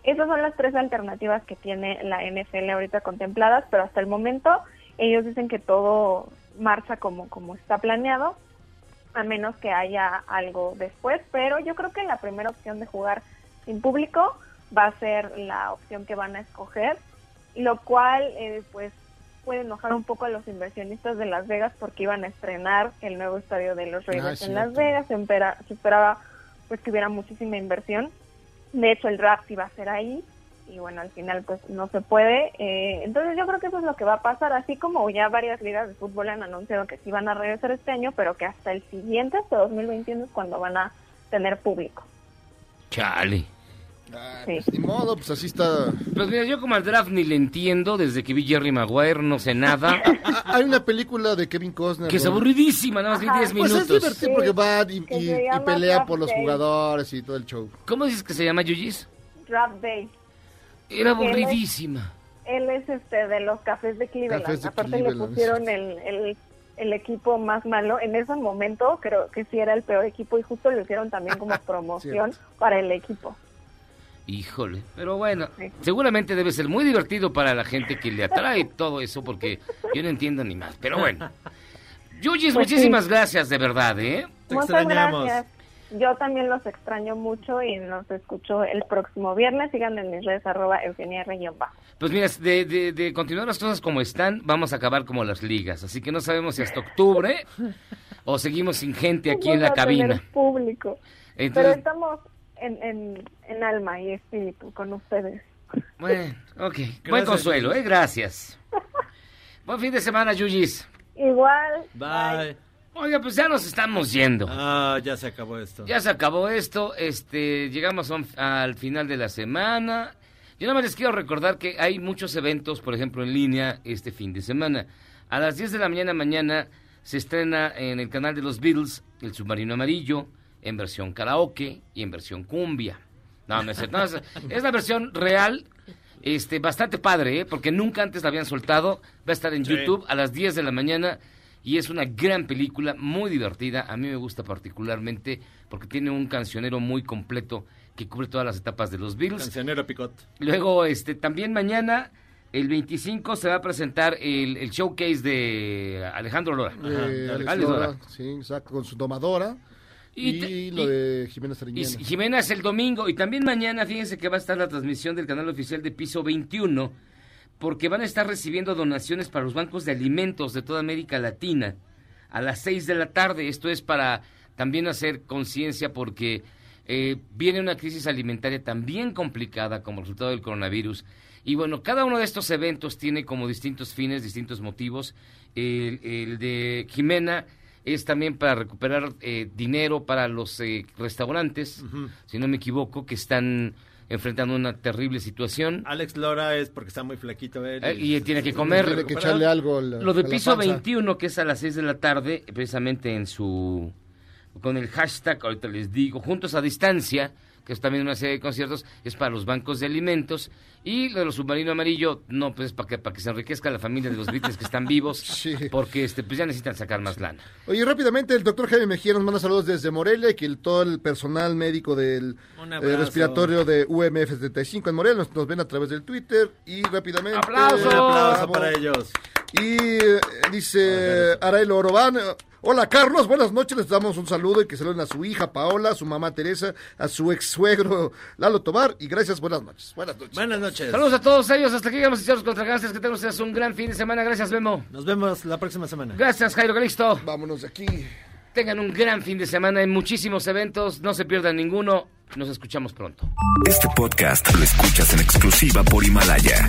[SPEAKER 17] Esas son las tres alternativas que tiene la NFL ahorita contempladas, pero hasta el momento ellos dicen que todo marcha como, como está planeado, a menos que haya algo después, pero yo creo que la primera opción de jugar sin público va a ser la opción que van a escoger, lo cual eh, pues puede enojar un poco a los inversionistas de Las Vegas porque iban a estrenar el nuevo estadio de los Raiders
[SPEAKER 19] Ah,
[SPEAKER 17] en Las. Vegas, se esperaba pues que hubiera muchísima inversión, de hecho el draft iba a ser ahí y bueno al final pues no se puede, Eh, entonces yo creo que eso es lo que va a pasar, así como ya varias ligas de fútbol han anunciado que sí van a regresar este año, pero que hasta el siguiente, hasta 2021 es cuando van a tener público.
[SPEAKER 4] Chale.
[SPEAKER 17] Sí.
[SPEAKER 6] Ni modo, pues así está.
[SPEAKER 4] Pues mira, yo como al draft ni le entiendo desde que vi Jerry Maguire, no sé nada.
[SPEAKER 6] Ah, Hay una película de Kevin Costner.
[SPEAKER 4] Que es
[SPEAKER 6] ¿no?
[SPEAKER 4] aburridísima, nada más vi
[SPEAKER 17] Ajá.
[SPEAKER 4] 10
[SPEAKER 6] Pues
[SPEAKER 4] minutos.
[SPEAKER 6] es divertido porque va y, y- y pelea
[SPEAKER 17] Draft
[SPEAKER 6] por los
[SPEAKER 17] Day.
[SPEAKER 6] jugadores y todo el show.
[SPEAKER 4] ¿Cómo dices que se llama Yuyis?
[SPEAKER 17] Draft Day.
[SPEAKER 4] Era
[SPEAKER 17] Él es-
[SPEAKER 4] aburridísima.
[SPEAKER 17] Él es este de los cafés de Cleveland.
[SPEAKER 4] Cafés de
[SPEAKER 17] Aparte
[SPEAKER 4] Cleveland,
[SPEAKER 17] le pusieron el, el, el equipo más malo. En ese momento creo que sí era el peor equipo y justo lo hicieron también como promoción para el equipo.
[SPEAKER 4] Híjole, pero bueno, seguramente debe ser muy divertido para la gente que le atrae todo eso porque yo no entiendo ni más. Pero bueno, Yuyis,
[SPEAKER 17] Pues sí.
[SPEAKER 4] muchísimas gracias de verdad, ¿eh?
[SPEAKER 17] Muchas gracias. Yo también los extraño mucho y los escucho el próximo viernes. Síganme en mis redes arroba Eugenia Bajo.
[SPEAKER 4] Pues mira, de, de, de continuar las cosas como están, vamos a acabar como las ligas. Así que no sabemos si hasta octubre o seguimos sin gente aquí en la
[SPEAKER 17] a tener
[SPEAKER 4] cabina.
[SPEAKER 17] público. Pero
[SPEAKER 4] Entonces,
[SPEAKER 17] estamos en, en, en alma y espíritu con ustedes.
[SPEAKER 4] bueno, ok. Buen consuelo, ¿eh? Gracias. Buen fin de semana, Yuyis.
[SPEAKER 17] Igual.
[SPEAKER 5] Bye.
[SPEAKER 4] Oiga, pues ya nos estamos yendo.
[SPEAKER 5] Ah, ya se acabó esto.
[SPEAKER 4] Ya se acabó esto, este, llegamos un- al final de la semana. Yo nada más les quiero recordar que hay muchos eventos, por ejemplo, en línea este fin de semana. A las 10 de la mañana mañana se estrena en el canal de los Beatles El Submarino Amarillo, en versión karaoke y en versión cumbia. No, no es cierto, no, es, es la versión real, este, bastante padre, ¿eh? porque nunca antes la habían soltado. Va a estar en
[SPEAKER 5] Sí.
[SPEAKER 4] YouTube a las 10 de la mañana y es una gran película, muy divertida. A mí me gusta particularmente porque tiene un cancionero muy completo que cubre todas las etapas de los Beatles.
[SPEAKER 5] Cancionero Picot.
[SPEAKER 4] Luego, este, también mañana, el 25, se va a presentar el, el showcase de Alejandro Lora.
[SPEAKER 6] Eh, Alex
[SPEAKER 4] Alex
[SPEAKER 6] Lora,
[SPEAKER 4] Lora.
[SPEAKER 6] sí, exacto, con su domadora. Y, lo de Jimena
[SPEAKER 4] Y
[SPEAKER 6] Sariñana.
[SPEAKER 4] Jimena es el domingo y también mañana, fíjense que va a estar la transmisión del canal oficial de Piso 21, porque van a estar recibiendo donaciones para los bancos de alimentos de toda América Latina a las 6 de la tarde. Esto es para también hacer conciencia porque eh, viene una crisis alimentaria también complicada como resultado del coronavirus. Y bueno, cada uno de estos eventos tiene como distintos fines, distintos motivos. El, el de Jimena es también para recuperar eh, dinero para los eh, restaurantes, si no me equivoco, que están enfrentando una terrible situación.
[SPEAKER 5] Alex Lora es porque está muy flaquito él.
[SPEAKER 4] Eh, y tiene que comer.
[SPEAKER 6] Tiene que echarle algo la-
[SPEAKER 4] Lo de piso
[SPEAKER 6] panza.
[SPEAKER 4] 21, que es a las 6 de la tarde, precisamente en su. con el hashtag, ahorita les digo, Juntos a Distancia, que es también una serie de conciertos, es para los bancos de alimentos. Y lo de los submarino amarillo, no, pues es para que, para que se enriquezca la familia de los Beatles que están vivos, porque este, pues ya necesitan sacar más lana.
[SPEAKER 6] Oye, rápidamente, el doctor Jaime Mejía nos manda saludos desde Morelia que el- todo el personal médico del eh, respiratorio de UMF75 en Morelia nos, nos ven a través del Twitter y rápidamente...
[SPEAKER 4] ¡Aplauso!
[SPEAKER 5] Un aplauso para ellos.
[SPEAKER 6] Y eh, dice Arael Orobán, hola Carlos, buenas noches, les damos un saludo y que saluden a su hija Paola, a su mamá Teresa, a su ex suegro Lalo Tobar y gracias, buenas noches. Buenas noches.
[SPEAKER 5] Buenas noches.
[SPEAKER 4] Saludos a todos ellos, hasta aquí llegamos a contra Gangsters, que tengan ustedes un gran fin de semana. Gracias, Memo.
[SPEAKER 5] Nos vemos la próxima semana.
[SPEAKER 4] Gracias, Jairo Calixto.
[SPEAKER 6] Vámonos de aquí.
[SPEAKER 4] Tengan un gran fin de semana en muchísimos eventos, no se pierdan ninguno. Nos escuchamos pronto.
[SPEAKER 20] Este podcast lo escuchas en exclusiva por Himalaya.